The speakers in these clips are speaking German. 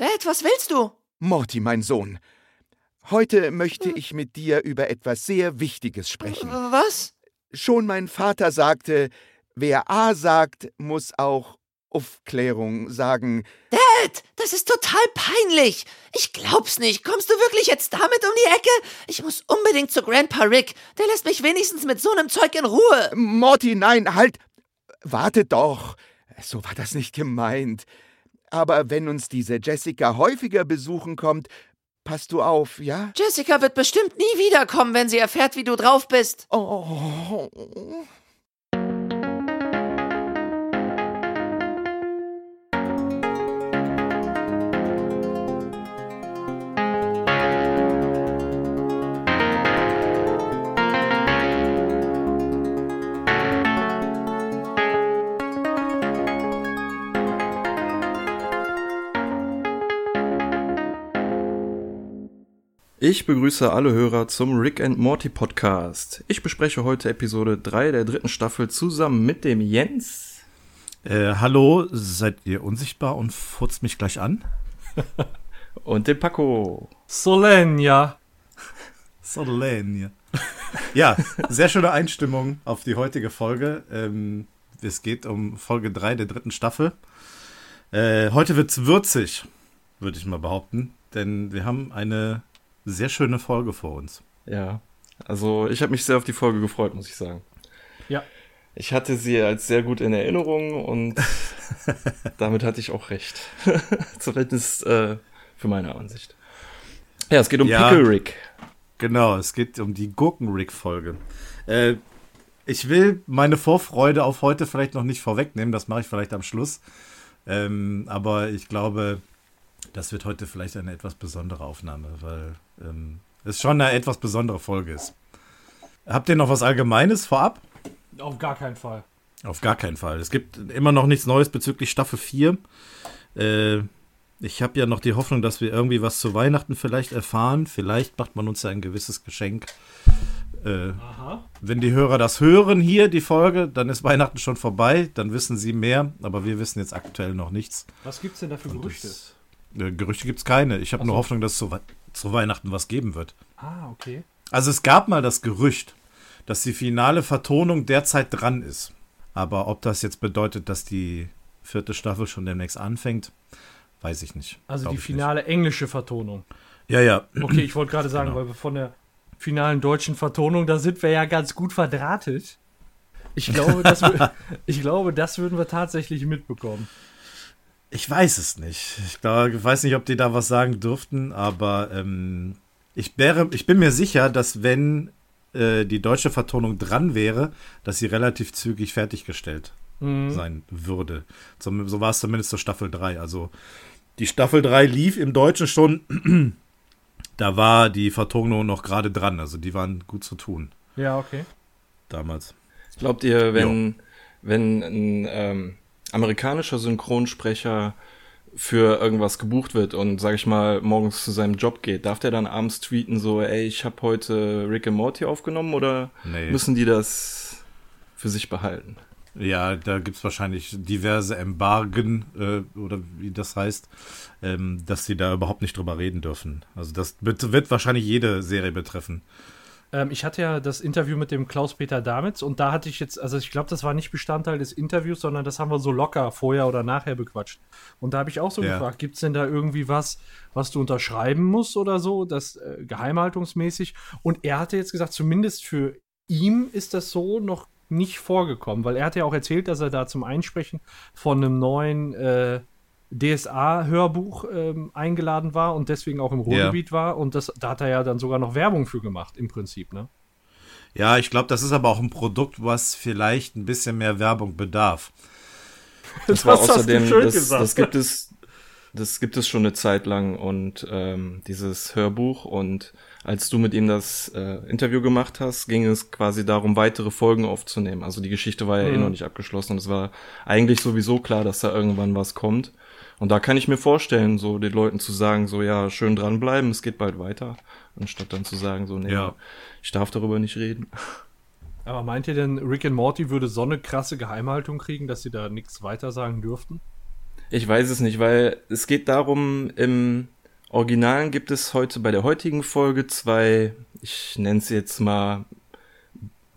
Dad, was willst du? Morty, mein Sohn. Heute möchte ich mit dir über etwas sehr Wichtiges sprechen. Was? Schon mein Vater sagte, wer A sagt, muss auch Aufklärung sagen. Dad, das ist total peinlich. Ich glaub's nicht. Kommst du wirklich jetzt damit um die Ecke? Ich muss unbedingt zu Grandpa Rick. Der lässt mich wenigstens mit so einem Zeug in Ruhe. Morty, nein, halt. Warte doch. So war das nicht gemeint. Aber wenn uns diese Jessica häufiger besuchen kommt, passt du auf, ja? Jessica wird bestimmt nie wiederkommen, wenn sie erfährt, wie du drauf bist. Oh. Ich begrüße alle Hörer zum Rick and Morty Podcast. Ich bespreche heute Episode 3 der dritten Staffel zusammen mit dem Jens. Äh, hallo, seid ihr unsichtbar und furzt mich gleich an? und dem Paco. Solenia. Solenia. ja, sehr schöne Einstimmung auf die heutige Folge. Ähm, es geht um Folge 3 der dritten Staffel. Äh, heute wird's würzig, würde ich mal behaupten. Denn wir haben eine sehr schöne Folge vor uns. Ja, also ich habe mich sehr auf die Folge gefreut, muss ich sagen. Ja. Ich hatte sie als sehr gut in Erinnerung und damit hatte ich auch recht. Zumindest äh, für meine Ansicht. Ja, es geht um ja, Pickle Rick. Genau, es geht um die Gurken-Rick-Folge. Äh, ich will meine Vorfreude auf heute vielleicht noch nicht vorwegnehmen, das mache ich vielleicht am Schluss. Ähm, aber ich glaube, das wird heute vielleicht eine etwas besondere Aufnahme, weil ähm, es schon eine etwas besondere Folge ist. Habt ihr noch was Allgemeines vorab? Auf gar keinen Fall. Auf gar keinen Fall. Es gibt immer noch nichts Neues bezüglich Staffel 4. Äh, ich habe ja noch die Hoffnung, dass wir irgendwie was zu Weihnachten vielleicht erfahren. Vielleicht macht man uns ja ein gewisses Geschenk. Äh, wenn die Hörer das hören hier, die Folge, dann ist Weihnachten schon vorbei. Dann wissen sie mehr. Aber wir wissen jetzt aktuell noch nichts. Was gibt es denn da für Gerüchte? Das, äh, Gerüchte gibt es keine. Ich habe nur Hoffnung, dass es zu, zu Weihnachten was geben wird. Ah, okay. Also es gab mal das Gerücht, dass die finale Vertonung derzeit dran ist. Aber ob das jetzt bedeutet, dass die vierte Staffel schon demnächst anfängt, weiß ich nicht. Also die finale nicht. englische Vertonung. Ja, ja. Okay, ich wollte gerade sagen, genau. weil wir von der finalen deutschen Vertonung, da sind wir ja ganz gut verdrahtet. Ich glaube, das, ich glaube, das würden wir tatsächlich mitbekommen. Ich weiß es nicht. Ich glaube, weiß nicht, ob die da was sagen durften, aber ähm, ich, wäre, ich bin mir sicher, dass wenn äh, die deutsche Vertonung dran wäre, dass sie relativ zügig fertiggestellt mhm. sein würde. So, so war es zumindest zur Staffel 3. Also die Staffel 3 lief im Deutschen schon. da war die Vertonung noch gerade dran. Also die waren gut zu tun. Ja, okay. Damals. Glaubt ihr, wenn, jo. wenn ein ähm, amerikanischer Synchronsprecher für irgendwas gebucht wird und, sag ich mal, morgens zu seinem Job geht, darf der dann abends tweeten so, ey, ich habe heute Rick and Morty aufgenommen oder nee. müssen die das für sich behalten? Ja, da gibt's wahrscheinlich diverse Embargen äh, oder wie das heißt, ähm, dass sie da überhaupt nicht drüber reden dürfen. Also das wird, wird wahrscheinlich jede Serie betreffen. Ähm, ich hatte ja das Interview mit dem Klaus-Peter Damitz und da hatte ich jetzt, also ich glaube, das war nicht Bestandteil des Interviews, sondern das haben wir so locker vorher oder nachher bequatscht. Und da habe ich auch so ja. gefragt, gibt es denn da irgendwie was, was du unterschreiben musst oder so, das äh, geheimhaltungsmäßig? Und er hatte jetzt gesagt, zumindest für ihm ist das so noch nicht vorgekommen, weil er hat ja auch erzählt, dass er da zum Einsprechen von einem neuen äh, DSA-Hörbuch ähm, eingeladen war und deswegen auch im Ruhrgebiet ja. war. Und das, da hat er ja dann sogar noch Werbung für gemacht, im Prinzip, ne? Ja, ich glaube, das ist aber auch ein Produkt, was vielleicht ein bisschen mehr Werbung bedarf. Das, das war außerdem, das, das, gibt es, das gibt es schon eine Zeit lang und ähm, dieses Hörbuch und als du mit ihm das äh, Interview gemacht hast, ging es quasi darum, weitere Folgen aufzunehmen. Also die Geschichte war ja eh mhm. eh noch nicht abgeschlossen und es war eigentlich sowieso klar, dass da irgendwann was kommt. Und da kann ich mir vorstellen, so den Leuten zu sagen, so ja, schön dranbleiben, es geht bald weiter, anstatt dann zu sagen, so, nee, ja. ich darf darüber nicht reden. Aber meint ihr denn, Rick and Morty würde so eine krasse Geheimhaltung kriegen, dass sie da nichts weiter sagen dürften? Ich weiß es nicht, weil es geht darum, im Originalen gibt es heute bei der heutigen Folge zwei, ich nenne es jetzt mal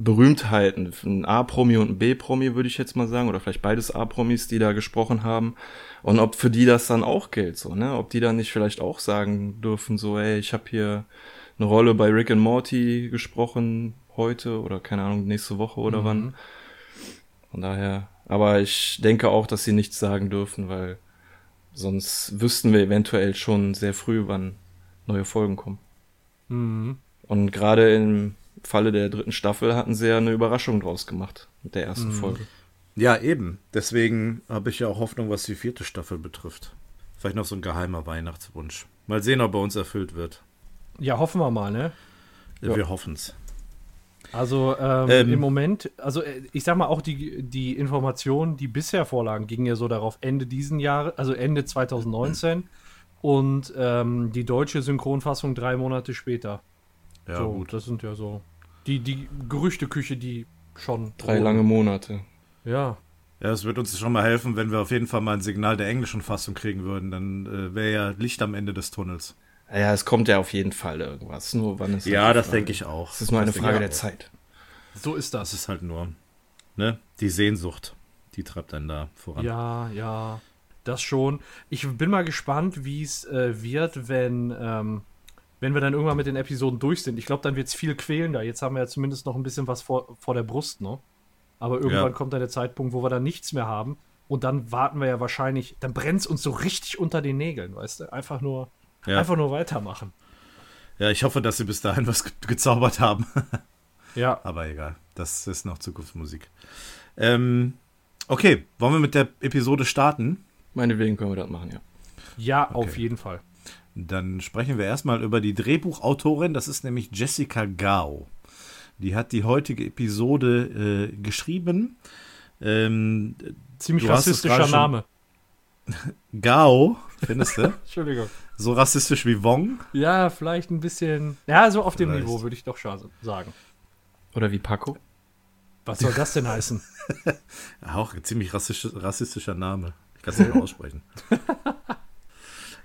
Berühmtheiten, ein A-Promi und ein B-Promi, würde ich jetzt mal sagen, oder vielleicht beides A-Promis, die da gesprochen haben. Und ob für die das dann auch gilt, so, ne? Ob die dann nicht vielleicht auch sagen dürfen, so, ey, ich habe hier eine Rolle bei Rick and Morty gesprochen heute oder keine Ahnung, nächste Woche oder mhm. wann. Von daher, aber ich denke auch, dass sie nichts sagen dürfen, weil sonst wüssten wir eventuell schon sehr früh, wann neue Folgen kommen. Mhm. Und gerade im Falle der dritten Staffel hatten sie ja eine Überraschung draus gemacht mit der ersten mhm. Folge. Ja, eben. Deswegen habe ich ja auch Hoffnung, was die vierte Staffel betrifft. Vielleicht noch so ein geheimer Weihnachtswunsch. Mal sehen, ob er uns erfüllt wird. Ja, hoffen wir mal, ne? Ja, ja. Wir hoffen's. Also ähm, ähm, im Moment, also äh, ich sag mal auch die, die Informationen, die bisher vorlagen, gingen ja so darauf Ende diesen Jahres, also Ende 2019 und ähm, die deutsche Synchronfassung drei Monate später. Ja, so, gut. Das sind ja so die, die Gerüchteküche, die schon. Drei lange Monate. Ja. Ja, es wird uns schon mal helfen, wenn wir auf jeden Fall mal ein Signal der englischen Fassung kriegen würden. Dann äh, wäre ja Licht am Ende des Tunnels. Ja, es kommt ja auf jeden Fall irgendwas. Nur wann es Ja, das denke ich auch. Es ist nur eine Frage der Zeit. So ist das. Es ist halt nur, ne? Die Sehnsucht, die treibt einen da voran. Ja, ja. Das schon. Ich bin mal gespannt, wie es äh, wird, wenn, ähm, wenn wir dann irgendwann mit den Episoden durch sind. Ich glaube, dann wird es viel quälender. Jetzt haben wir ja zumindest noch ein bisschen was vor, vor der Brust, ne? Aber irgendwann ja. kommt dann der Zeitpunkt, wo wir dann nichts mehr haben. Und dann warten wir ja wahrscheinlich, dann brennt es uns so richtig unter den Nägeln, weißt du? Einfach nur, ja. einfach nur weitermachen. Ja, ich hoffe, dass sie bis dahin was ge gezaubert haben. ja. Aber egal, das ist noch Zukunftsmusik. Ähm, okay, wollen wir mit der Episode starten? Meinetwegen können wir das machen, ja. Ja, okay. auf jeden Fall. Dann sprechen wir erstmal über die Drehbuchautorin, das ist nämlich Jessica Gao. Die hat die heutige Episode äh, geschrieben. Ähm, Ziemlich rassistischer Name. Gao, findest du? Entschuldigung. So rassistisch wie Wong? Ja, vielleicht ein bisschen. Ja, so auf dem vielleicht. Niveau würde ich doch sagen. Oder wie Paco? Was soll das denn heißen? Auch ein ziemlich rassistischer, rassistischer Name. Ich kann es nicht aussprechen.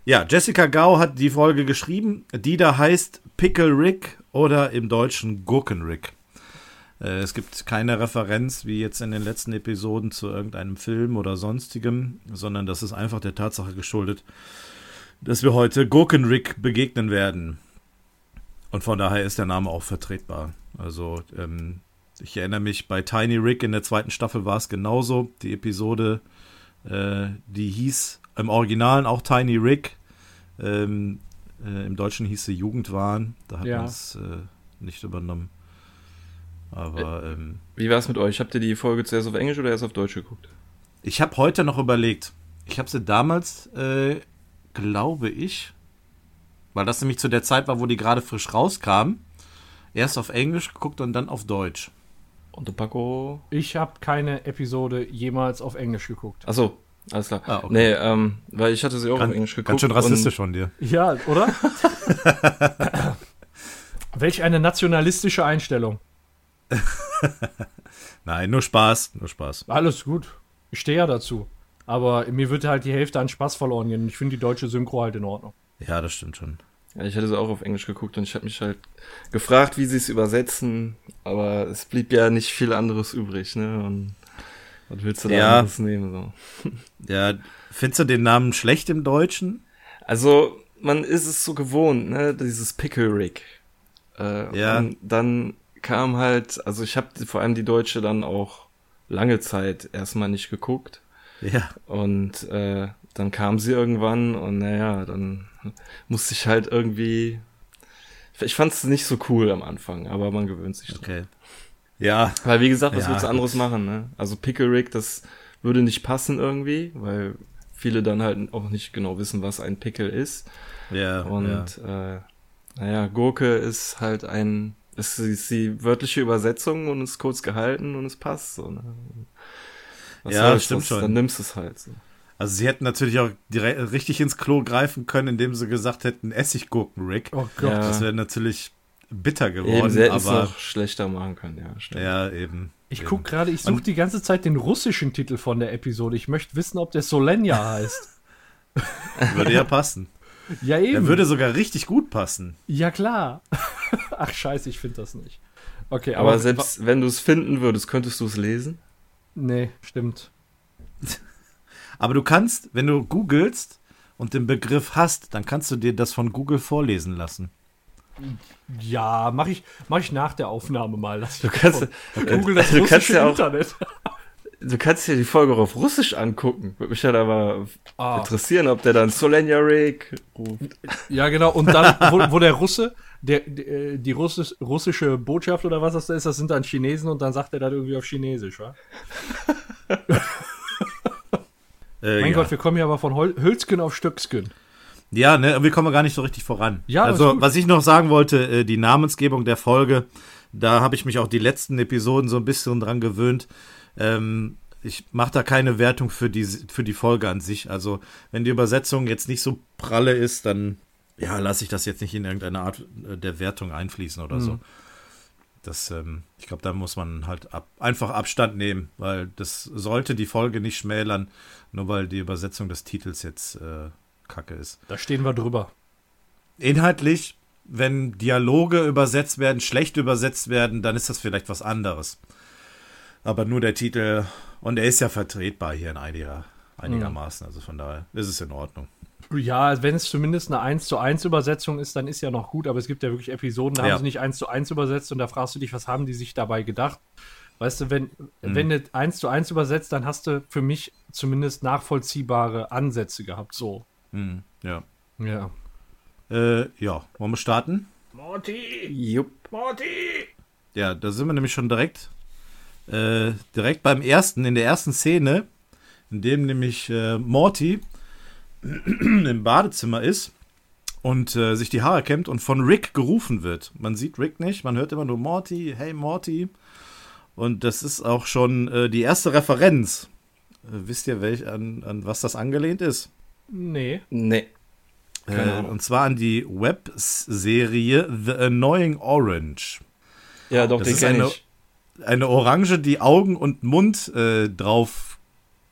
Ja, Jessica Gao hat die Folge geschrieben, die da heißt Pickle Rick oder im Deutschen Gurken Rick. Äh, es gibt keine Referenz, wie jetzt in den letzten Episoden, zu irgendeinem Film oder sonstigem, sondern das ist einfach der Tatsache geschuldet, dass wir heute Gurken Rick begegnen werden. Und von daher ist der Name auch vertretbar. Also, ähm, ich erinnere mich, bei Tiny Rick in der zweiten Staffel war es genauso. Die Episode, äh, die hieß im Originalen auch Tiny Rick. Ähm, äh, Im Deutschen hieß sie Jugendwahn. Da hat ja. man es äh, nicht übernommen. Aber. Äh, ähm, Wie war es mit euch? Habt ihr die Folge zuerst auf Englisch oder erst auf Deutsch geguckt? Ich habe heute noch überlegt. Ich habe sie damals, äh, glaube ich, weil das nämlich zu der Zeit war, wo die gerade frisch rauskam, erst auf Englisch geguckt und dann auf Deutsch. Und du Paco? Ich habe keine Episode jemals auf Englisch geguckt. Achso, alles klar. Ah, okay. Nee, ähm, weil ich hatte sie auch Kann, auf Englisch geguckt. Ganz schön rassistisch von dir. Ja, oder? Welch eine nationalistische Einstellung. Nein, nur Spaß, nur Spaß. Alles gut. Ich stehe ja dazu. Aber mir wird halt die Hälfte an Spaß verloren gehen. Ich finde die deutsche Synchro halt in Ordnung. Ja, das stimmt schon. Ja, ich hatte sie auch auf Englisch geguckt und ich habe mich halt gefragt, wie sie es übersetzen, aber es blieb ja nicht viel anderes übrig, ne? Und was willst du da ja. anderes nehmen? So? Ja, findest du den Namen schlecht im Deutschen? Also, man ist es so gewohnt, ne? Dieses Pickle Rick. Äh, ja. Und dann kam halt, also ich habe vor allem die Deutsche dann auch lange Zeit erstmal nicht geguckt. Ja. Und äh, dann kam sie irgendwann und naja, dann musste ich halt irgendwie. Ich fand es nicht so cool am Anfang, aber man gewöhnt sich dran. Okay. Ja. Weil wie gesagt, was ja. willst du anderes machen, ne? Also Pickle Rick, das würde nicht passen irgendwie, weil viele dann halt auch nicht genau wissen, was ein Pickle ist. Ja. Und ja. Äh, naja, Gurke ist halt ein es ist die wörtliche Übersetzung und ist kurz gehalten und es passt so. Ne? Was ja, das stimmt das? schon. Dann nimmst du es halt so. Also sie hätten natürlich auch direkt, richtig ins Klo greifen können, indem sie gesagt hätten Essiggurken-Rick. Oh Gott. Das wäre natürlich bitter geworden. Eben, es auch schlechter machen können, ja. Stimmt. Ja, eben. Ich gucke gerade, ich suche die ganze Zeit den russischen Titel von der Episode. Ich möchte wissen, ob der Solenja heißt. Würde ja passen. Ja, eben. Der würde sogar richtig gut passen. Ja, klar. Ach, scheiße, ich finde das nicht. Okay, aber, aber selbst wenn du es finden würdest, könntest du es lesen? Nee, stimmt. aber du kannst, wenn du googelst und den Begriff hast, dann kannst du dir das von Google vorlesen lassen. Ja, mache ich, mach ich nach der Aufnahme mal. Lass du kannst, Google das du kannst ja auch, Internet. Du kannst dir die Folge auch auf Russisch angucken. Würde mich halt aber ah. interessieren, ob der dann Solenia Rig ruft. Ja, genau. Und dann, wo, wo der Russe, der, die Russisch, russische Botschaft oder was das da ist, das sind dann Chinesen und dann sagt er dann irgendwie auf Chinesisch, wa? äh, mein ja. Gott, wir kommen ja aber von Hol Hülsken auf Stöcksken. Ja, ne, wir kommen gar nicht so richtig voran. Ja, also, was ich noch sagen wollte, äh, die Namensgebung der Folge, da habe ich mich auch die letzten Episoden so ein bisschen dran gewöhnt. Ähm, ich mache da keine Wertung für die, für die Folge an sich. Also, wenn die Übersetzung jetzt nicht so pralle ist, dann ja, lasse ich das jetzt nicht in irgendeine Art äh, der Wertung einfließen oder mhm. so. Das, ähm, ich glaube, da muss man halt ab, einfach Abstand nehmen, weil das sollte die Folge nicht schmälern, nur weil die Übersetzung des Titels jetzt äh, kacke ist. Da stehen wir drüber. Inhaltlich, wenn Dialoge übersetzt werden, schlecht übersetzt werden, dann ist das vielleicht was anderes. Aber nur der Titel, und er ist ja vertretbar hier in einiger, einigermaßen, also von daher ist es in Ordnung. Ja, wenn es zumindest eine 1 zu 1 Übersetzung ist, dann ist ja noch gut, aber es gibt ja wirklich Episoden, da ja. haben sie nicht 1 zu 1 übersetzt und da fragst du dich, was haben die sich dabei gedacht? Weißt du, wenn, mhm. wenn du 1 zu 1 übersetzt, dann hast du für mich zumindest nachvollziehbare Ansätze gehabt, so. Mhm, ja. Ja. Äh, ja, wollen wir starten? Morty! Jupp. Morty! Ja, da sind wir nämlich schon direkt, äh, direkt beim ersten, in der ersten Szene, in dem nämlich äh, Morty im Badezimmer ist und äh, sich die Haare kämmt und von Rick gerufen wird. Man sieht Rick nicht, man hört immer nur Morty, hey Morty. Und das ist auch schon äh, die erste Referenz. Äh, wisst ihr, welch, an, an was das angelehnt ist? Nee. Nee. Äh, und zwar an die Webserie The Annoying Orange. Ja, doch, das den kenne ich. Eine Orange, die Augen und Mund äh, drauf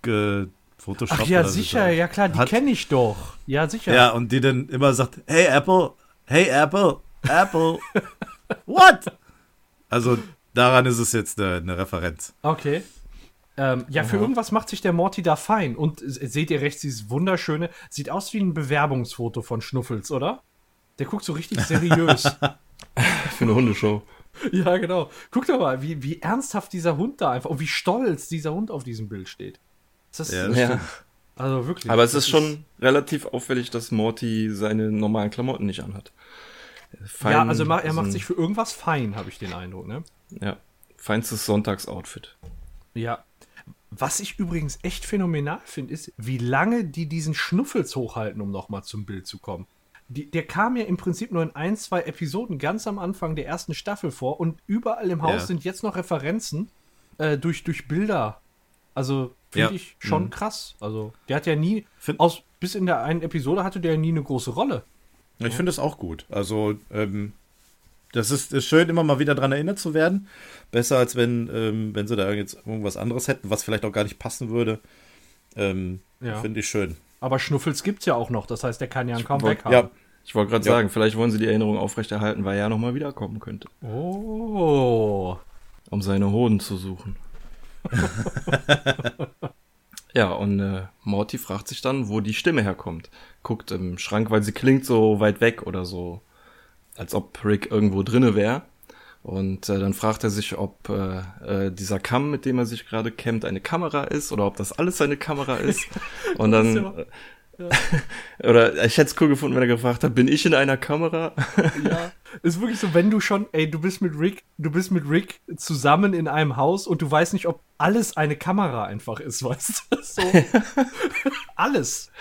gefotoshoppt Ach ja, sicher, ja klar, die kenne ich doch. Ja, sicher. Ja, und die dann immer sagt, hey Apple, hey Apple, Apple, what? Also daran ist es jetzt eine, eine Referenz. Okay. Ähm, ja, Aha. für irgendwas macht sich der Morty da fein. Und seht ihr rechts dieses wunderschöne, sieht aus wie ein Bewerbungsfoto von Schnuffels, oder? Der guckt so richtig seriös. für eine Hundeshow. Ja, genau. Guck doch mal, wie, wie ernsthaft dieser Hund da einfach und wie stolz dieser Hund auf diesem Bild steht. Das ja, das ja. Also wirklich. Aber es ist schon ist relativ auffällig, dass Morty seine normalen Klamotten nicht anhat. Fein, ja, also er macht sich für irgendwas fein, habe ich den Eindruck, ne? Ja. Feinstes Sonntagsoutfit. Ja, was ich übrigens echt phänomenal finde, ist, wie lange die diesen Schnuffels hochhalten, um nochmal zum Bild zu kommen. Die, der kam ja im Prinzip nur in ein, zwei Episoden ganz am Anfang der ersten Staffel vor und überall im Haus ja. sind jetzt noch Referenzen äh, durch, durch Bilder. Also finde ja. ich schon mhm. krass. Also der hat ja nie, aus, bis in der einen Episode hatte der ja nie eine große Rolle. Ich finde das auch gut. Also ähm, das ist, ist, schön, immer mal wieder daran erinnert zu werden. Besser als wenn, ähm, wenn sie da jetzt irgendwas anderes hätten, was vielleicht auch gar nicht passen würde. Ähm, ja. Finde ich schön. Aber Schnuffels gibt es ja auch noch, das heißt, der kann ja ein Comeback haben. Ja, ich wollte gerade ja. sagen, vielleicht wollen sie die Erinnerung aufrechterhalten, weil er ja nochmal wiederkommen könnte. Oh. Um seine Hoden zu suchen. ja, und äh, Morty fragt sich dann, wo die Stimme herkommt. Guckt im Schrank, weil sie klingt so weit weg oder so als ob Rick irgendwo drinne wäre. Und äh, dann fragt er sich, ob äh, äh, dieser Kamm, mit dem er sich gerade kämmt, eine Kamera ist oder ob das alles seine Kamera ist. Und dann. Ja, ja. oder ich hätte es cool gefunden, wenn er gefragt hat, bin ich in einer Kamera? ja, ist wirklich so, wenn du schon, ey, du bist mit Rick, du bist mit Rick zusammen in einem Haus und du weißt nicht, ob alles eine Kamera einfach ist, weißt du? So. alles.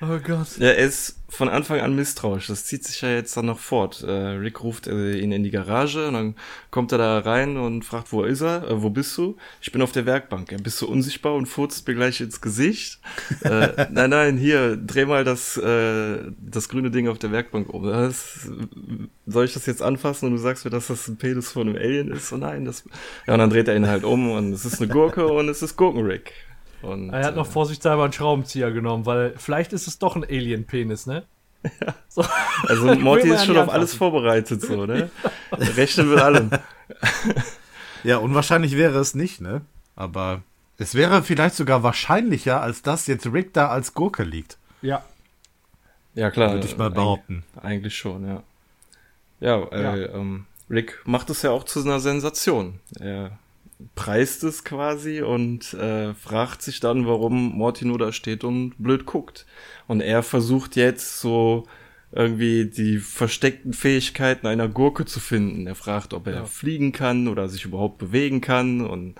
Oh Gott. Ja, er ist von Anfang an misstrauisch. Das zieht sich ja jetzt dann noch fort. Äh, Rick ruft äh, ihn in die Garage und dann kommt er da rein und fragt, wo ist er? Äh, wo bist du? Ich bin auf der Werkbank. Ja, bist du unsichtbar und furzt mir gleich ins Gesicht? äh, nein, nein, hier, dreh mal das, äh, das grüne Ding auf der Werkbank um. Das, soll ich das jetzt anfassen und du sagst mir, dass das ein Penis von einem Alien ist? Oh nein, das. Ja, und dann dreht er ihn halt um und es ist eine Gurke und es ist Gurkenrick. Und, er hat noch äh, vorsichtshalber einen Schraubenzieher genommen, weil vielleicht ist es doch ein Alien-Penis, ne? Ja. So. Also Morty ist schon auf alles vorbereitet, so, ne? Ja. Rechnen mit allem. Ja, unwahrscheinlich wäre es nicht, ne? Aber es wäre vielleicht sogar wahrscheinlicher, als dass jetzt Rick da als Gurke liegt. Ja. Ja, klar. Würde ich mal behaupten. Eig eigentlich schon, ja. Ja, äh, ja. Ähm, Rick macht es ja auch zu einer Sensation. Er preist es quasi und äh, fragt sich dann, warum Morty nur da steht und blöd guckt. Und er versucht jetzt so irgendwie die versteckten Fähigkeiten einer Gurke zu finden. Er fragt, ob er ja. fliegen kann oder sich überhaupt bewegen kann und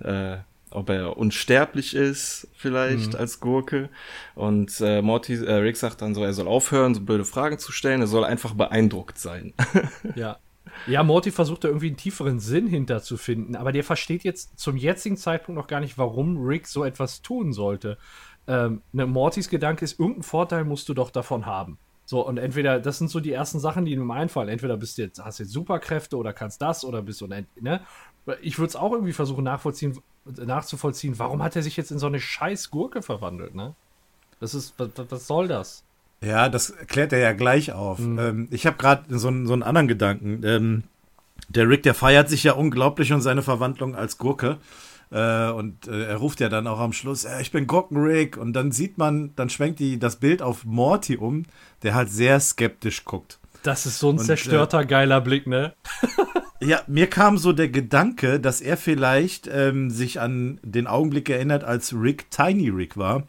äh, ob er unsterblich ist, vielleicht mhm. als Gurke. Und äh, Morty, äh, Rick sagt dann so, er soll aufhören, so blöde Fragen zu stellen, er soll einfach beeindruckt sein. ja, ja, Morty versucht da irgendwie einen tieferen Sinn hinterzufinden, aber der versteht jetzt zum jetzigen Zeitpunkt noch gar nicht, warum Rick so etwas tun sollte. Ähm, ne, Mortys Gedanke ist, irgendeinen Vorteil musst du doch davon haben. So, und entweder, das sind so die ersten Sachen, die ihm einfallen. Entweder bist du jetzt, hast jetzt Superkräfte oder kannst das oder bist unendlich, ne? Ich würde es auch irgendwie versuchen nachvollziehen, nachzuvollziehen, warum hat er sich jetzt in so eine scheiß Gurke verwandelt, ne? Das ist, was, was soll das? Ja, das klärt er ja gleich auf. Mhm. Ähm, ich habe gerade so, so, einen anderen Gedanken. Ähm, der Rick, der feiert sich ja unglaublich und seine Verwandlung als Gurke. Äh, und äh, er ruft ja dann auch am Schluss, äh, ich bin Gurken-Rick. Und dann sieht man, dann schwenkt die das Bild auf Morty um, der halt sehr skeptisch guckt. Das ist so ein und, zerstörter, äh, geiler Blick, ne? ja, mir kam so der Gedanke, dass er vielleicht ähm, sich an den Augenblick erinnert, als Rick Tiny Rick war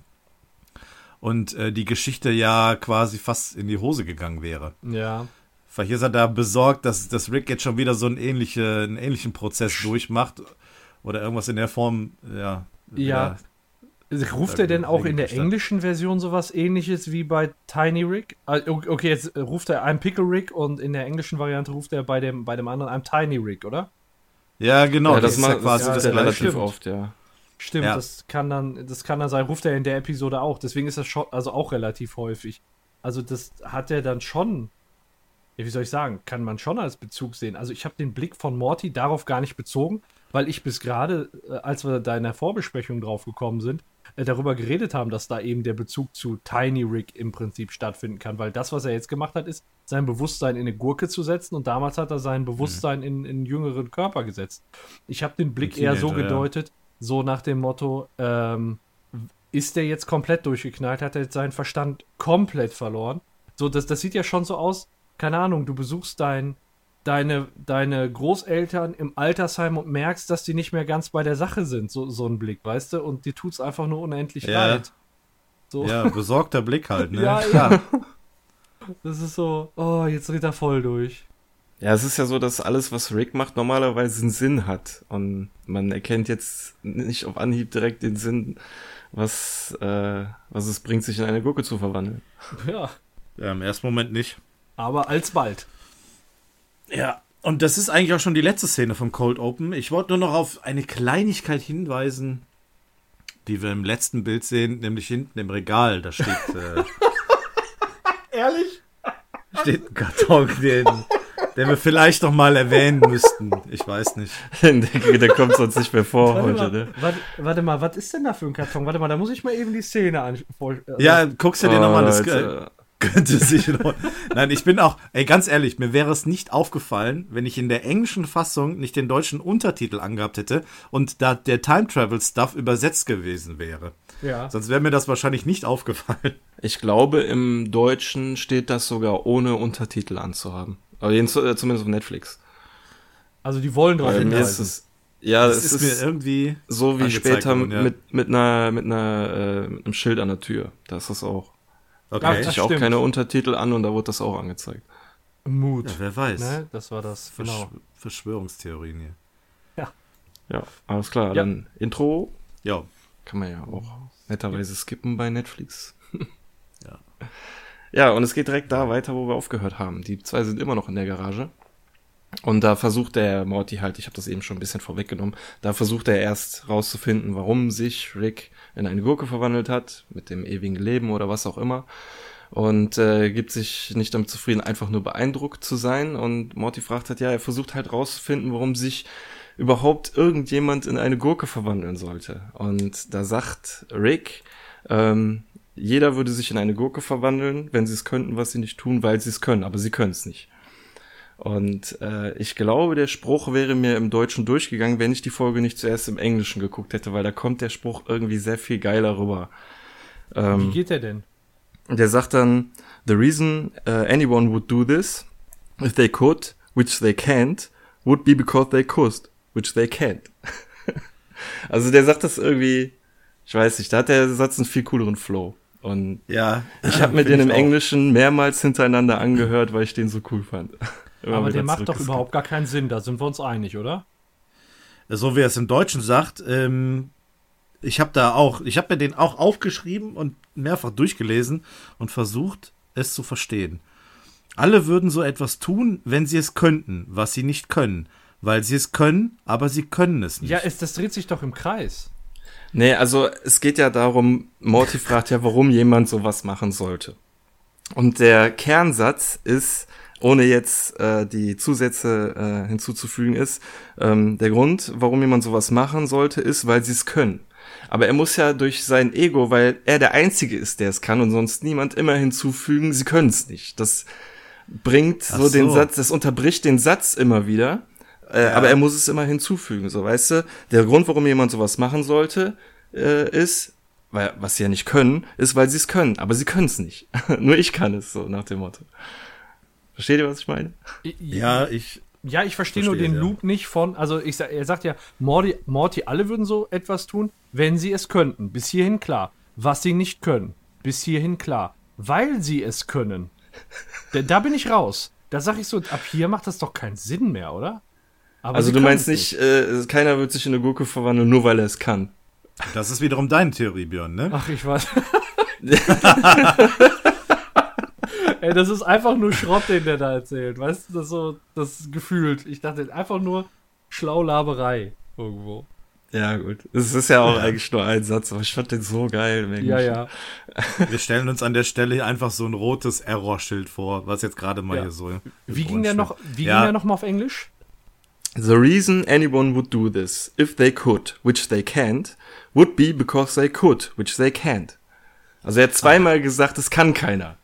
und äh, die Geschichte ja quasi fast in die Hose gegangen wäre. Ja. Vielleicht ist er da besorgt, dass, dass Rick jetzt schon wieder so einen, ähnliche, einen ähnlichen Prozess durchmacht oder irgendwas in der Form, ja. Ja. Ruft er denn auch in der englischen Version sowas ähnliches wie bei Tiny Rick? Ah, okay, jetzt ruft er einem Pickle Rick und in der englischen Variante ruft er bei dem, bei dem anderen einem Tiny Rick, oder? Ja, genau. Ja, das, das ist ja quasi das, das relativ oft, ja. Stimmt, ja. das kann dann, das kann dann sein, ruft er in der Episode auch. Deswegen ist das schon, also auch relativ häufig. Also das hat er dann schon, ja, wie soll ich sagen, kann man schon als Bezug sehen. Also ich habe den Blick von Morty darauf gar nicht bezogen, weil ich bis gerade, äh, als wir da in der Vorbesprechung drauf gekommen sind, äh, darüber geredet haben, dass da eben der Bezug zu Tiny Rick im Prinzip stattfinden kann. Weil das, was er jetzt gemacht hat, ist, sein Bewusstsein in eine Gurke zu setzen und damals hat er sein Bewusstsein mhm. in, in einen jüngeren Körper gesetzt. Ich habe den Blick eher so gedeutet, so nach dem Motto, ähm, ist der jetzt komplett durchgeknallt, hat er jetzt seinen Verstand komplett verloren. So, das, das sieht ja schon so aus, keine Ahnung, du besuchst dein, deine, deine Großeltern im Altersheim und merkst, dass die nicht mehr ganz bei der Sache sind, so, so ein Blick, weißt du? Und dir tut es einfach nur unendlich ja. leid. So. Ja, besorgter Blick halt, ne? ja, ja. Das ist so, oh, jetzt dreht er voll durch. Ja, es ist ja so, dass alles, was Rick macht, normalerweise einen Sinn hat. Und man erkennt jetzt nicht auf Anhieb direkt den Sinn, was, äh, was es bringt, sich in eine Gurke zu verwandeln. Ja. Ja, im ersten Moment nicht. Aber alsbald. Ja, und das ist eigentlich auch schon die letzte Szene vom Cold Open. Ich wollte nur noch auf eine Kleinigkeit hinweisen, die wir im letzten Bild sehen, nämlich hinten im Regal. Da steht. Äh, Ehrlich? Steht ein Karton, den den wir vielleicht noch mal erwähnen müssten. Ich weiß nicht. der, der kommt sonst nicht mehr vor warte heute, mal, ne? Warte, warte, mal, was ist denn da für ein Karton? Warte mal, da muss ich mal eben die Szene an. Also ja, guckst du dir oh, nochmal das. Äh, könnte sich noch. Nein, ich bin auch, ey, ganz ehrlich, mir wäre es nicht aufgefallen, wenn ich in der englischen Fassung nicht den deutschen Untertitel angehabt hätte und da der Time Travel Stuff übersetzt gewesen wäre. Ja. Sonst wäre mir das wahrscheinlich nicht aufgefallen. Ich glaube, im Deutschen steht das sogar ohne Untertitel anzuhaben. Aber äh, zumindest auf Netflix. Also die wollen drauf hinweisen. Es, ja, das es ist, ist, mir irgendwie so wie später worden, ja. mit, mit einer mit einer äh, mit einem Schild an der Tür. Da ist das auch. Okay. Da hatte ich auch keine Untertitel an und da wurde das auch angezeigt. Mut. Ja, wer weiß. Ne? Das war das. Versch genau. Verschwörungstheorien hier. Ja. Ja, alles klar. Ja. Dann Intro. Ja. Kann man ja auch netterweise skippen bei Netflix. ja. Ja, und es geht direkt da weiter, wo wir aufgehört haben. Die zwei sind immer noch in der Garage. Und da versucht der Morty halt, ich habe das eben schon ein bisschen vorweggenommen, da versucht er erst rauszufinden, warum sich Rick in eine Gurke verwandelt hat, mit dem ewigen Leben oder was auch immer. Und äh, gibt sich nicht damit zufrieden, einfach nur beeindruckt zu sein. Und Morty fragt halt, ja, er versucht halt rauszufinden, warum sich überhaupt irgendjemand in eine Gurke verwandeln sollte. Und da sagt Rick, ähm, jeder würde sich in eine Gurke verwandeln, wenn sie es könnten, was sie nicht tun, weil sie es können, aber sie können es nicht. Und äh, ich glaube, der Spruch wäre mir im Deutschen durchgegangen, wenn ich die Folge nicht zuerst im Englischen geguckt hätte, weil da kommt der Spruch irgendwie sehr viel geiler rüber. Ähm, Wie geht der denn? Der sagt dann, The reason uh, anyone would do this, if they could, which they can't, would be because they could, which they can't. also der sagt das irgendwie, ich weiß nicht, da hat der Satz einen viel cooleren Flow. Und ja, ich habe mir den im Englischen mehrmals hintereinander angehört, weil ich den so cool fand. Aber der macht doch überhaupt gar keinen Sinn, da sind wir uns einig, oder? So wie er es im Deutschen sagt, ähm, ich habe da auch, ich habe mir den auch aufgeschrieben und mehrfach durchgelesen und versucht, es zu verstehen. Alle würden so etwas tun, wenn sie es könnten, was sie nicht können, weil sie es können, aber sie können es nicht. Ja, es, das dreht sich doch im Kreis. Nee, also es geht ja darum, Morty fragt ja, warum jemand sowas machen sollte. Und der Kernsatz ist, ohne jetzt äh, die Zusätze äh, hinzuzufügen, ist, ähm, der Grund, warum jemand sowas machen sollte, ist, weil sie es können. Aber er muss ja durch sein Ego, weil er der Einzige ist, der es kann und sonst niemand immer hinzufügen, sie können es nicht. Das bringt so, so, den Satz, das unterbricht den Satz immer wieder. Äh, ja. Aber er muss es immer hinzufügen, so weißt du. Der Grund, warum jemand sowas machen sollte, äh, ist, weil was sie ja nicht können, ist, weil sie es können. Aber sie können es nicht. Nur ich kann es, so nach dem Motto. Versteht ihr, was ich meine? Ja, ich. Ja, ich verstehe nur den ja. Loop nicht von, also ich, er sagt ja, Morty, Morty, alle würden so etwas tun, wenn sie es könnten. Bis hierhin klar. Was sie nicht können. Bis hierhin klar. Weil sie es können. da, da bin ich raus. Da sag ich so, ab hier macht das doch keinen Sinn mehr, oder? Aber also du meinst nicht, äh, keiner wird sich in eine Gurke verwandeln, nur weil er es kann. Das ist wiederum deine Theorie, Björn, ne? Ach, ich weiß. Ey, das ist einfach nur Schrott, den der da erzählt. Weißt du, das so, das gefühlt. Ich dachte einfach nur Schlaulaberei irgendwo. Ja, gut. Es ist ja auch eigentlich nur ein Satz, aber ich fand den so geil. Ja, ja. Wir stellen uns an der Stelle einfach so ein rotes Error-Schild vor, was jetzt gerade mal ja. hier so. Wie ging der noch, wie ja. ging der noch mal auf Englisch? The reason anyone would do this, if they could, which they can't, would be because they could, which they can't. Also er hat zweimal ah. gesagt, es kann keiner.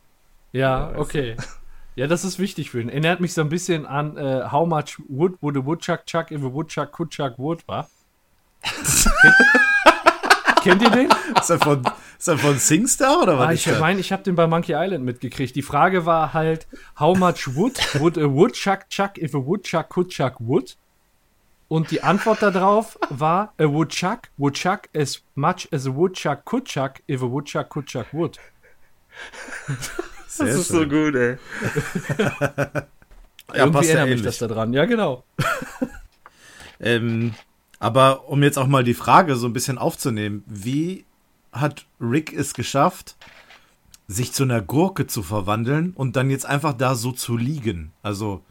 Ja, okay. Ja, das ist wichtig für ihn. Erinnert mich so ein bisschen an uh, How much wood would a woodchuck chuck if a woodchuck could chuck wood, wa? Kennt ihr den? Ist er von, ist er von Singstar oder was? Ah, ich meine, ich habe den bei Monkey Island mitgekriegt. Die Frage war halt, how much wood would a woodchuck chuck if a woodchuck could chuck wood? Und die Antwort darauf war, a woodchuck would chuck as much as a woodchuck could chuck if a woodchuck could chuck wood. Sehr das ist schön. so gut, ey. ja, Irgendwie erinnert mich das da dran. Ja, genau. ähm, aber um jetzt auch mal die Frage so ein bisschen aufzunehmen, wie hat Rick es geschafft, sich zu einer Gurke zu verwandeln und dann jetzt einfach da so zu liegen? Also.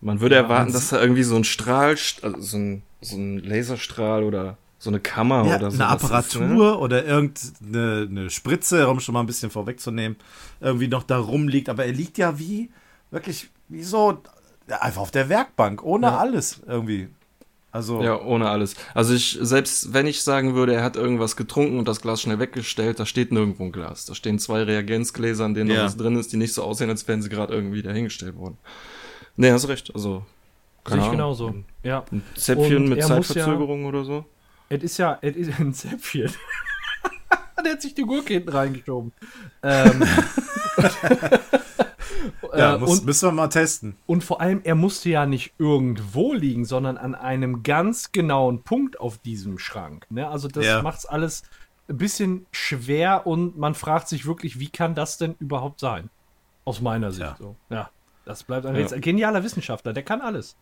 Man würde erwarten, dass da irgendwie so ein Strahl, also so ein, so ein Laserstrahl oder so eine Kammer ja, oder so. Eine Apparatur ist, ne? oder irgendeine eine Spritze, um schon mal ein bisschen vorwegzunehmen, irgendwie noch da rumliegt. Aber er liegt ja wie, wirklich, wie so, einfach auf der Werkbank, ohne ja. alles irgendwie. Also ja, ohne alles. Also ich, selbst wenn ich sagen würde, er hat irgendwas getrunken und das Glas schnell weggestellt, da steht nirgendwo ein Glas. Da stehen zwei Reagenzgläser, an denen ja. noch was drin ist, die nicht so aussehen, als wären sie gerade irgendwie dahingestellt worden. Nee, hast recht. Also, keine Sehe ich genauso. Ja. Ein Zäpfchen und mit Zeitverzögerung ja, oder so. Es ist ja, es ist ein Zäpfchen. Der hat sich die Gurke hinten reingeschoben. ähm, ja, äh, muss, und, müssen wir mal testen. Und vor allem, er musste ja nicht irgendwo liegen, sondern an einem ganz genauen Punkt auf diesem Schrank. Ne? Also das ja. macht es alles ein bisschen schwer und man fragt sich wirklich, wie kann das denn überhaupt sein? Aus meiner Sicht ja. so. Ja, das bleibt ein ja. genialer Wissenschaftler, der kann alles.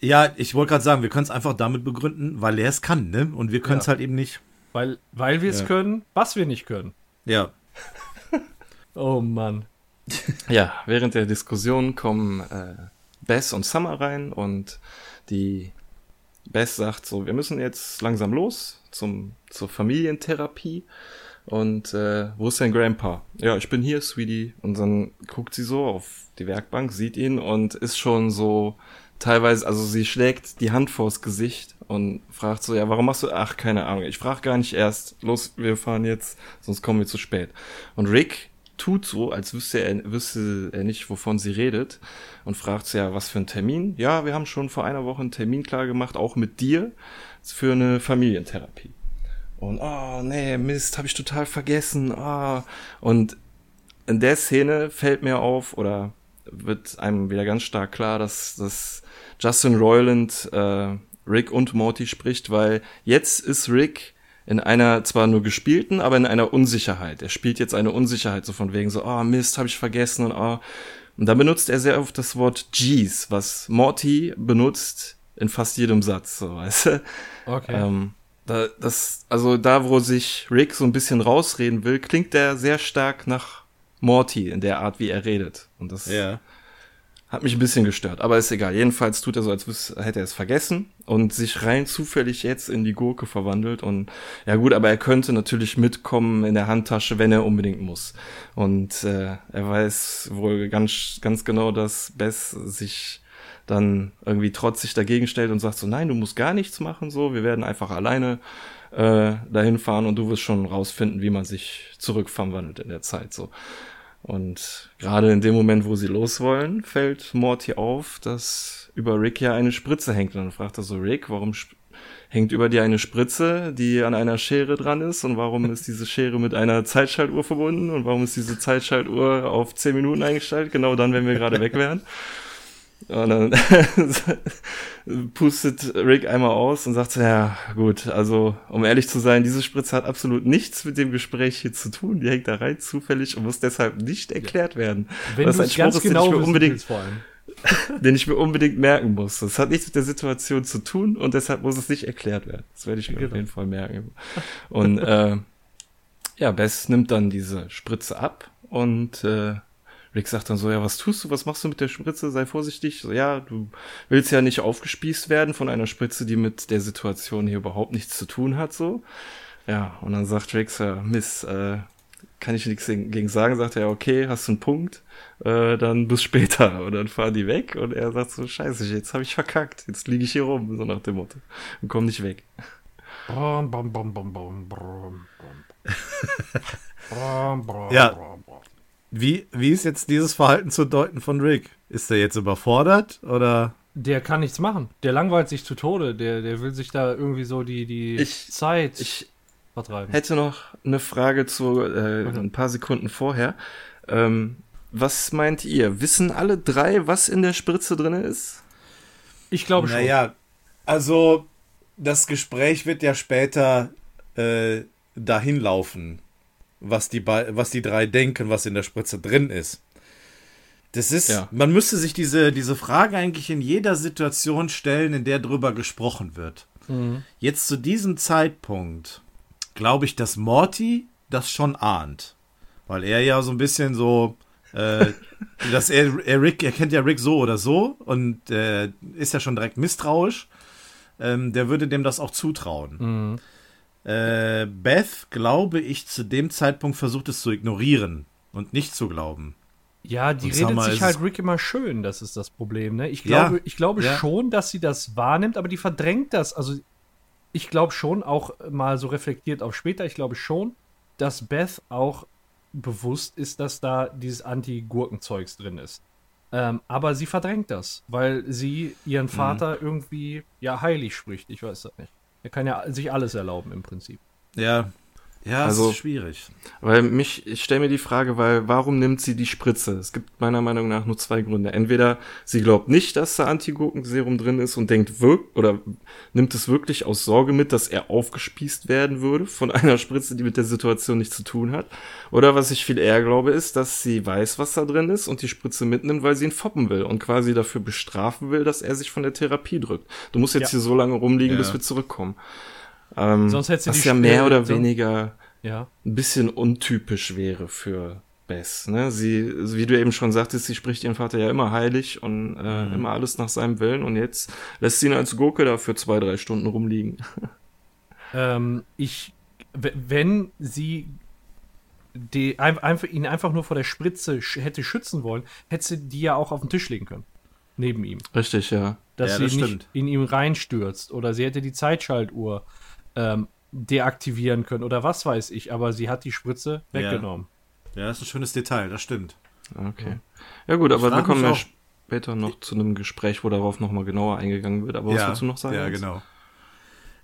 Ja, ich wollte gerade sagen, wir können es einfach damit begründen, weil er es kann, ne? Und wir können es ja. halt eben nicht. Weil, weil wir es können, was wir nicht können. Ja. oh Mann. ja, während der Diskussion kommen äh, Bess und Summer rein und die Bess sagt so, wir müssen jetzt langsam los zum, zur Familientherapie. Und äh, wo ist dein Grandpa? Ja, ich bin hier, Sweetie. Und dann guckt sie so auf die Werkbank, sieht ihn und ist schon so teilweise, also sie schlägt die Hand vors Gesicht und fragt so, ja, warum machst du, ach, keine Ahnung, ich frage gar nicht erst, los, wir fahren jetzt, sonst kommen wir zu spät. Und Rick tut so, als wüsste er, wüsste er nicht, wovon sie redet und fragt sie ja, was für ein Termin? Ja, wir haben schon vor einer Woche einen Termin klar gemacht, auch mit dir, für eine Familientherapie. Und, oh, nee, Mist, habe ich total vergessen. Ah. Und in der Szene fällt mir auf, oder wird einem wieder ganz stark klar, dass, dass Justin Roiland äh, Rick und Morty spricht, weil jetzt ist Rick in einer zwar nur gespielten, aber in einer Unsicherheit. Er spielt jetzt eine Unsicherheit, so von wegen so, oh Mist, habe ich vergessen und oh. Und da benutzt er sehr oft das Wort Jeez, was Morty benutzt in fast jedem Satz, so weißt du. Okay. Ähm, da, das, also da, wo sich Rick so ein bisschen rausreden will, klingt er sehr stark nach Morty in der Art, wie er redet. Und das ja. Hat mich ein bisschen gestört, aber ist egal. Jedenfalls tut er so, als hätte er es vergessen und sich rein zufällig jetzt in die Gurke verwandelt. Und ja gut, aber er könnte natürlich mitkommen in der Handtasche, wenn er unbedingt muss. Und äh, er weiß wohl ganz, ganz genau, dass Bess sich dann irgendwie trotzig dagegen stellt und sagt so, nein, du musst gar nichts machen, so, wir werden einfach alleine äh, dahin fahren und du wirst schon rausfinden, wie man sich zurückverwandelt in der Zeit, so. Und gerade in dem Moment, wo sie los wollen, fällt Morty auf, dass über Rick ja eine Spritze hängt. Und dann fragt er so, Rick, warum hängt über dir eine Spritze, die an einer Schere dran ist? Und warum ist diese Schere mit einer Zeitschaltuhr verbunden? Und warum ist diese Zeitschaltuhr auf 10 Minuten eingestellt? Genau dann, wenn wir gerade weg wären. Und dann pustet Rick einmal aus und sagt, ja gut, also um ehrlich zu sein, diese Spritze hat absolut nichts mit dem Gespräch hier zu tun. Die hängt da rein zufällig und muss deshalb nicht erklärt werden. Wenn das ist ein Spruch, ganz genau den ich mir unbedingt, den ich mir unbedingt merken muss. Das hat nichts mit der Situation zu tun und deshalb muss es nicht erklärt werden. Das werde ich mir genau. auf jeden Fall merken. Und äh, ja, Bess nimmt dann diese Spritze ab und äh, Rick sagt dann so, ja, was tust du, was machst du mit der Spritze, sei vorsichtig. So, ja, du willst ja nicht aufgespießt werden von einer Spritze, die mit der Situation hier überhaupt nichts zu tun hat, so. Ja, und dann sagt Rick so, Miss, äh, kann ich nichts gegen sagen, sagt er, okay, hast du einen Punkt, äh, dann bis später. Und dann fahren die weg und er sagt so, scheiße, jetzt habe ich verkackt, jetzt liege ich hier rum, so nach dem Motto. Und komm nicht weg. Bom, bom, bom, bom, bom, ja, wie, wie ist jetzt dieses Verhalten zu deuten von Rick? Ist er jetzt überfordert oder? Der kann nichts machen. Der langweilt sich zu Tode. Der, der will sich da irgendwie so die, die ich, Zeit ich vertreiben. Hätte noch eine Frage zu äh, okay. ein paar Sekunden vorher. Ähm, was meint ihr? Wissen alle drei, was in der Spritze drin ist? Ich glaube schon. Naja, also das Gespräch wird ja später äh, dahin laufen was die, was die drei denken, was in der Spritze drin ist. Das ist, ja. man müsste sich diese, diese Frage eigentlich in jeder Situation stellen, in der drüber gesprochen wird. Mhm. Jetzt zu diesem Zeitpunkt glaube ich, dass Morty das schon ahnt. Weil er ja so ein bisschen so, äh, dass er, er Rick, er kennt ja Rick so oder so und äh, ist ja schon direkt misstrauisch. Ähm, der würde dem das auch zutrauen. Mhm. Äh, Beth, glaube ich, zu dem Zeitpunkt versucht es zu ignorieren und nicht zu glauben. Ja, die und redet sich halt Rick immer schön, das ist das Problem. Ne? Ich glaube, ja, ich glaube ja. schon, dass sie das wahrnimmt, aber die verdrängt das. Also ich glaube schon, auch mal so reflektiert auf später, ich glaube schon, dass Beth auch bewusst ist, dass da dieses Anti-Gurkenzeugs drin ist. Ähm, aber sie verdrängt das, weil sie ihren mhm. Vater mhm. irgendwie ja heilig spricht. Ich weiß das nicht. Er kann ja sich alles erlauben im Prinzip. Ja, ja, also, das ist schwierig. Weil mich, ich stelle mir die Frage, weil warum nimmt sie die Spritze? Es gibt meiner Meinung nach nur zwei Gründe. Entweder sie glaubt nicht, dass da Antigurkenserum drin ist und denkt wirk oder nimmt es wirklich aus Sorge mit, dass er aufgespießt werden würde von einer Spritze, die mit der Situation nichts zu tun hat. Oder was ich viel eher glaube, ist, dass sie weiß, was da drin ist und die Spritze mitnimmt, weil sie ihn foppen will und quasi dafür bestrafen will, dass er sich von der Therapie drückt. Du musst jetzt ja. hier so lange rumliegen, ja. bis wir zurückkommen. Ähm, Sonst hätte sie was ja mehr oder weniger ja. ein bisschen untypisch wäre für Bess. Ne? Sie, wie du eben schon sagtest, sie spricht ihren Vater ja immer heilig und äh, mhm. immer alles nach seinem Willen und jetzt lässt sie ihn als Gurke da für zwei, drei Stunden rumliegen. Ähm, ich, wenn sie die, einfach, ihn einfach nur vor der Spritze hätte schützen wollen, hätte sie die ja auch auf den Tisch legen können. Neben ihm. Richtig, ja. Dass ja, sie das nicht stimmt. in ihm reinstürzt. Oder sie hätte die Zeitschaltuhr ähm, deaktivieren können oder was weiß ich, aber sie hat die Spritze weggenommen. Ja, ja das ist ein schönes Detail, das stimmt. Okay. Ja gut, aber wir kommen ja später noch zu einem Gespräch, wo darauf nochmal genauer eingegangen wird. Aber was ja, willst du noch sagen? Ja, genau.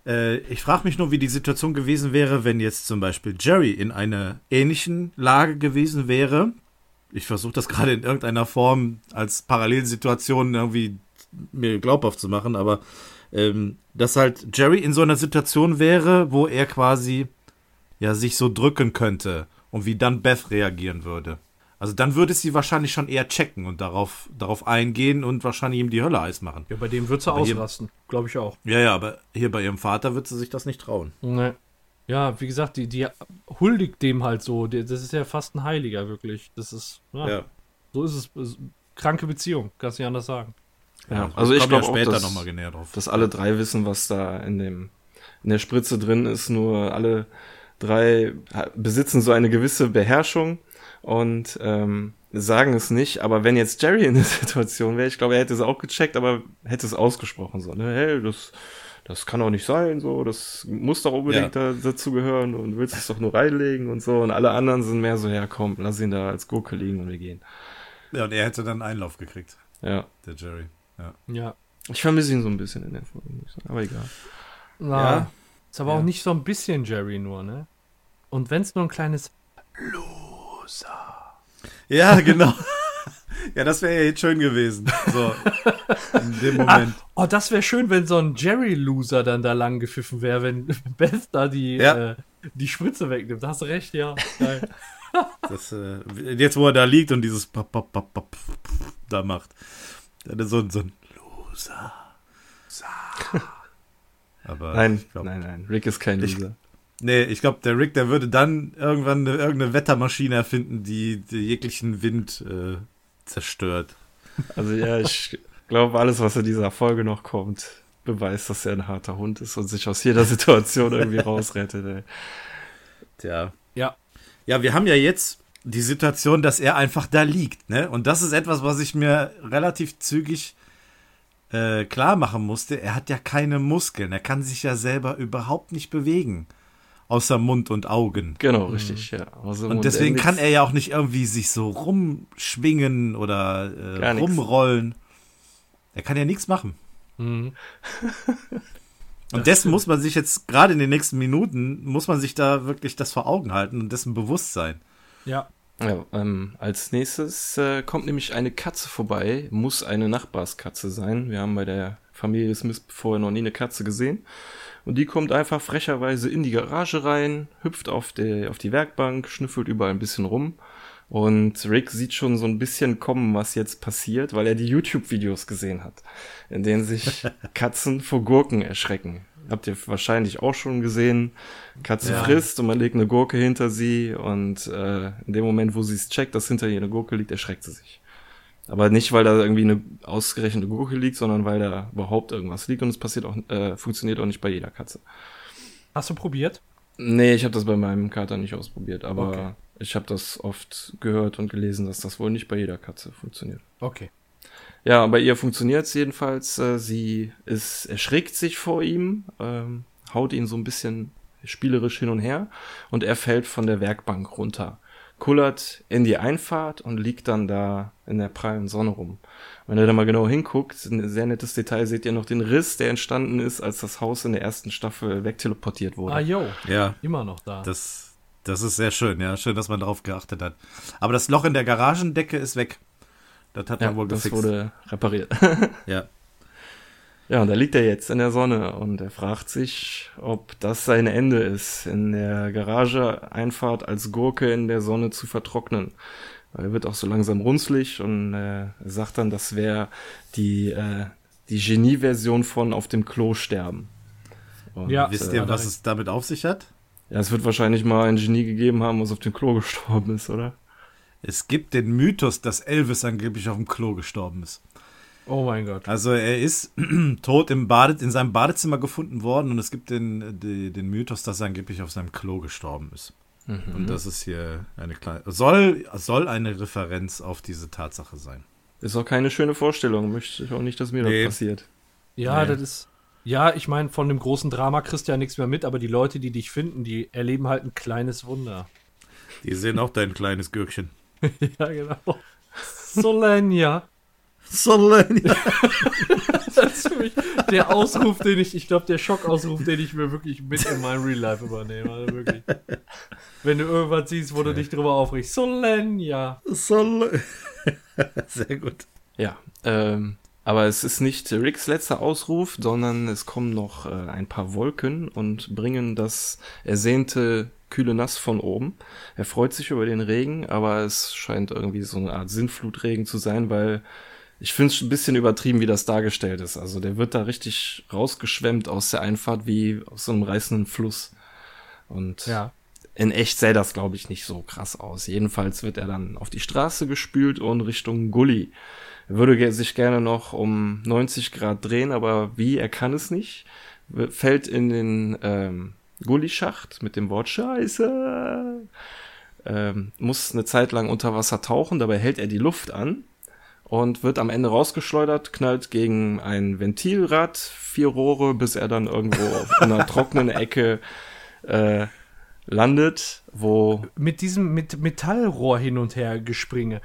Äh, ich frage mich nur, wie die Situation gewesen wäre, wenn jetzt zum Beispiel Jerry in einer ähnlichen Lage gewesen wäre. Ich versuche das gerade in irgendeiner Form als Parallelsituation irgendwie mir glaubhaft zu machen, aber ähm, dass halt Jerry in so einer Situation wäre, wo er quasi ja sich so drücken könnte und wie dann Beth reagieren würde. Also dann würde sie wahrscheinlich schon eher checken und darauf, darauf eingehen und wahrscheinlich ihm die Hölle Eis machen. Ja, bei dem wird sie aber ausrasten, glaube ich auch. Ja, ja, aber hier bei ihrem Vater wird sie sich das nicht trauen. Nee. Ja, wie gesagt, die, die huldigt dem halt so. Das ist ja fast ein Heiliger, wirklich. Das ist, ja. ja. So ist es. Kranke Beziehung, kannst du nicht anders sagen. Ja, also ich glaube ja auch, dass, noch mal drauf. dass alle drei wissen, was da in dem in der Spritze drin ist. Nur alle drei besitzen so eine gewisse Beherrschung und ähm, sagen es nicht. Aber wenn jetzt Jerry in der Situation wäre, ich glaube, er hätte es auch gecheckt, aber hätte es ausgesprochen so. Ne? Hey, das das kann doch nicht sein, so, das muss doch unbedingt ja. dazu gehören und willst es doch nur reinlegen und so. Und alle anderen sind mehr so, ja komm, lass ihn da als Gurke liegen und wir gehen. Ja, und er hätte dann Einlauf gekriegt. Ja. Der Jerry. Ja. ja. Ich vermisse ihn so ein bisschen in der Folge, aber egal. Na, ja. Ist aber ja. auch nicht so ein bisschen Jerry nur, ne? Und wenn es nur ein kleines Loser. Ja, genau. ja, das wäre ja jetzt schön gewesen. So, in dem ah, Moment. Ah, oh, das wäre schön, wenn so ein Jerry-Loser dann da lang gepfiffen wäre, wenn Beth da die, ja. äh, die Spritze wegnimmt. Da hast du recht, ja. Geil. Das, äh, jetzt, wo er da liegt und dieses da macht. So, so ein Loser. Aber nein, glaub, nein, nein. Rick ist kein Loser. Ich, nee, ich glaube, der Rick, der würde dann irgendwann eine, irgendeine Wettermaschine erfinden, die, die jeglichen Wind äh, zerstört. Also ja, ich glaube, alles, was in dieser Folge noch kommt, beweist, dass er ein harter Hund ist und sich aus jeder Situation irgendwie rausrettet. Ey. Tja. Ja. Ja, wir haben ja jetzt die Situation, dass er einfach da liegt, ne? Und das ist etwas, was ich mir relativ zügig äh, klar machen musste. Er hat ja keine Muskeln. Er kann sich ja selber überhaupt nicht bewegen. Außer Mund und Augen. Genau, richtig, ja. Also und deswegen kann er ja auch nicht irgendwie sich so rumschwingen oder äh, rumrollen. Er kann ja nichts machen. Mhm. und dessen muss man sich jetzt gerade in den nächsten Minuten, muss man sich da wirklich das vor Augen halten und dessen bewusst sein. Ja. Ja, ähm, als nächstes äh, kommt nämlich eine Katze vorbei, muss eine Nachbarskatze sein. Wir haben bei der Familie Smith vorher noch nie eine Katze gesehen. Und die kommt einfach frecherweise in die Garage rein, hüpft auf, die, auf die Werkbank, schnüffelt überall ein bisschen rum. Und Rick sieht schon so ein bisschen kommen, was jetzt passiert, weil er die YouTube-Videos gesehen hat, in denen sich Katzen vor Gurken erschrecken. Habt ihr wahrscheinlich auch schon gesehen. Katze ja. frisst und man legt eine Gurke hinter sie und äh, in dem Moment, wo sie es checkt, dass hinter ihr eine Gurke liegt, erschreckt sie sich. Aber nicht, weil da irgendwie eine ausgerechnete Gurke liegt, sondern weil da überhaupt irgendwas liegt und es passiert auch, äh, funktioniert auch nicht bei jeder Katze. Hast du probiert? Nee, ich habe das bei meinem Kater nicht ausprobiert, aber okay. ich habe das oft gehört und gelesen, dass das wohl nicht bei jeder Katze funktioniert. Okay. Ja, bei ihr funktioniert es jedenfalls. Äh, sie ist, erschrickt sich vor ihm, ähm, haut ihn so ein bisschen spielerisch hin und her und er fällt von der Werkbank runter, kullert in die Einfahrt und liegt dann da in der prallen Sonne rum. Wenn ihr da mal genau hinguckt, ein sehr nettes Detail, seht ihr noch den Riss, der entstanden ist, als das Haus in der ersten Staffel wegteleportiert wurde. Ah, jo. Ja. Immer noch da. Das, das ist sehr schön, ja. Schön, dass man darauf geachtet hat. Aber das Loch in der Garagendecke ist weg. Das hat man ja, wohl gefixt. Das wurde repariert. ja. Ja, und da liegt er jetzt in der Sonne und er fragt sich, ob das sein Ende ist, in der Garage-Einfahrt als Gurke in der Sonne zu vertrocknen. Weil er wird auch so langsam runzlig und äh, sagt dann, das wäre die, äh, die Genie-Version von auf dem Klo sterben. Und, ja, wisst ihr, äh, was es damit auf sich hat? Ja, es wird wahrscheinlich mal ein Genie gegeben haben, was auf dem Klo gestorben ist, oder? Es gibt den Mythos, dass Elvis angeblich auf dem Klo gestorben ist. Oh mein Gott. Also er ist tot im Bade, in seinem Badezimmer gefunden worden und es gibt den, den, den Mythos, dass er angeblich auf seinem Klo gestorben ist. Mhm. Und das ist hier eine kleine. Soll, soll eine Referenz auf diese Tatsache sein. Ist auch keine schöne Vorstellung. Möchte ich auch nicht, dass mir nee. das passiert. Ja, nee. das ist. Ja, ich meine, von dem großen Drama kriegst du ja nichts mehr mit, aber die Leute, die dich finden, die erleben halt ein kleines Wunder. Die sehen auch dein kleines Gürkchen. ja, genau. Solenia. Solenia. das ist mich der Ausruf, den ich, ich glaube, der Schockausruf, den ich mir wirklich mit in mein Real Life übernehme. Also wirklich. Wenn du irgendwas siehst, wo du dich drüber aufregst. Solenia. Sol Sehr gut. Ja, ähm, aber es ist nicht Ricks letzter Ausruf, sondern es kommen noch äh, ein paar Wolken und bringen das ersehnte kühle Nass von oben. Er freut sich über den Regen, aber es scheint irgendwie so eine Art Sinnflutregen zu sein, weil ich finde es ein bisschen übertrieben, wie das dargestellt ist. Also der wird da richtig rausgeschwemmt aus der Einfahrt wie aus so einem reißenden Fluss. Und ja. in echt sähe das, glaube ich, nicht so krass aus. Jedenfalls wird er dann auf die Straße gespült und Richtung Gully. Er würde sich gerne noch um 90 Grad drehen, aber wie, er kann es nicht. Fällt in den ähm, Gully-Schacht mit dem Wort Scheiße. Ähm, muss eine Zeit lang unter Wasser tauchen, dabei hält er die Luft an und wird am Ende rausgeschleudert, knallt gegen ein Ventilrad, vier Rohre, bis er dann irgendwo auf einer trockenen Ecke äh, landet, wo mit diesem mit Metallrohr hin und her gespringe.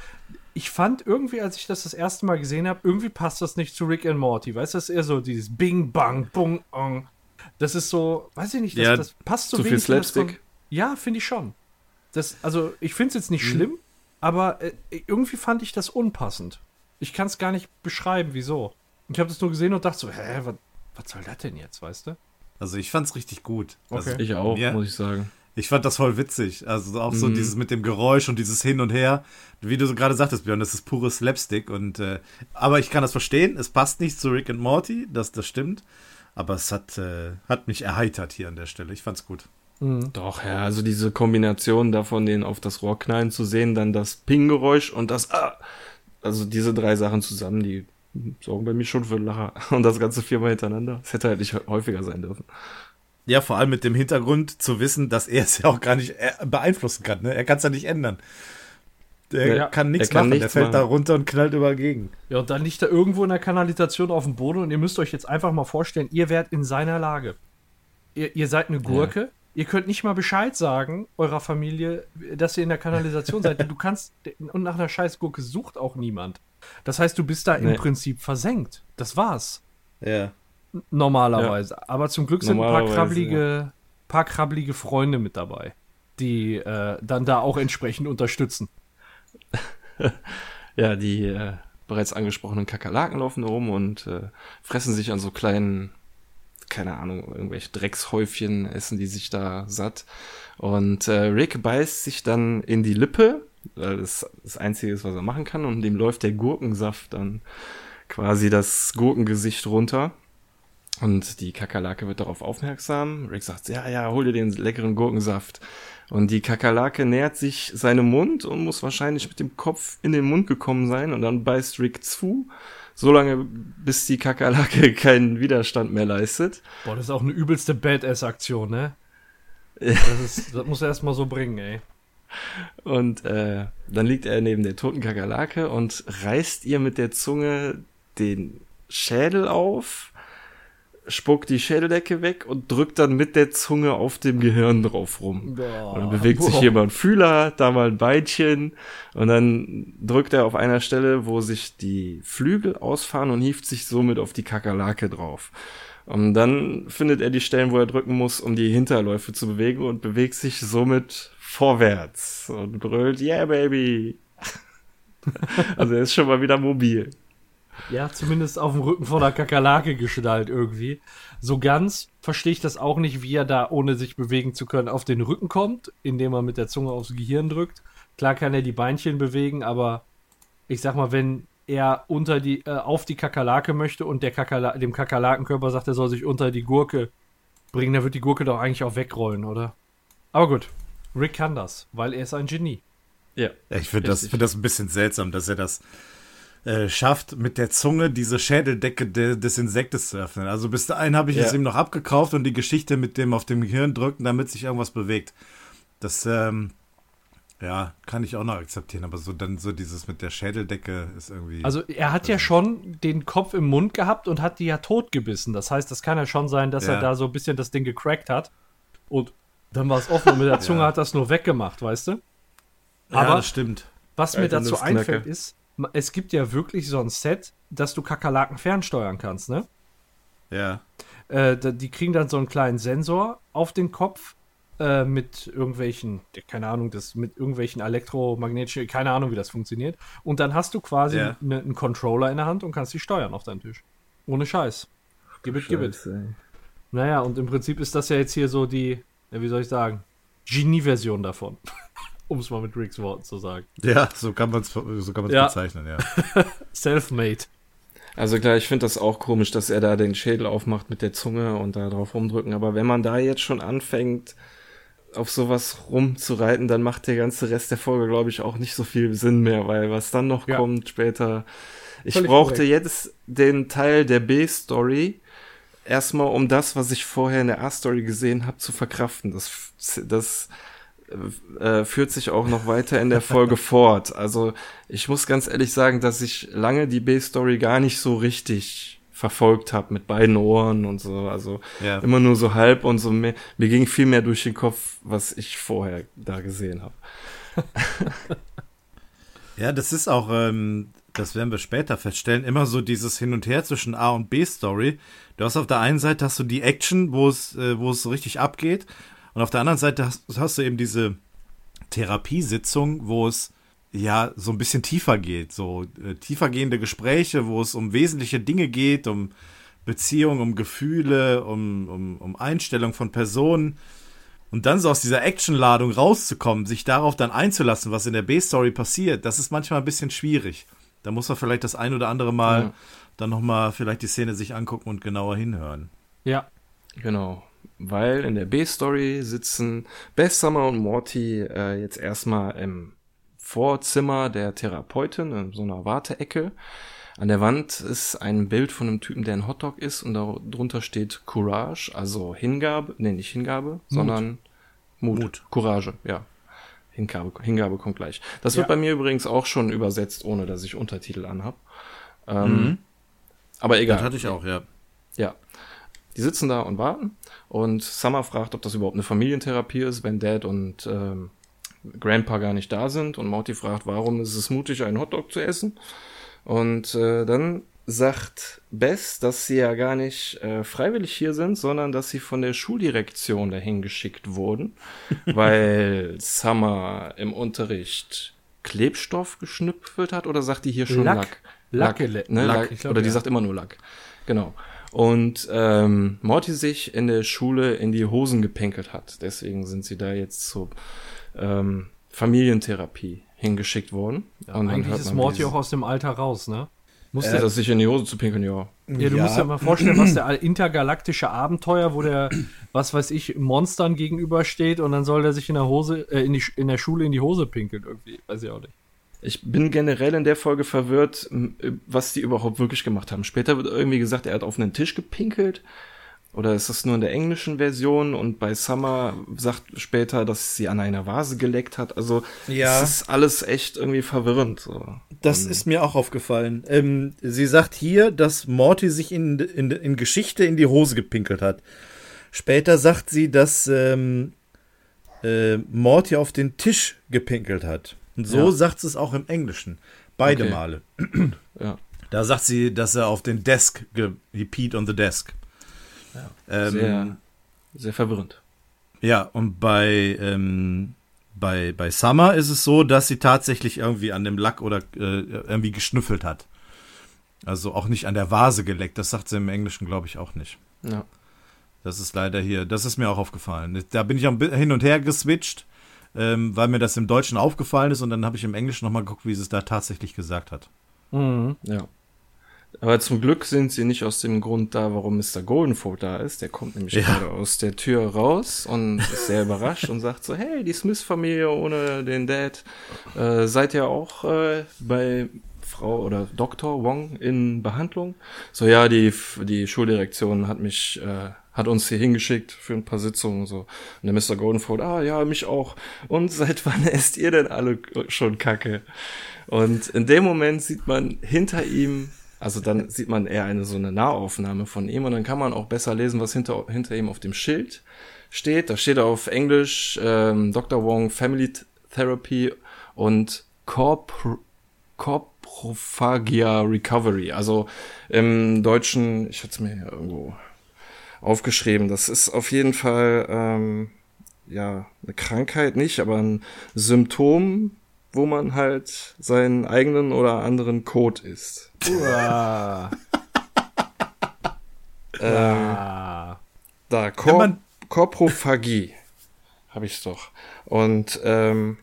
Ich fand irgendwie, als ich das das erste Mal gesehen habe, irgendwie passt das nicht zu Rick and Morty. Weißt du, das ist eher so dieses Bing Bang Bung Ong. Das ist so, weiß ich nicht, das, ja, das passt so zu wenig. Viel Slapstick. Von, ja, finde ich schon. Das, also ich finde es jetzt nicht mhm. schlimm, aber äh, irgendwie fand ich das unpassend. Ich kann es gar nicht beschreiben, wieso. Ich habe das nur gesehen und dachte so, hä, was, was soll das denn jetzt, weißt du? Also ich fand's richtig gut. Okay. Also, ich auch, mir, muss ich sagen. Ich fand das voll witzig. Also auch so mhm. dieses mit dem Geräusch und dieses Hin und Her. Wie du so gerade sagtest, Björn, das ist pures Slapstick. Und, äh, aber ich kann das verstehen. Es passt nicht zu Rick and Morty, das, das stimmt. Aber es hat, äh, hat mich erheitert hier an der Stelle. Ich fand's gut. Mhm. Doch, ja, also diese Kombination davon, den auf das Rohr knallen zu sehen, dann das Ping-Geräusch und das Ah, also diese drei Sachen zusammen, die sorgen bei mir schon für Lacher. Und das Ganze viermal hintereinander. Das hätte halt nicht häufiger sein dürfen. Ja, vor allem mit dem Hintergrund zu wissen, dass er es ja auch gar nicht äh, beeinflussen kann. Ne? Er kann es ja nicht ändern. Der ja, kann nichts machen. Nichts der fällt machen. da runter und knallt übergegen. Ja, und dann liegt er irgendwo in der Kanalisation auf dem Boden und ihr müsst euch jetzt einfach mal vorstellen, ihr wärt in seiner Lage. Ihr, ihr seid eine Gurke, ja. Ihr könnt nicht mal Bescheid sagen, eurer Familie, dass ihr in der Kanalisation seid. Du kannst, und nach einer Scheißgurke sucht auch niemand. Das heißt, du bist da nee. im Prinzip versenkt. Das war's. Ja. Normalerweise. Ja. Aber zum Glück sind ein paar krabbelige, ja. paar krabbelige Freunde mit dabei, die äh, dann da auch entsprechend unterstützen. ja, die äh, bereits angesprochenen Kakerlaken laufen da rum und äh, fressen sich an so kleinen keine Ahnung, irgendwelche Dreckshäufchen essen die sich da satt. Und äh, Rick beißt sich dann in die Lippe. Das ist das Einzige, was er machen kann. Und dem läuft der Gurkensaft dann quasi das Gurkengesicht runter. Und die Kakerlake wird darauf aufmerksam. Rick sagt, ja, ja, hol dir den leckeren Gurkensaft. Und die Kakerlake nähert sich seinem Mund und muss wahrscheinlich mit dem Kopf in den Mund gekommen sein. Und dann beißt Rick zu so lange, bis die Kakerlake keinen Widerstand mehr leistet. Boah, das ist auch eine übelste Badass-Aktion, ne? Das, ist, das muss er erstmal so bringen, ey. Und äh, dann liegt er neben der toten Kakerlake und reißt ihr mit der Zunge den Schädel auf spuckt die Schädeldecke weg und drückt dann mit der Zunge auf dem Gehirn drauf rum. Boah. Und dann bewegt sich hier mal ein Fühler, da mal ein Beinchen und dann drückt er auf einer Stelle, wo sich die Flügel ausfahren und hieft sich somit auf die Kakerlake drauf. Und dann findet er die Stellen, wo er drücken muss, um die Hinterläufe zu bewegen und bewegt sich somit vorwärts und brüllt, yeah, baby. also er ist schon mal wieder mobil. Ja, zumindest auf dem Rücken von der Kakerlake geschnallt irgendwie. So ganz verstehe ich das auch nicht, wie er da, ohne sich bewegen zu können, auf den Rücken kommt, indem er mit der Zunge aufs Gehirn drückt. Klar kann er die Beinchen bewegen, aber ich sag mal, wenn er unter die, äh, auf die Kakerlake möchte und der Kakerla dem Kakerlakenkörper sagt, er soll sich unter die Gurke bringen, dann wird die Gurke doch eigentlich auch wegrollen, oder? Aber gut, Rick kann das, weil er ist ein Genie. Ja. Ich finde das, find das ein bisschen seltsam, dass er das äh, schafft, mit der Zunge diese Schädeldecke de, des Insektes zu öffnen. Also bis dahin habe ich ja. es ihm noch abgekauft und die Geschichte mit dem auf dem Gehirn drücken, damit sich irgendwas bewegt. Das, ähm, ja, kann ich auch noch akzeptieren, aber so dann so dieses mit der Schädeldecke ist irgendwie. Also er hat ja schon den Kopf im Mund gehabt und hat die ja totgebissen. Das heißt, das kann ja schon sein, dass ja. er da so ein bisschen das Ding gecrackt hat. Und dann war es offen und mit der Zunge ja. hat das nur weggemacht, weißt du? Aber ja, das stimmt. Was mir dazu einfällt, ist, es gibt ja wirklich so ein Set, dass du Kakerlaken fernsteuern kannst, ne? Ja. Äh, die kriegen dann so einen kleinen Sensor auf den Kopf äh, mit irgendwelchen, keine Ahnung, das mit irgendwelchen elektromagnetischen, keine Ahnung, wie das funktioniert. Und dann hast du quasi ja. ne, einen Controller in der Hand und kannst die steuern auf deinem Tisch. Ohne Scheiß. Gib it, gib it. Naja, und im Prinzip ist das ja jetzt hier so die, ja, wie soll ich sagen, Genie-Version davon um es mal mit Ricks Worten zu sagen. Ja, so kann man es so kann ja. bezeichnen, ja. Self-made. Also klar, ich finde das auch komisch, dass er da den Schädel aufmacht mit der Zunge und da drauf rumdrücken. Aber wenn man da jetzt schon anfängt, auf sowas rumzureiten, dann macht der ganze Rest der Folge, glaube ich, auch nicht so viel Sinn mehr, weil was dann noch ja. kommt später. Ich Völlig brauchte korrekt. jetzt den Teil der B-Story erstmal, um das, was ich vorher in der A-Story gesehen habe, zu verkraften. Das, das äh, führt sich auch noch weiter in der Folge fort. Also ich muss ganz ehrlich sagen, dass ich lange die B-Story gar nicht so richtig verfolgt habe mit beiden Ohren und so. Also ja. immer nur so halb und so mehr. Mir ging viel mehr durch den Kopf, was ich vorher da gesehen habe. ja, das ist auch, ähm, das werden wir später feststellen, immer so dieses Hin und Her zwischen A und B-Story. Du hast auf der einen Seite hast du die Action, wo es, äh, wo es so richtig abgeht. Und auf der anderen Seite hast, hast du eben diese Therapiesitzung, wo es ja so ein bisschen tiefer geht, so äh, tiefergehende Gespräche, wo es um wesentliche Dinge geht, um Beziehungen, um Gefühle, um, um, um Einstellung von Personen. Und dann so aus dieser Actionladung rauszukommen, sich darauf dann einzulassen, was in der B-Story passiert, das ist manchmal ein bisschen schwierig. Da muss man vielleicht das ein oder andere Mal ja. dann nochmal vielleicht die Szene sich angucken und genauer hinhören. Ja, genau weil in der B-Story sitzen Beth Summer und Morty äh, jetzt erstmal im Vorzimmer der Therapeutin, in so einer Warteecke. An der Wand ist ein Bild von einem Typen, der ein Hotdog ist und darunter steht Courage, also Hingabe, nee, nicht Hingabe, Mut. sondern Mut. Mut. Courage, ja. Hingabe, Hingabe kommt gleich. Das ja. wird bei mir übrigens auch schon übersetzt, ohne dass ich Untertitel anhab. Ähm, mhm. Aber egal. Das hatte ich auch, ja. Ja. Die sitzen da und warten und Summer fragt, ob das überhaupt eine Familientherapie ist, wenn Dad und ähm, Grandpa gar nicht da sind und Morty fragt, warum ist es mutig, einen Hotdog zu essen? Und äh, dann sagt Bess, dass sie ja gar nicht äh, freiwillig hier sind, sondern dass sie von der Schuldirektion dahin geschickt wurden, weil Summer im Unterricht Klebstoff geschnüpfelt hat oder sagt die hier schon Lack? Lack, Lack, Lack, ne? Lack. Glaub, oder die ja. sagt immer nur Lack. Genau und ähm, Morty sich in der Schule in die Hosen gepinkelt hat. Deswegen sind sie da jetzt zur ähm, Familientherapie hingeschickt worden. Ja, und eigentlich ist Morty auch aus dem Alter raus, ne? Musste äh, das sich in die Hose zu pinkeln, ja. Ja, du ja. musst dir mal vorstellen, was der intergalaktische Abenteuer, wo der, was weiß ich, Monstern gegenübersteht und dann soll der sich in der Hose, äh, in, die, in der Schule in die Hose pinkeln irgendwie. Weiß ich auch nicht. Ich bin generell in der Folge verwirrt, was die überhaupt wirklich gemacht haben. Später wird irgendwie gesagt, er hat auf einen Tisch gepinkelt. Oder ist das nur in der englischen Version? Und bei Summer sagt später, dass sie an einer Vase geleckt hat. Also, ja. es ist alles echt irgendwie verwirrend. So. Das ist mir auch aufgefallen. Ähm, sie sagt hier, dass Morty sich in, in, in Geschichte in die Hose gepinkelt hat. Später sagt sie, dass ähm, äh, Morty auf den Tisch gepinkelt hat. Und so ja. sagt sie es auch im Englischen. Beide okay. Male. ja. Da sagt sie, dass er auf den Desk, he peed on the desk. Ja. Ähm, sehr, sehr verwirrend. Ja, und bei, ähm, bei, bei Summer ist es so, dass sie tatsächlich irgendwie an dem Lack oder äh, irgendwie geschnüffelt hat. Also auch nicht an der Vase geleckt. Das sagt sie im Englischen, glaube ich, auch nicht. Ja. Das ist leider hier, das ist mir auch aufgefallen. Da bin ich auch hin und her geswitcht ähm, weil mir das im Deutschen aufgefallen ist und dann habe ich im Englischen nochmal geguckt, wie sie es da tatsächlich gesagt hat. Mhm. Ja. Aber zum Glück sind sie nicht aus dem Grund da, warum Mr. Goldenfold da ist. Der kommt nämlich ja. gerade aus der Tür raus und ist sehr überrascht und sagt so, hey, die Smith-Familie ohne den Dad, äh, seid ihr auch äh, bei Frau oder Dr. Wong in Behandlung? So, ja, die, die Schuldirektion hat mich, äh, hat uns hier hingeschickt für ein paar Sitzungen und so. Und der Mr. Goldenfold, ah ja, mich auch. Und seit wann esst ihr denn alle schon Kacke? Und in dem Moment sieht man hinter ihm also dann sieht man eher eine so eine Nahaufnahme von ihm und dann kann man auch besser lesen, was hinter, hinter ihm auf dem Schild steht. Da steht auf Englisch ähm, Dr. Wong Family Therapy und Corp Corprophagia Recovery. Also im Deutschen, ich hatte es mir irgendwo aufgeschrieben, das ist auf jeden Fall ähm, ja eine Krankheit nicht, aber ein Symptom wo man halt seinen eigenen oder anderen Code isst. Uah. ähm, da, Kor Korprophagie habe ich's doch. Und ähm,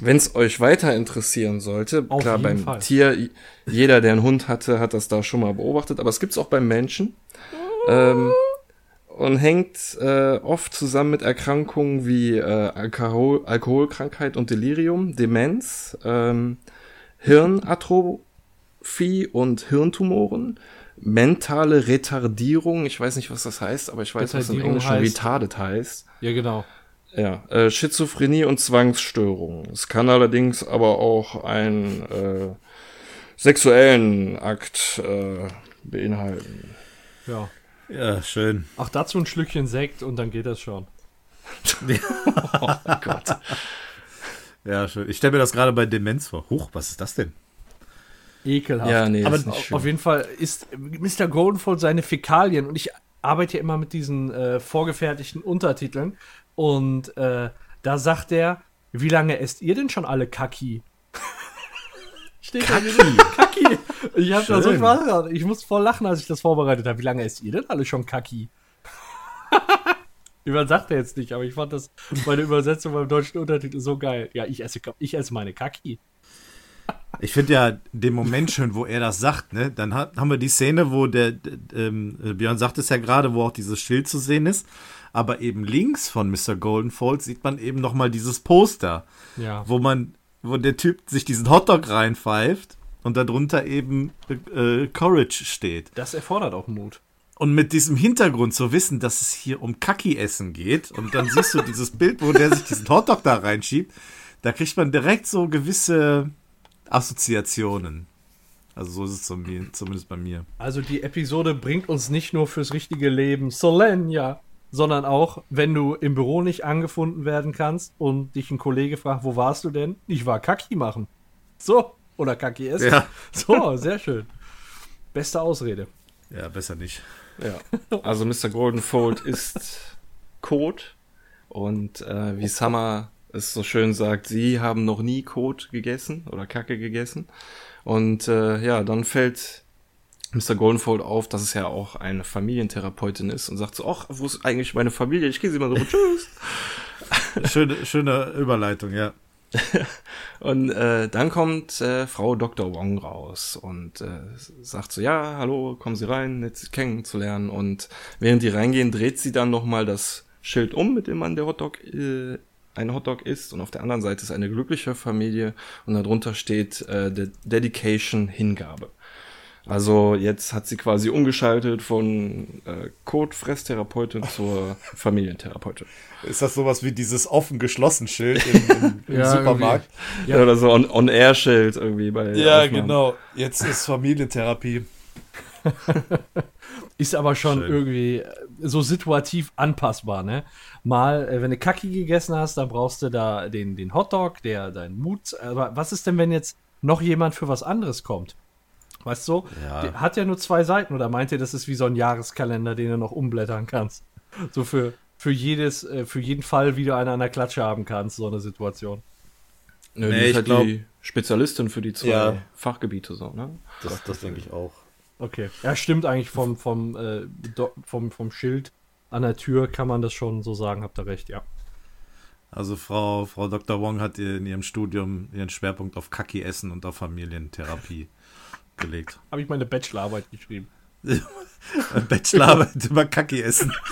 wenn es euch weiter interessieren sollte, Auf klar beim Fall. Tier, jeder, der einen Hund hatte, hat das da schon mal beobachtet, aber es gibt's auch beim Menschen. Ähm, und hängt äh, oft zusammen mit Erkrankungen wie äh, Alkohol Alkoholkrankheit und Delirium, Demenz, ähm, Hirnatrophie und Hirntumoren, mentale Retardierung, ich weiß nicht, was das heißt, aber ich weiß, was im Englischen heißt, retarded heißt. Ja, genau. Ja, äh, Schizophrenie und Zwangsstörungen. Es kann allerdings aber auch einen äh, sexuellen Akt äh, beinhalten. Ja. Ja, schön. Auch dazu ein Schlückchen Sekt und dann geht das schon. oh Gott. Ja, schön. Ich stelle mir das gerade bei Demenz vor. Huch, was ist das denn? Ekelhaft. Ja, nee, Aber auf jeden Fall ist Mr. Goldenfold seine Fäkalien und ich arbeite ja immer mit diesen äh, vorgefertigten Untertiteln und äh, da sagt er, wie lange esst ihr denn schon alle Kaki? Steht Kaki. Da Kaki. Ich habe da so Spaß gehabt. Ich muss voll lachen, als ich das vorbereitet habe. Wie lange esst ihr denn alle schon Kaki? Über sagt er jetzt nicht, aber ich fand das meine Übersetzung beim deutschen Untertitel so geil. Ja, ich esse, ich esse meine Kaki. Ich finde ja den Moment schön, wo er das sagt, ne? Dann hat, haben wir die Szene, wo der, ähm, Björn sagt es ja gerade, wo auch dieses Schild zu sehen ist. Aber eben links von Mr. Goldenfold sieht man eben nochmal dieses Poster, ja. wo man wo der Typ sich diesen Hotdog reinpfeift und darunter eben äh, Courage steht. Das erfordert auch Mut. Und mit diesem Hintergrund zu wissen, dass es hier um Kaki-Essen geht und dann siehst du dieses Bild, wo der sich diesen Hotdog da reinschiebt, da kriegt man direkt so gewisse Assoziationen. Also so ist es zumindest bei mir. Also die Episode bringt uns nicht nur fürs richtige Leben Solenia sondern auch, wenn du im Büro nicht angefunden werden kannst und dich ein Kollege fragt, wo warst du denn? Ich war Kaki machen. So, oder Kaki essen. Ja. So, sehr schön. Beste Ausrede. Ja, besser nicht. Ja. Also Mr. Goldenfold ist Code und äh, wie Summer es so schön sagt, sie haben noch nie Kot gegessen oder Kacke gegessen. Und äh, ja, dann fällt Mr. Goldenfold auf, dass es ja auch eine Familientherapeutin ist und sagt so, ach, wo ist eigentlich meine Familie? Ich gehe sie mal so, tschüss. schöne, schöne Überleitung, ja. und äh, dann kommt äh, Frau Dr. Wong raus und äh, sagt so, ja, hallo, kommen Sie rein, nett kennenzulernen. Und während die reingehen, dreht sie dann nochmal das Schild um, mit dem man der Hotdog äh, ein Hotdog ist. Und auf der anderen Seite ist eine glückliche Familie und darunter steht äh, Dedication Hingabe. Also jetzt hat sie quasi umgeschaltet von äh, Code-Fresstherapeutin zur Familientherapeutin. Ist das sowas wie dieses offen-geschlossen-Schild im, im ja, Supermarkt? Ja. Oder so On-Air-Schild On irgendwie bei. Ja, Aufnahmen. genau. Jetzt ist Familientherapie. ist aber schon Schön. irgendwie so situativ anpassbar, ne? Mal, äh, wenn du Kacki gegessen hast, dann brauchst du da den, den Hotdog, der dein Mut. Aber was ist denn, wenn jetzt noch jemand für was anderes kommt? Weißt du? Ja. hat ja nur zwei Seiten oder meint ihr, das ist wie so ein Jahreskalender, den du noch umblättern kannst? So für, für jedes, äh, für jeden Fall, wie du einen an der Klatsche haben kannst, so eine Situation. Nö, nee, die ist halt glaub, die Spezialistin für die zwei ja. Fachgebiete, so, ne? Das, das denke ich auch. Okay. Ja, stimmt eigentlich vom, vom, äh, vom, vom Schild an der Tür kann man das schon so sagen, habt ihr recht, ja. Also Frau, Frau Dr. Wong hat in ihrem Studium ihren Schwerpunkt auf Kaki-Essen und auf Familientherapie aufgelegt. Habe ich meine Bachelorarbeit geschrieben. Bachelorarbeit über Kacki essen.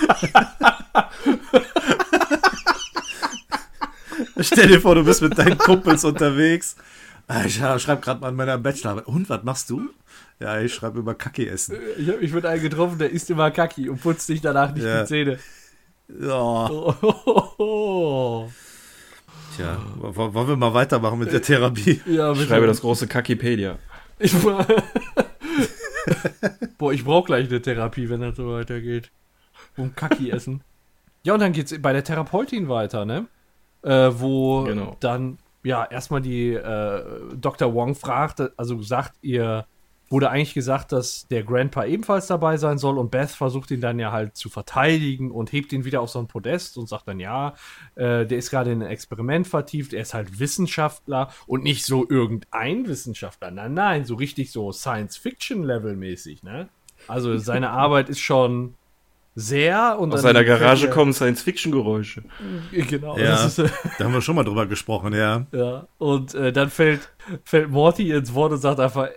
Stell dir vor, du bist mit deinen Kumpels unterwegs. Ah, ich schreibe gerade mal an meiner Bachelorarbeit. Und, was machst du? Ja, ich schreibe über Kacki essen. Ich habe mich mit einem getroffen, der isst immer Kacki und putzt sich danach nicht ja. die Zähne. Ja. Oh. Tja, wollen wir mal weitermachen mit der Therapie? Ja, ich schreibe das große Kakipedia. Ich, Boah, ich brauche gleich eine Therapie, wenn das so weitergeht. Um Kacki essen. Ja, und dann geht's bei der Therapeutin weiter, ne? Äh, wo genau. dann, ja, erstmal die äh, Dr. Wong fragt, also sagt ihr, wurde eigentlich gesagt, dass der Grandpa ebenfalls dabei sein soll und Beth versucht ihn dann ja halt zu verteidigen und hebt ihn wieder auf so ein Podest und sagt dann, ja, äh, der ist gerade in ein Experiment vertieft, er ist halt Wissenschaftler und nicht so irgendein Wissenschaftler, nein, nein, so richtig so Science-Fiction-Level mäßig, ne? Also seine Arbeit ist schon sehr und aus seiner Garage kommen Science-Fiction-Geräusche. Genau. Ja, ist, da haben wir schon mal drüber gesprochen, ja. Ja, und äh, dann fällt, fällt Morty ins Wort und sagt einfach,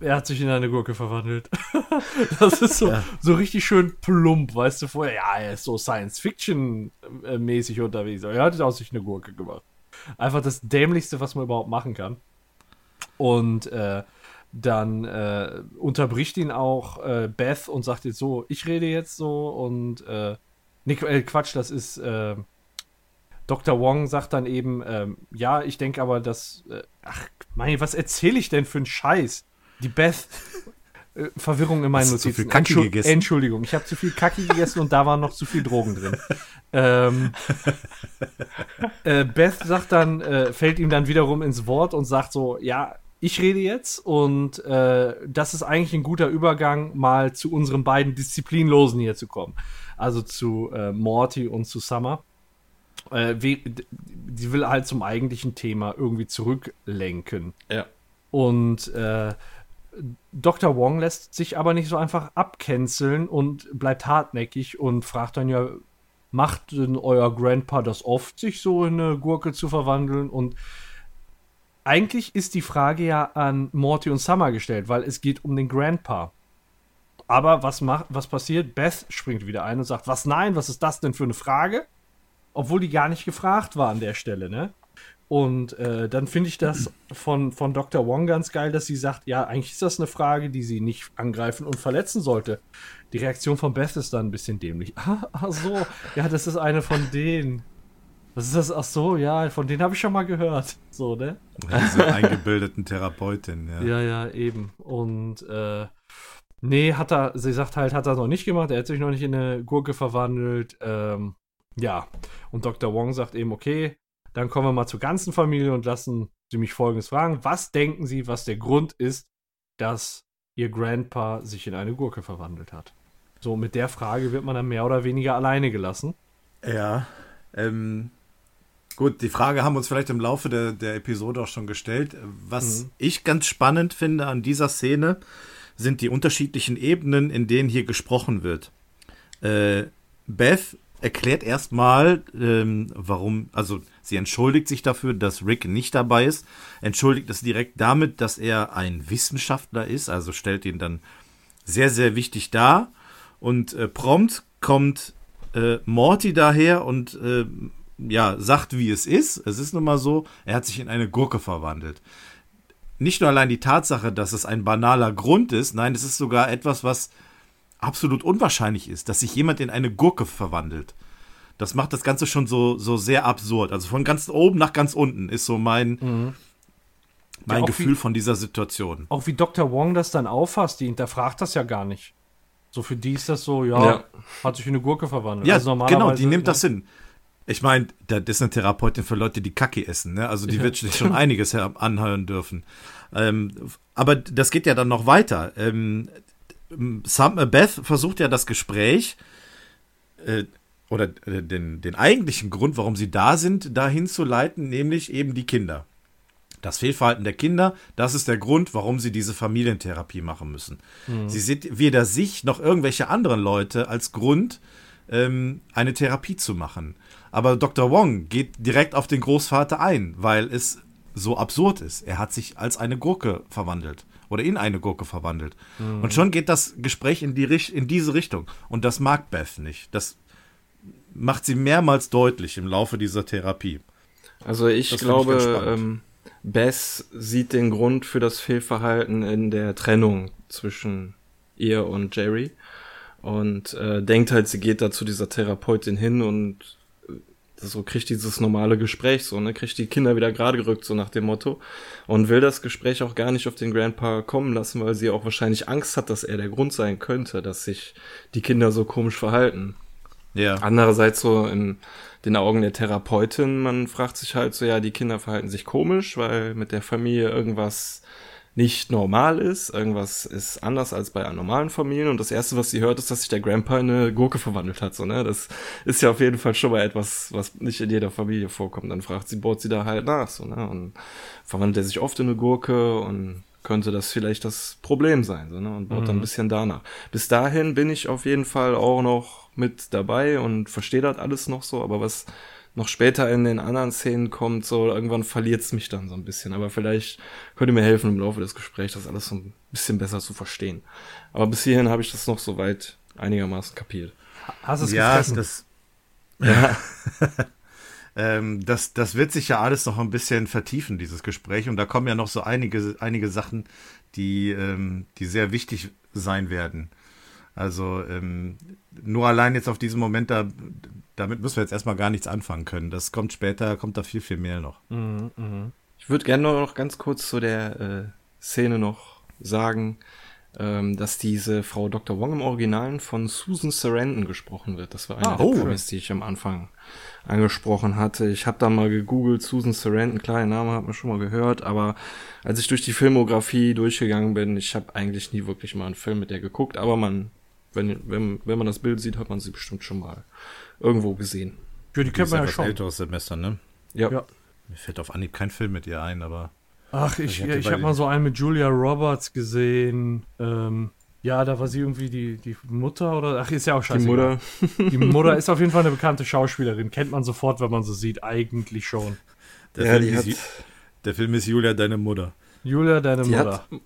er hat sich in eine Gurke verwandelt. das ist so, ja. so richtig schön plump, weißt du, vorher, ja, er ist so Science-Fiction-mäßig unterwegs, aber er hat aus sich eine Gurke gemacht. Einfach das Dämlichste, was man überhaupt machen kann. Und äh, dann äh, unterbricht ihn auch äh, Beth und sagt jetzt so, ich rede jetzt so und äh, nee, äh, Quatsch, das ist äh, Dr. Wong sagt dann eben, ähm, ja, ich denke aber, dass, äh, ach, mein, was erzähle ich denn für einen Scheiß? Die Beth. Äh, Verwirrung in meinen Notizen. Zu viel Kacki gegessen. Entschuldigung, ich habe zu viel Kacki gegessen und da waren noch zu viel Drogen drin. ähm, äh, Beth sagt dann, äh, fällt ihm dann wiederum ins Wort und sagt so, ja, ich rede jetzt und äh, das ist eigentlich ein guter Übergang, mal zu unseren beiden Disziplinlosen hier zu kommen. Also zu äh, Morty und zu Summer. Äh, wie, die will halt zum eigentlichen Thema irgendwie zurücklenken. Ja. Und äh, Dr. Wong lässt sich aber nicht so einfach abcanceln und bleibt hartnäckig und fragt dann ja, macht denn euer Grandpa das oft, sich so in eine Gurke zu verwandeln? Und eigentlich ist die Frage ja an Morty und Summer gestellt, weil es geht um den Grandpa. Aber was macht, was passiert? Beth springt wieder ein und sagt, was nein, was ist das denn für eine Frage? Obwohl die gar nicht gefragt war an der Stelle, ne? Und äh, dann finde ich das von, von Dr. Wong ganz geil, dass sie sagt, ja, eigentlich ist das eine Frage, die sie nicht angreifen und verletzen sollte. Die Reaktion von Beth ist dann ein bisschen dämlich. Ah, ach so, ja, das ist eine von denen. Was ist das? Ach so, ja, von denen habe ich schon mal gehört. So, ne? Diese eingebildeten Therapeutin, ja. Ja, ja, eben. Und äh, nee, hat er, sie sagt halt, hat er noch nicht gemacht, er hat sich noch nicht in eine Gurke verwandelt. Ähm, ja. Und Dr. Wong sagt eben, okay, dann kommen wir mal zur ganzen Familie und lassen Sie mich Folgendes fragen. Was denken Sie, was der Grund ist, dass Ihr Grandpa sich in eine Gurke verwandelt hat? So, mit der Frage wird man dann mehr oder weniger alleine gelassen. Ja, ähm, gut, die Frage haben wir uns vielleicht im Laufe der, der Episode auch schon gestellt. Was mhm. ich ganz spannend finde an dieser Szene, sind die unterschiedlichen Ebenen, in denen hier gesprochen wird. Äh, Beth erklärt erstmal, ähm, warum, also sie entschuldigt sich dafür, dass Rick nicht dabei ist, entschuldigt es direkt damit, dass er ein Wissenschaftler ist, also stellt ihn dann sehr, sehr wichtig dar. Und äh, prompt kommt äh, Morty daher und äh, ja, sagt, wie es ist. Es ist nun mal so, er hat sich in eine Gurke verwandelt. Nicht nur allein die Tatsache, dass es ein banaler Grund ist, nein, es ist sogar etwas, was absolut unwahrscheinlich ist, dass sich jemand in eine Gurke verwandelt. Das macht das Ganze schon so, so sehr absurd. Also von ganz oben nach ganz unten ist so mein, mhm. mein ja, Gefühl wie, von dieser Situation. Auch wie Dr. Wong das dann auffasst, die hinterfragt das ja gar nicht. So für die ist das so, ja, ja. hat sich in eine Gurke verwandelt. Ja, also genau, die nimmt ja. das hin. Ich meine, das ist eine Therapeutin für Leute, die Kacke essen. Ne? Also die wird sich schon einiges anhören dürfen. Ähm, aber das geht ja dann noch weiter. Ähm, Sam, äh, Beth versucht ja das Gespräch äh, oder äh, den, den eigentlichen Grund, warum sie da sind, dahin zu leiten, nämlich eben die Kinder. Das Fehlverhalten der Kinder, das ist der Grund, warum sie diese Familientherapie machen müssen. Mhm. Sie sieht weder sich noch irgendwelche anderen Leute als Grund, ähm, eine Therapie zu machen. Aber Dr. Wong geht direkt auf den Großvater ein, weil es so absurd ist. Er hat sich als eine Gurke verwandelt oder in eine Gurke verwandelt. Mhm. Und schon geht das Gespräch in, die, in diese Richtung. Und das mag Beth nicht. Das macht sie mehrmals deutlich im Laufe dieser Therapie. Also ich das glaube, ich ähm, Bess sieht den Grund für das Fehlverhalten in der Trennung zwischen ihr und Jerry und äh, denkt halt, sie geht da zu dieser Therapeutin hin und so kriegt dieses normale Gespräch so, ne, kriegt die Kinder wieder gerade gerückt, so nach dem Motto. Und will das Gespräch auch gar nicht auf den Grandpa kommen lassen, weil sie auch wahrscheinlich Angst hat, dass er der Grund sein könnte, dass sich die Kinder so komisch verhalten. Ja. Andererseits so in den Augen der Therapeutin, man fragt sich halt so, ja, die Kinder verhalten sich komisch, weil mit der Familie irgendwas nicht normal ist. Irgendwas ist anders als bei normalen Familien. Und das erste, was sie hört, ist, dass sich der Grandpa in eine Gurke verwandelt hat. So, ne? Das ist ja auf jeden Fall schon mal etwas, was nicht in jeder Familie vorkommt. Dann fragt sie, bohrt sie da halt nach. So, ne? Und verwandelt er sich oft in eine Gurke und könnte das vielleicht das Problem sein. So, ne? Und baut mhm. dann ein bisschen danach. Bis dahin bin ich auf jeden Fall auch noch mit dabei und verstehe das alles noch so. Aber was noch später in den anderen Szenen kommt, so irgendwann verliert es mich dann so ein bisschen. Aber vielleicht könnt ihr mir helfen im Laufe des Gesprächs, das alles so ein bisschen besser zu verstehen. Aber bis hierhin habe ich das noch soweit einigermaßen kapiert. Hast du es ja, gefressen? Das, ja. ähm, das, das wird sich ja alles noch ein bisschen vertiefen, dieses Gespräch. Und da kommen ja noch so einige, einige Sachen, die, ähm, die sehr wichtig sein werden. Also ähm, nur allein jetzt auf diesen Moment, da, damit müssen wir jetzt erstmal gar nichts anfangen können. Das kommt später, kommt da viel, viel mehr noch. Mhm, mh. Ich würde gerne noch ganz kurz zu der äh, Szene noch sagen, ähm, dass diese Frau Dr. Wong im Originalen von Susan Sarandon gesprochen wird. Das war eine ah, der oh. die ich am Anfang angesprochen hatte. Ich habe da mal gegoogelt, Susan Sarandon, klar, Name hat man schon mal gehört, aber als ich durch die Filmografie durchgegangen bin, ich habe eigentlich nie wirklich mal einen Film mit der geguckt, aber man, wenn, wenn, wenn man das Bild sieht, hat man sie bestimmt schon mal irgendwo gesehen. Ja, die kennt man ja schon. älteres Semester, ne? Ja. ja. Mir fällt auf Anhieb kein Film mit ihr ein, aber. Ach, ich, ich, ich habe mal so einen mit Julia Roberts gesehen. Ähm, ja, da war sie irgendwie die, die Mutter oder. Ach, ist ja auch scheiße. Die Mutter. Die Mutter ist auf jeden Fall eine bekannte Schauspielerin. Kennt man sofort, wenn man so sieht. Eigentlich schon. Der, ja, Film, ist, der Film ist Julia, deine Mutter. Julia, deine die Mutter. Hat,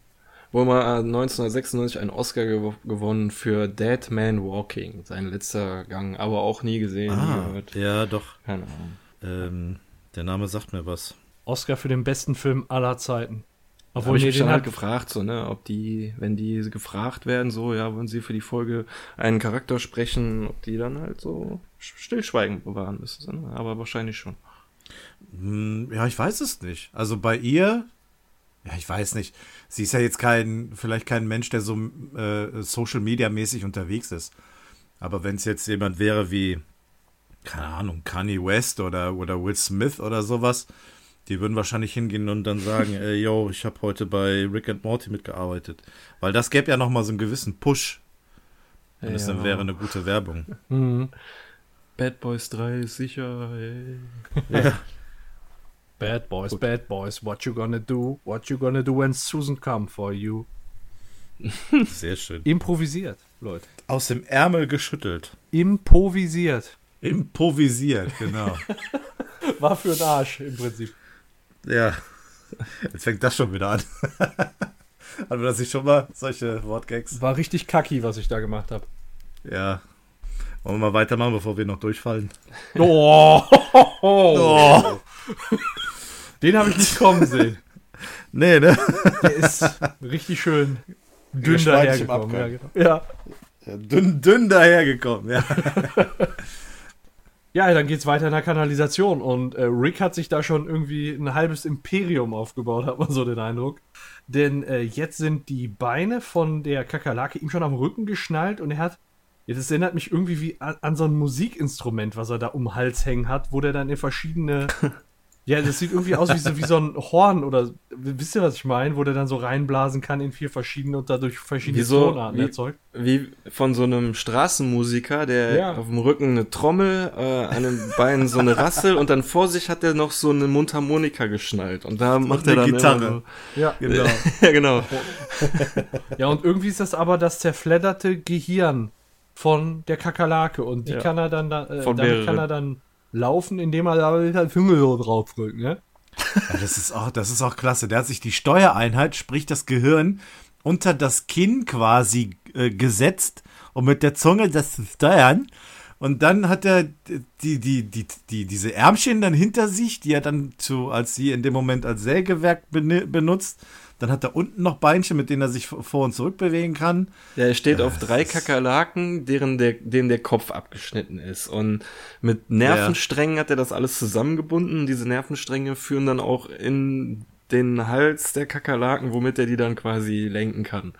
wohl mal 1996 einen Oscar gew gewonnen für Dead Man Walking, sein letzter Gang, aber auch nie gesehen. Ah, nie ja, doch. Keine Ahnung. Ähm, der Name sagt mir was. Oscar für den besten Film aller Zeiten. Obwohl ich mich dann halt gefragt, so, ne, ob die, wenn die gefragt werden, so, ja, wollen sie für die Folge einen Charakter sprechen, ob die dann halt so Stillschweigen bewahren müssen, ne? aber wahrscheinlich schon. Hm, ja, ich weiß es nicht. Also bei ihr ja, ich weiß nicht. Sie ist ja jetzt kein, vielleicht kein Mensch, der so äh, Social Media mäßig unterwegs ist. Aber wenn es jetzt jemand wäre wie, keine Ahnung, Kanye West oder, oder Will Smith oder sowas, die würden wahrscheinlich hingehen und dann sagen, ey, yo, ich habe heute bei Rick and Morty mitgearbeitet. Weil das gäbe ja nochmal so einen gewissen Push. Und das ja. dann wäre eine gute Werbung. Mhm. Bad Boys 3 ist sicher, ey. Ja. Bad Boys, Gut. Bad Boys, what you gonna do? What you gonna do when Susan come for you? Sehr schön. Improvisiert, Leute. Aus dem Ärmel geschüttelt. Improvisiert. Improvisiert, genau. War für den Arsch im Prinzip. Ja. Jetzt fängt das schon wieder an. Hatten wir das nicht schon mal, solche Wortgags? War richtig kacki, was ich da gemacht habe. Ja. Wollen wir mal weitermachen, bevor wir noch durchfallen? Oh! oh. Den habe ich nicht kommen sehen. Nee, ne? Der ist richtig schön dünn dahergekommen. Ja, genau. ja. ja. Dünn, dünn dahergekommen, ja. Ja, dann geht's weiter in der Kanalisation und äh, Rick hat sich da schon irgendwie ein halbes Imperium aufgebaut, hat man so den Eindruck. Denn äh, jetzt sind die Beine von der Kakerlake ihm schon am Rücken geschnallt und er hat das erinnert mich irgendwie wie an, an, so ein Musikinstrument, was er da um den Hals hängen hat, wo der dann in verschiedene. ja, das sieht irgendwie aus wie so, wie so ein Horn oder wisst ihr, was ich meine? Wo der dann so reinblasen kann in vier verschiedene und dadurch verschiedene wie so, Tonarten wie, erzeugt. Wie von so einem Straßenmusiker, der ja. auf dem Rücken eine Trommel, äh, an den Beinen so eine Rassel und dann vor sich hat er noch so eine Mundharmonika geschnallt. Und da macht er dann Gitarre. So, ja, genau. ja, genau. ja, und irgendwie ist das aber das zerfledderte Gehirn von der Kakerlake und die ja. kann er dann, da, äh, damit kann er dann laufen, indem er da halt Finger drauf drückt, ne? Ja, das ist auch, das ist auch klasse. Der hat sich die Steuereinheit, sprich das Gehirn, unter das Kinn quasi äh, gesetzt, um mit der Zunge das zu steuern. Und dann hat er die, die, die, die, diese Ärmchen dann hinter sich, die er dann zu, als sie in dem Moment als Sägewerk benutzt. Dann hat er unten noch Beinchen, mit denen er sich vor und zurück bewegen kann. Ja, er steht auf drei Kakerlaken, deren der, denen der Kopf abgeschnitten ist. Und mit Nervensträngen ja. hat er das alles zusammengebunden. Diese Nervenstränge führen dann auch in den Hals der Kakerlaken, womit er die dann quasi lenken kann.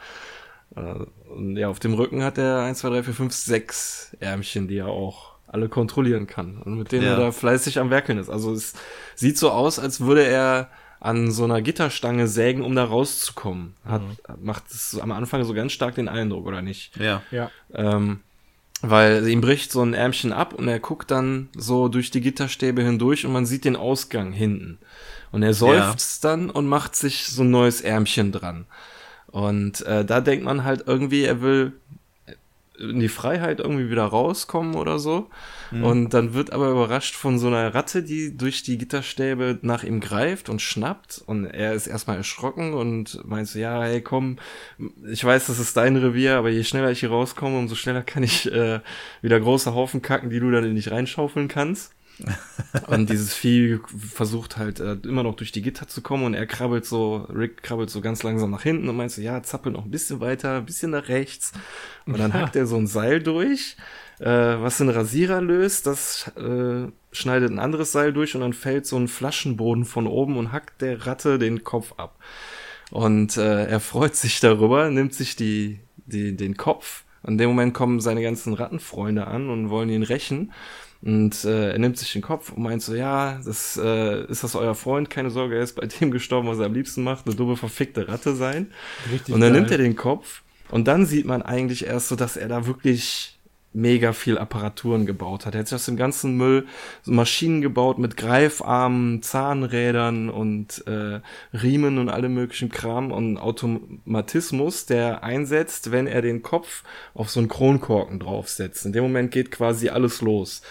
Äh, und ja, auf dem Rücken hat er 1, 2, 3, 4, 5, 6 Ärmchen, die er auch alle kontrollieren kann. Und mit denen ja. er da fleißig am Werkeln ist. Also es sieht so aus, als würde er an so einer Gitterstange sägen, um da rauszukommen. Hat, mhm. Macht es am Anfang so ganz stark den Eindruck, oder nicht? Ja. ja. Ähm, weil ihm bricht so ein Ärmchen ab und er guckt dann so durch die Gitterstäbe hindurch und man sieht den Ausgang hinten. Und er seufzt ja. dann und macht sich so ein neues Ärmchen dran. Und äh, da denkt man halt irgendwie, er will in die Freiheit irgendwie wieder rauskommen oder so. Mhm. Und dann wird aber überrascht von so einer Ratte, die durch die Gitterstäbe nach ihm greift und schnappt. Und er ist erstmal erschrocken und meint so, ja, hey, komm, ich weiß, das ist dein Revier, aber je schneller ich hier rauskomme, umso schneller kann ich äh, wieder große Haufen kacken, die du dann nicht reinschaufeln kannst. und dieses Vieh versucht halt äh, immer noch durch die Gitter zu kommen und er krabbelt so, Rick krabbelt so ganz langsam nach hinten und meint so, ja, zappel noch ein bisschen weiter, ein bisschen nach rechts. Und dann ja. hackt er so ein Seil durch, äh, was den Rasierer löst, das äh, schneidet ein anderes Seil durch und dann fällt so ein Flaschenboden von oben und hackt der Ratte den Kopf ab. Und äh, er freut sich darüber, nimmt sich die, die, den Kopf. In dem Moment kommen seine ganzen Rattenfreunde an und wollen ihn rächen. Und äh, er nimmt sich den Kopf und meint so, ja, das äh, ist das euer Freund, keine Sorge, er ist bei dem gestorben, was er am liebsten macht, eine dumme, verfickte Ratte sein. Richtig und dann geil. nimmt er den Kopf und dann sieht man eigentlich erst so, dass er da wirklich mega viel Apparaturen gebaut hat. Er hat sich aus dem ganzen Müll so Maschinen gebaut mit Greifarmen, Zahnrädern und äh, Riemen und allem möglichen Kram und Automatismus, der einsetzt, wenn er den Kopf auf so einen Kronkorken draufsetzt. In dem Moment geht quasi alles los.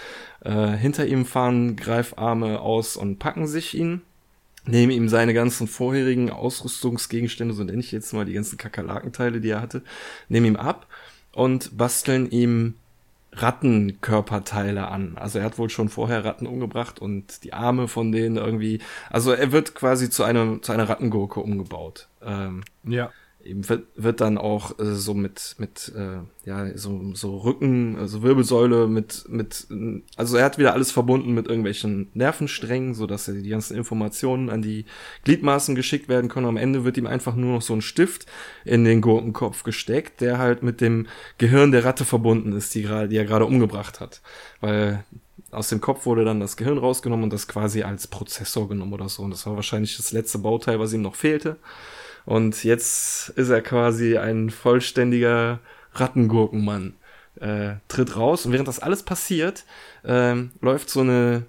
Äh, hinter ihm fahren Greifarme aus und packen sich ihn nehmen ihm seine ganzen vorherigen Ausrüstungsgegenstände, so nenne ich jetzt mal die ganzen Kakerlakenteile, die er hatte, nehmen ihm ab und basteln ihm Rattenkörperteile an. Also er hat wohl schon vorher Ratten umgebracht und die Arme von denen irgendwie. Also er wird quasi zu einer zu einer Rattengurke umgebaut. Ähm, ja eben wird, wird dann auch äh, so mit mit äh, ja so so Rücken also Wirbelsäule mit mit also er hat wieder alles verbunden mit irgendwelchen Nervensträngen so dass er die ganzen Informationen an die Gliedmaßen geschickt werden können. Am Ende wird ihm einfach nur noch so ein Stift in den Gurkenkopf gesteckt der halt mit dem Gehirn der Ratte verbunden ist die gerade die er gerade umgebracht hat. Weil aus dem Kopf wurde dann das Gehirn rausgenommen und das quasi als Prozessor genommen oder so. Und das war wahrscheinlich das letzte Bauteil was ihm noch fehlte und jetzt ist er quasi ein vollständiger Rattengurkenmann. Äh, tritt raus und während das alles passiert, äh, läuft so eine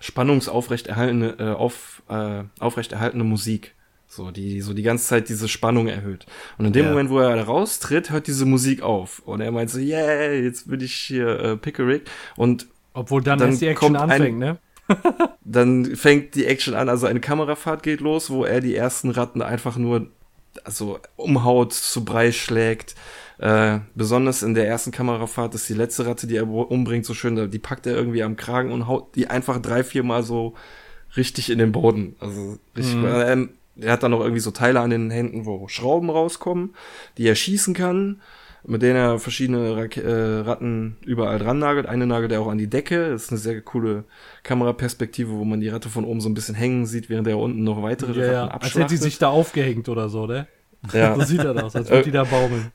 spannungsaufrechterhaltende äh, auf, äh, aufrechterhaltende Musik. So, die so die ganze Zeit diese Spannung erhöht. Und in dem ja. Moment, wo er da raustritt, hört diese Musik auf. Und er meint so, yeah, jetzt bin ich hier äh, Pickerick. Und obwohl dann, dann erst die Action anfängt, ein, ne? dann fängt die Action an, also eine Kamerafahrt geht los, wo er die ersten Ratten einfach nur also umhaut, zu Brei schlägt. Äh, besonders in der ersten Kamerafahrt ist die letzte Ratte, die er umbringt, so schön, die packt er irgendwie am Kragen und haut die einfach drei, vier Mal so richtig in den Boden. Also richtig, mhm. er, er hat dann noch irgendwie so Teile an den Händen, wo Schrauben rauskommen, die er schießen kann mit denen er verschiedene Rak äh, Ratten überall dran nagelt. Eine nagelt er auch an die Decke. Das ist eine sehr coole Kameraperspektive, wo man die Ratte von oben so ein bisschen hängen sieht, während er unten noch weitere ja, Ratten ja. abschlachtet. Als hätte sie sich da aufgehängt oder so, ne? Ja. so sieht er das, als würde die da baumeln.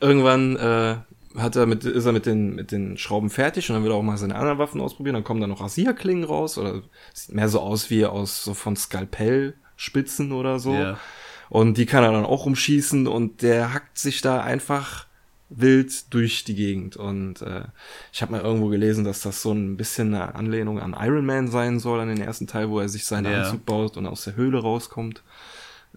Irgendwann äh, hat er mit, ist er mit den, mit den Schrauben fertig und dann will er auch mal seine anderen Waffen ausprobieren. Dann kommen da noch Rasierklingen raus oder sieht mehr so aus wie aus so von Skalpellspitzen oder so. Ja. Und die kann er dann auch umschießen und der hackt sich da einfach wild durch die Gegend. Und äh, ich habe mal irgendwo gelesen, dass das so ein bisschen eine Anlehnung an Iron Man sein soll, an den ersten Teil, wo er sich seinen ja. Anzug baut und aus der Höhle rauskommt.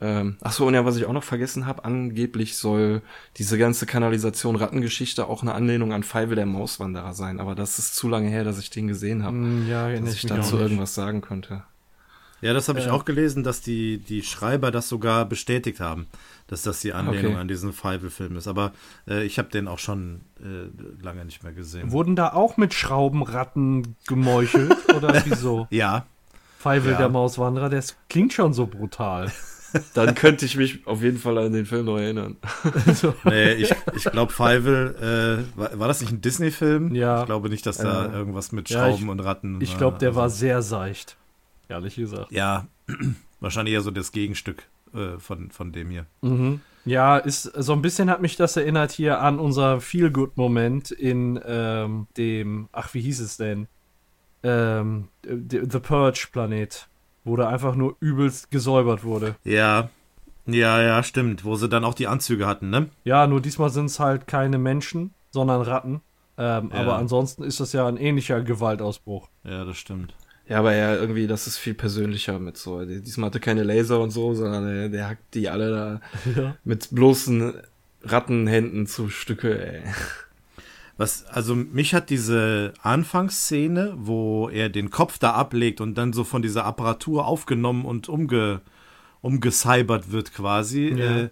Ähm, ach so, und ja, was ich auch noch vergessen habe, angeblich soll diese ganze Kanalisation Rattengeschichte auch eine Anlehnung an Five der Mauswanderer sein, aber das ist zu lange her, dass ich den gesehen habe, mm, ja, dass ich dazu irgendwas sagen könnte. Ja, das habe ich äh, auch gelesen, dass die, die Schreiber das sogar bestätigt haben, dass das die Anlehnung okay. an diesen Fievel-Film ist. Aber äh, ich habe den auch schon äh, lange nicht mehr gesehen. Wurden da auch mit Schraubenratten gemeuchelt oder wieso? Ja. Fievel, ja. der Mauswanderer, das klingt schon so brutal. Dann könnte ich mich auf jeden Fall an den Film noch erinnern. nee, ich, ich glaube, Fievel, äh, war, war, das nicht ein Disney-Film? Ja. Ich glaube nicht, dass da äh, irgendwas mit Schrauben ja, ich, und Ratten. Ich glaube, der also. war sehr seicht. Ehrlich gesagt. Ja, wahrscheinlich eher so das Gegenstück äh, von, von dem hier. Mhm. Ja, ist so ein bisschen hat mich das erinnert hier an unser Feel-Good-Moment in ähm, dem, ach, wie hieß es denn? Ähm, The Purge-Planet wo da einfach nur übelst gesäubert wurde. Ja. Ja, ja, stimmt. Wo sie dann auch die Anzüge hatten, ne? Ja, nur diesmal sind es halt keine Menschen, sondern Ratten. Ähm, ja. Aber ansonsten ist das ja ein ähnlicher Gewaltausbruch. Ja, das stimmt. Ja, aber ja, irgendwie, das ist viel persönlicher mit so. Diesmal hatte keine Laser und so, sondern der, der hackt die alle da ja. mit bloßen Rattenhänden zu Stücke, ey. Was, also mich hat diese Anfangsszene, wo er den Kopf da ablegt und dann so von dieser Apparatur aufgenommen und umge, umgecybert wird quasi, ja. äh,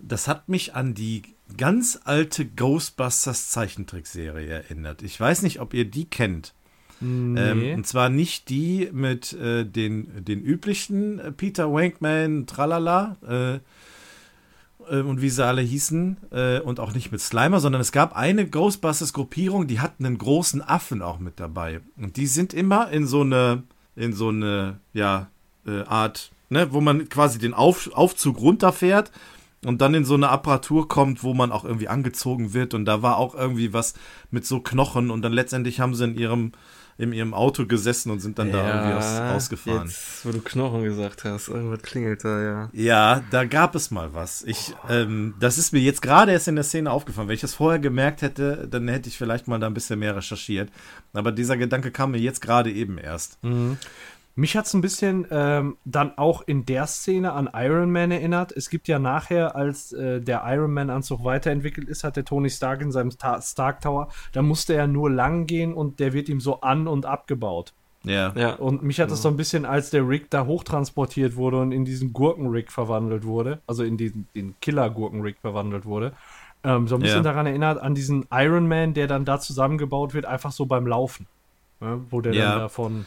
das hat mich an die ganz alte Ghostbusters Zeichentrickserie erinnert. Ich weiß nicht, ob ihr die kennt. Nee. Ähm, und zwar nicht die mit äh, den, den üblichen äh, Peter Wankman, tralala, äh, äh, und wie sie alle hießen äh, und auch nicht mit Slimer, sondern es gab eine Ghostbusters-Gruppierung, die hatten einen großen Affen auch mit dabei. Und die sind immer in so eine, in so eine, ja, äh, Art, ne, wo man quasi den Auf, Aufzug runterfährt und dann in so eine Apparatur kommt, wo man auch irgendwie angezogen wird. Und da war auch irgendwie was mit so Knochen und dann letztendlich haben sie in ihrem in ihrem Auto gesessen und sind dann ja, da irgendwie aus, ausgefahren. Jetzt, wo du Knochen gesagt hast, irgendwas klingelt da, ja. Ja, da gab es mal was. Ich, ähm, das ist mir jetzt gerade erst in der Szene aufgefallen. Wenn ich das vorher gemerkt hätte, dann hätte ich vielleicht mal da ein bisschen mehr recherchiert. Aber dieser Gedanke kam mir jetzt gerade eben erst. Mhm. Mich hat es ein bisschen ähm, dann auch in der Szene an Iron Man erinnert. Es gibt ja nachher, als äh, der Iron Man-Anzug weiterentwickelt ist, hat der Tony Stark in seinem Ta Stark Tower, da musste er nur lang gehen und der wird ihm so an- und abgebaut. Ja. ja. Und mich hat es ja. so ein bisschen, als der Rick da hochtransportiert wurde und in diesen Gurken-Rick verwandelt wurde, also in diesen den Killer-Gurken-Rick verwandelt wurde, ähm, so ein bisschen ja. daran erinnert, an diesen Iron Man, der dann da zusammengebaut wird, einfach so beim Laufen. Ne? Wo der dann davon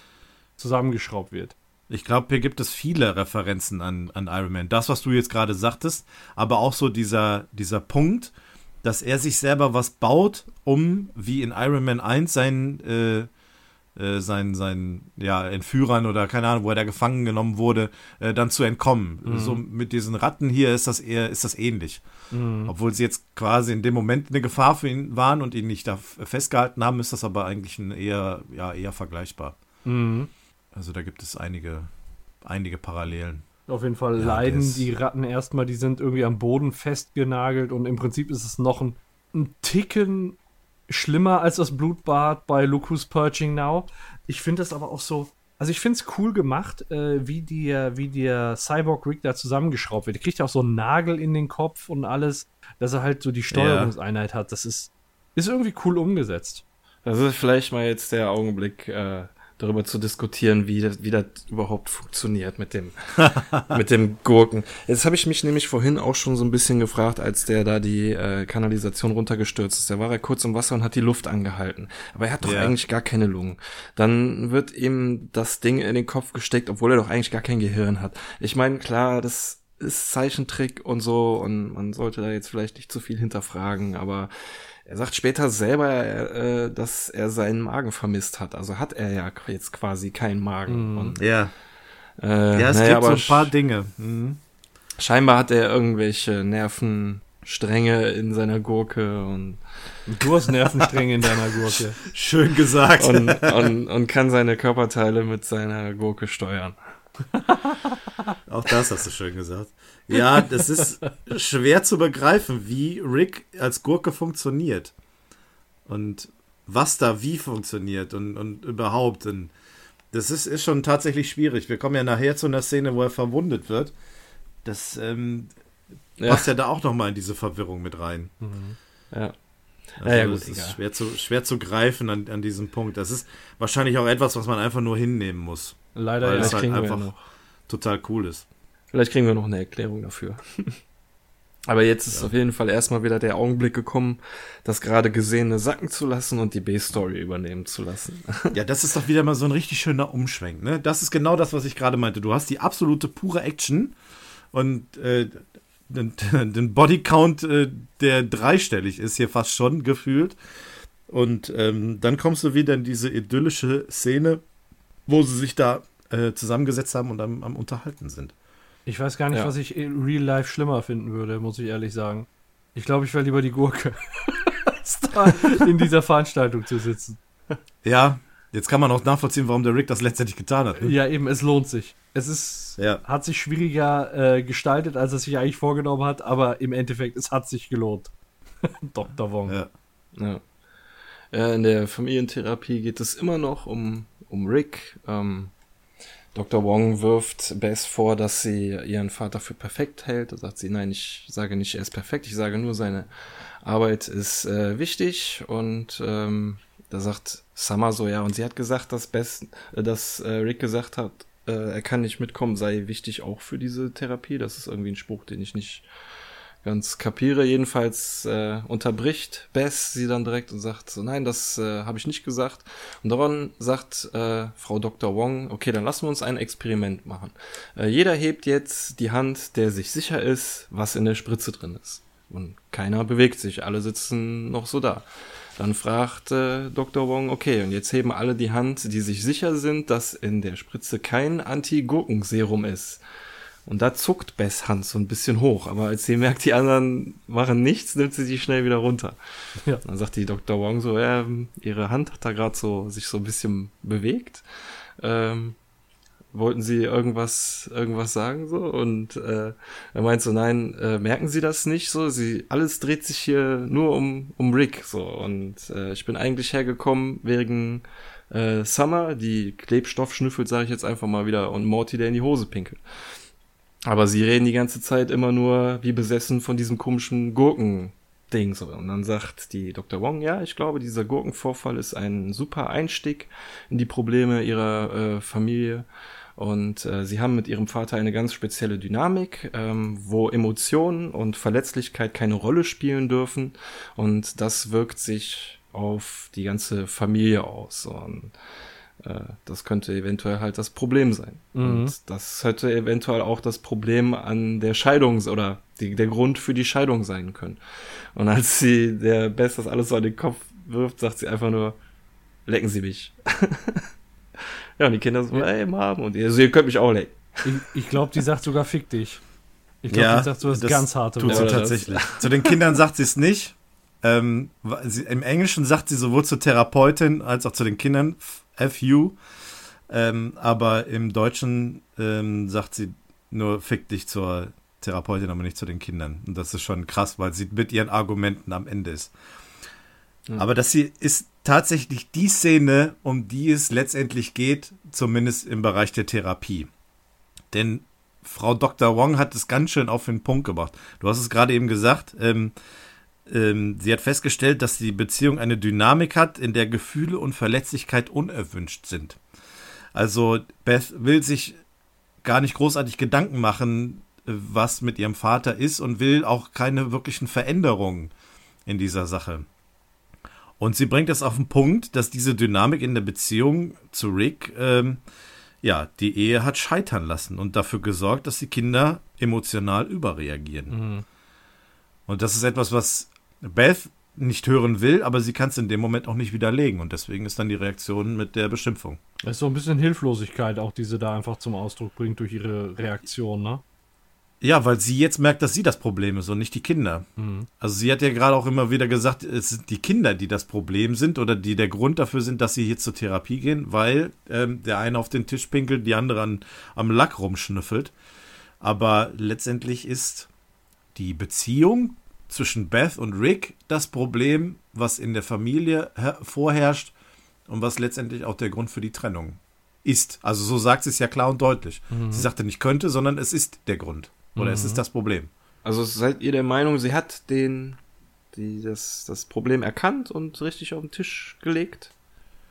zusammengeschraubt wird. Ich glaube, hier gibt es viele Referenzen an, an Iron Man. Das, was du jetzt gerade sagtest, aber auch so dieser, dieser Punkt, dass er sich selber was baut, um wie in Iron Man 1 sein, äh, äh, sein, sein ja, Entführern oder keine Ahnung, wo er da gefangen genommen wurde, äh, dann zu entkommen. Mhm. So mit diesen Ratten hier ist das eher, ist das ähnlich. Mhm. Obwohl sie jetzt quasi in dem Moment eine Gefahr für ihn waren und ihn nicht da festgehalten haben, ist das aber eigentlich ein eher, ja, eher vergleichbar. Mhm. Also da gibt es einige, einige Parallelen. Auf jeden Fall ja, leiden die Ratten erstmal, die sind irgendwie am Boden festgenagelt und im Prinzip ist es noch ein, ein Ticken schlimmer als das Blutbad bei Lucas Purging Now. Ich finde das aber auch so, also ich finde es cool gemacht, äh, wie, die, wie der Cyborg Rig da zusammengeschraubt wird. Der kriegt ja auch so einen Nagel in den Kopf und alles, dass er halt so die Steuerungseinheit ja. hat. Das ist, ist irgendwie cool umgesetzt. Das ist vielleicht mal jetzt der Augenblick, äh, darüber zu diskutieren, wie das, wie das überhaupt funktioniert mit dem, mit dem Gurken. Jetzt habe ich mich nämlich vorhin auch schon so ein bisschen gefragt, als der da die äh, Kanalisation runtergestürzt ist. Da war er kurz im Wasser und hat die Luft angehalten. Aber er hat doch ja. eigentlich gar keine Lungen. Dann wird ihm das Ding in den Kopf gesteckt, obwohl er doch eigentlich gar kein Gehirn hat. Ich meine, klar, das ist Zeichentrick und so und man sollte da jetzt vielleicht nicht zu viel hinterfragen, aber er sagt später selber, äh, dass er seinen Magen vermisst hat. Also hat er ja jetzt quasi keinen Magen. Mm. Und, ja. Äh, ja, es naja, gibt so ein paar Dinge. Mhm. Scheinbar hat er irgendwelche Nervenstränge in seiner Gurke und du hast Nervenstränge in deiner Gurke. Schön gesagt. Und, und, und kann seine Körperteile mit seiner Gurke steuern. Auch das hast du schön gesagt. Ja, das ist schwer zu begreifen, wie Rick als Gurke funktioniert. Und was da wie funktioniert und, und überhaupt. Und das ist, ist schon tatsächlich schwierig. Wir kommen ja nachher zu einer Szene, wo er verwundet wird. Das ähm, ja. passt ja da auch nochmal in diese Verwirrung mit rein. Mhm. Ja. Also ja, ja, gut, das ist schwer zu, schwer zu greifen an, an diesem Punkt. Das ist wahrscheinlich auch etwas, was man einfach nur hinnehmen muss. Leider weil ja. es halt einfach total cool ist. Vielleicht kriegen wir noch eine Erklärung dafür. Aber jetzt ist ja. auf jeden Fall erstmal wieder der Augenblick gekommen, das gerade Gesehene sacken zu lassen und die B-Story übernehmen zu lassen. Ja, das ist doch wieder mal so ein richtig schöner Umschwenk. Ne? Das ist genau das, was ich gerade meinte. Du hast die absolute pure Action und äh, den, den Bodycount, äh, der dreistellig ist, hier fast schon gefühlt. Und ähm, dann kommst du wieder in diese idyllische Szene, wo sie sich da äh, zusammengesetzt haben und am, am Unterhalten sind. Ich weiß gar nicht, ja. was ich in Real Life schlimmer finden würde, muss ich ehrlich sagen. Ich glaube, ich wäre lieber die Gurke, als da in dieser Veranstaltung zu sitzen. Ja, jetzt kann man auch nachvollziehen, warum der Rick das letztendlich getan hat. Ne? Ja, eben, es lohnt sich. Es ist, ja. hat sich schwieriger äh, gestaltet, als es sich eigentlich vorgenommen hat, aber im Endeffekt, es hat sich gelohnt. Dr. Wong. Ja. ja. ja. In der Familientherapie geht es immer noch um, um Rick. Ähm, Dr. Wong wirft Bess vor, dass sie ihren Vater für perfekt hält. Da sagt sie, nein, ich sage nicht, er ist perfekt, ich sage nur, seine Arbeit ist äh, wichtig. Und ähm, da sagt Summer so, ja, und sie hat gesagt, dass Bess, äh, dass äh, Rick gesagt hat, äh, er kann nicht mitkommen, sei wichtig auch für diese Therapie. Das ist irgendwie ein Spruch, den ich nicht ganz kapiere. Jedenfalls äh, unterbricht Bess sie dann direkt und sagt so, nein, das äh, habe ich nicht gesagt. Und daran sagt äh, Frau Dr. Wong, okay, dann lassen wir uns ein Experiment machen. Äh, jeder hebt jetzt die Hand, der sich sicher ist, was in der Spritze drin ist. Und keiner bewegt sich, alle sitzen noch so da. Dann fragt äh, Dr. Wong, okay, und jetzt heben alle die Hand, die sich sicher sind, dass in der Spritze kein Anti-Gurkenserum ist. Und da zuckt Bess Hand so ein bisschen hoch, aber als sie merkt, die anderen machen nichts, nimmt sie sie schnell wieder runter. Ja. Dann sagt die Dr. Wong so, ja, ihre Hand hat da gerade so sich so ein bisschen bewegt. Ähm, wollten sie irgendwas irgendwas sagen so und äh, er meint so nein äh, merken sie das nicht so sie alles dreht sich hier nur um um Rick so und äh, ich bin eigentlich hergekommen wegen äh, Summer die Klebstoff schnüffelt sage ich jetzt einfach mal wieder und Morty der in die Hose pinkelt aber sie reden die ganze Zeit immer nur wie besessen von diesem komischen Gurken-Ding. So. Und dann sagt die Dr. Wong, ja, ich glaube, dieser Gurkenvorfall ist ein super Einstieg in die Probleme ihrer äh, Familie. Und äh, sie haben mit ihrem Vater eine ganz spezielle Dynamik, ähm, wo Emotionen und Verletzlichkeit keine Rolle spielen dürfen. Und das wirkt sich auf die ganze Familie aus. Und das könnte eventuell halt das Problem sein. Mhm. Und das hätte eventuell auch das Problem an der Scheidung oder die, der Grund für die Scheidung sein können. Und als sie der Best das alles so an den Kopf wirft, sagt sie einfach nur, lecken Sie mich. ja, und die Kinder so, ey, Mom, und ihr, also ihr könnt mich auch lecken. Ich, ich glaube, die sagt sogar, fick dich. Ich glaube, ja, die sagt so das, das ganz harte Tut sie tatsächlich. Zu den Kindern sagt sie es nicht. Ähm, sie, Im Englischen sagt sie sowohl zur Therapeutin als auch zu den Kindern, FU. Ähm, aber im Deutschen ähm, sagt sie nur, fick dich zur Therapeutin, aber nicht zu den Kindern. Und das ist schon krass, weil sie mit ihren Argumenten am Ende ist. Mhm. Aber das hier ist tatsächlich die Szene, um die es letztendlich geht, zumindest im Bereich der Therapie. Denn Frau Dr. Wong hat es ganz schön auf den Punkt gebracht. Du hast es gerade eben gesagt, ähm, ähm, sie hat festgestellt, dass die Beziehung eine Dynamik hat, in der Gefühle und Verletzlichkeit unerwünscht sind. Also Beth will sich gar nicht großartig Gedanken machen, was mit ihrem Vater ist und will auch keine wirklichen Veränderungen in dieser Sache. Und sie bringt es auf den Punkt, dass diese Dynamik in der Beziehung zu Rick, ähm, ja, die Ehe hat scheitern lassen und dafür gesorgt, dass die Kinder emotional überreagieren. Mhm. Und das ist etwas, was Beth nicht hören will, aber sie kann es in dem Moment auch nicht widerlegen. Und deswegen ist dann die Reaktion mit der Beschimpfung. Es ist so ein bisschen Hilflosigkeit auch, die sie da einfach zum Ausdruck bringt durch ihre Reaktion, ne? Ja, weil sie jetzt merkt, dass sie das Problem ist und nicht die Kinder. Mhm. Also sie hat ja gerade auch immer wieder gesagt, es sind die Kinder, die das Problem sind oder die der Grund dafür sind, dass sie hier zur Therapie gehen, weil ähm, der eine auf den Tisch pinkelt, die andere an, am Lack rumschnüffelt. Aber letztendlich ist die Beziehung zwischen Beth und Rick das Problem, was in der Familie vorherrscht und was letztendlich auch der Grund für die Trennung ist. Also so sagt sie es ja klar und deutlich. Mhm. Sie sagte nicht könnte, sondern es ist der Grund. Oder mhm. es ist das Problem. Also seid ihr der Meinung, sie hat den, die, das, das Problem erkannt und richtig auf den Tisch gelegt?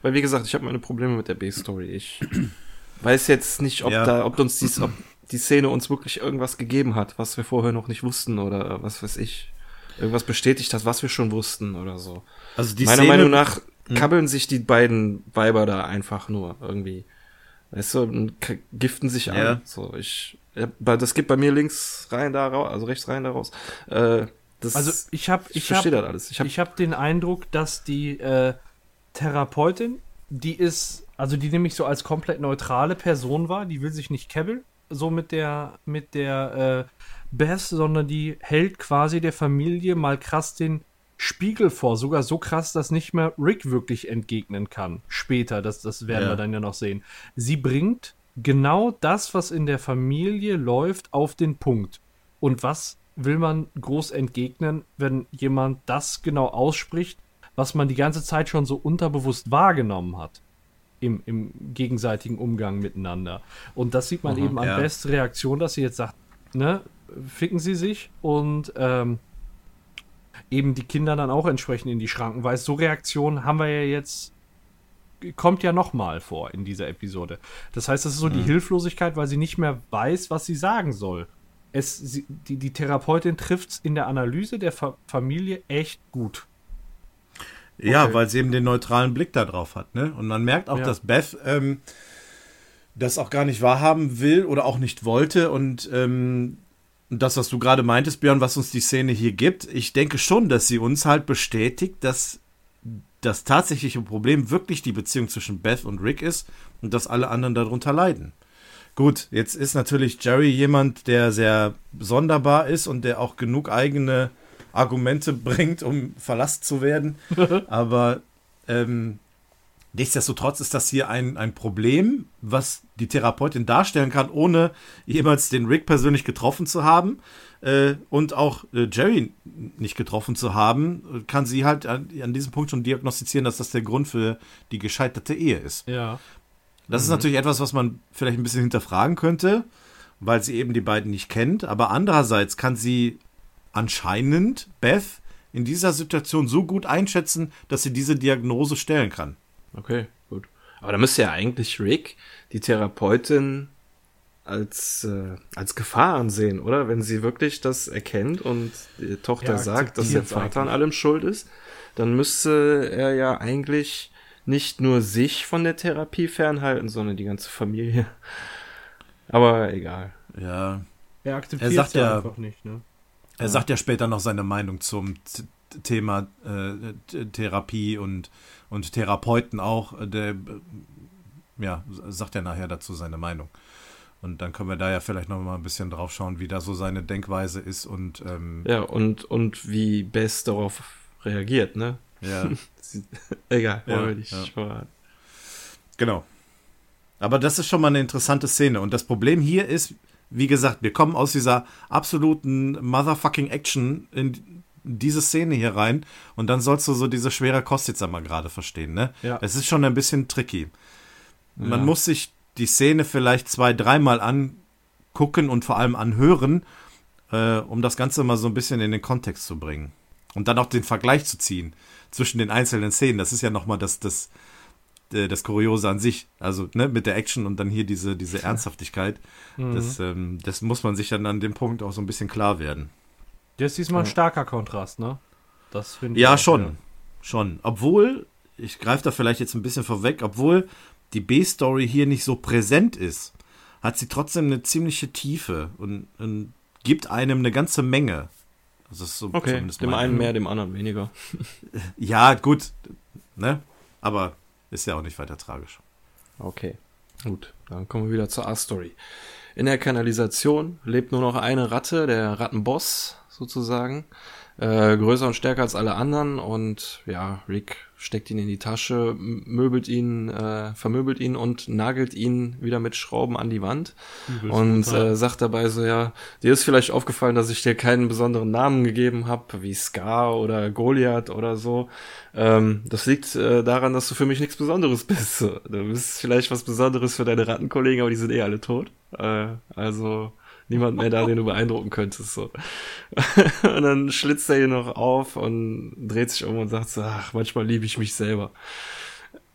Weil wie gesagt, ich habe meine Probleme mit der B-Story. Ich weiß jetzt nicht, ob ja. da, ob uns dies, ob die Szene uns wirklich irgendwas gegeben hat, was wir vorher noch nicht wussten oder was weiß ich. Irgendwas bestätigt hat, was wir schon wussten oder so. Also die Meiner Szene, Meinung nach hm. kabbeln sich die beiden Weiber da einfach nur irgendwie. Weißt du, und giften sich ja. an. So, ich, das geht bei mir links rein da raus, also rechts rein da raus. Äh, das, also ich habe ich, ich habe alles. Ich habe hab den Eindruck, dass die äh, Therapeutin, die ist, also die nämlich so als komplett neutrale Person war, die will sich nicht kebbeln, so mit der mit der äh, Beth, sondern die hält quasi der Familie mal krass den Spiegel vor, sogar so krass, dass nicht mehr Rick wirklich entgegnen kann. Später, das, das werden ja. wir dann ja noch sehen. Sie bringt genau das, was in der Familie läuft, auf den Punkt. Und was will man groß entgegnen, wenn jemand das genau ausspricht, was man die ganze Zeit schon so unterbewusst wahrgenommen hat? Im, im gegenseitigen Umgang miteinander. Und das sieht man mhm, eben an ja. Best Reaktion, dass sie jetzt sagt, ne, ficken sie sich und ähm, eben die Kinder dann auch entsprechend in die Schranken weist. So Reaktionen haben wir ja jetzt kommt ja nochmal vor in dieser Episode. Das heißt, das ist so mhm. die Hilflosigkeit, weil sie nicht mehr weiß, was sie sagen soll. Es, sie, die, die Therapeutin trifft es in der Analyse der Fa Familie echt gut. Ja, okay. weil sie eben den neutralen Blick da drauf hat. Ne? Und man merkt auch, ja. dass Beth ähm, das auch gar nicht wahrhaben will oder auch nicht wollte. Und ähm, das, was du gerade meintest, Björn, was uns die Szene hier gibt, ich denke schon, dass sie uns halt bestätigt, dass das tatsächliche Problem wirklich die Beziehung zwischen Beth und Rick ist und dass alle anderen darunter leiden. Gut, jetzt ist natürlich Jerry jemand, der sehr sonderbar ist und der auch genug eigene Argumente bringt, um verlassen zu werden. Aber ähm, nichtsdestotrotz ist das hier ein, ein Problem, was die Therapeutin darstellen kann, ohne jemals den Rick persönlich getroffen zu haben äh, und auch äh, Jerry nicht getroffen zu haben, kann sie halt an, an, diesem Punkt schon diagnostizieren, dass das der Grund für die gescheiterte Ehe ist. Ja. Das mhm. ist natürlich etwas, was man vielleicht ein bisschen hinterfragen könnte, weil sie eben die beiden nicht kennt. Aber andererseits kann sie anscheinend Beth in dieser Situation so gut einschätzen, dass sie diese Diagnose stellen kann. Okay, gut. Aber da müsste ja eigentlich Rick, die Therapeutin, als, äh, als Gefahr ansehen, oder? Wenn sie wirklich das erkennt und die Tochter ja, sagt, dass der Vater an allem schuld ist, dann müsste er ja eigentlich nicht nur sich von der Therapie fernhalten, sondern die ganze Familie. Aber egal. Ja. Er akzeptiert er sagt ja einfach nicht, ne? Er ja. sagt ja später noch seine Meinung zum Thema äh, Therapie und, und Therapeuten auch. Der, ja, sagt er nachher dazu seine Meinung. Und dann können wir da ja vielleicht noch mal ein bisschen drauf schauen, wie da so seine Denkweise ist und ähm ja und und wie Bess darauf reagiert, ne? Ja. Egal, ja, wollen nicht ja. Genau. Aber das ist schon mal eine interessante Szene und das Problem hier ist, wie gesagt, wir kommen aus dieser absoluten motherfucking Action in diese Szene hier rein und dann sollst du so diese schwere Kost jetzt einmal gerade verstehen, ne? Ja. Es ist schon ein bisschen tricky. Man ja. muss sich die Szene vielleicht zwei, dreimal angucken und vor allem anhören, äh, um das Ganze mal so ein bisschen in den Kontext zu bringen. Und dann auch den Vergleich zu ziehen zwischen den einzelnen Szenen. Das ist ja nochmal das, das, äh, das Kuriose an sich. Also ne, mit der Action und dann hier diese, diese Ernsthaftigkeit. Mhm. Das, ähm, das muss man sich dann an dem Punkt auch so ein bisschen klar werden. Das ist diesmal ein starker Kontrast, ne? Das finde ich. Ja, auch, schon. Ja. Schon. Obwohl, ich greife da vielleicht jetzt ein bisschen vorweg, obwohl die B-Story hier nicht so präsent ist, hat sie trotzdem eine ziemliche Tiefe und, und gibt einem eine ganze Menge. Das ist so okay, dem einen mehr, dem anderen weniger. ja, gut, ne? Aber ist ja auch nicht weiter tragisch. Okay, gut. Dann kommen wir wieder zur A-Story. In der Kanalisation lebt nur noch eine Ratte, der Rattenboss sozusagen. Äh, größer und stärker als alle anderen und ja, Rick steckt ihn in die Tasche, möbelt ihn, äh, vermöbelt ihn und nagelt ihn wieder mit Schrauben an die Wand Übelst und äh, sagt dabei so, ja, dir ist vielleicht aufgefallen, dass ich dir keinen besonderen Namen gegeben habe, wie Scar oder Goliath oder so. Ähm, das liegt äh, daran, dass du für mich nichts Besonderes bist. Du bist vielleicht was Besonderes für deine Rattenkollegen, aber die sind eh alle tot. Äh, also niemand mehr da, den du beeindrucken könntest. So. und dann schlitzt er hier noch auf und dreht sich um und sagt so, ach, manchmal liebe ich mich selber.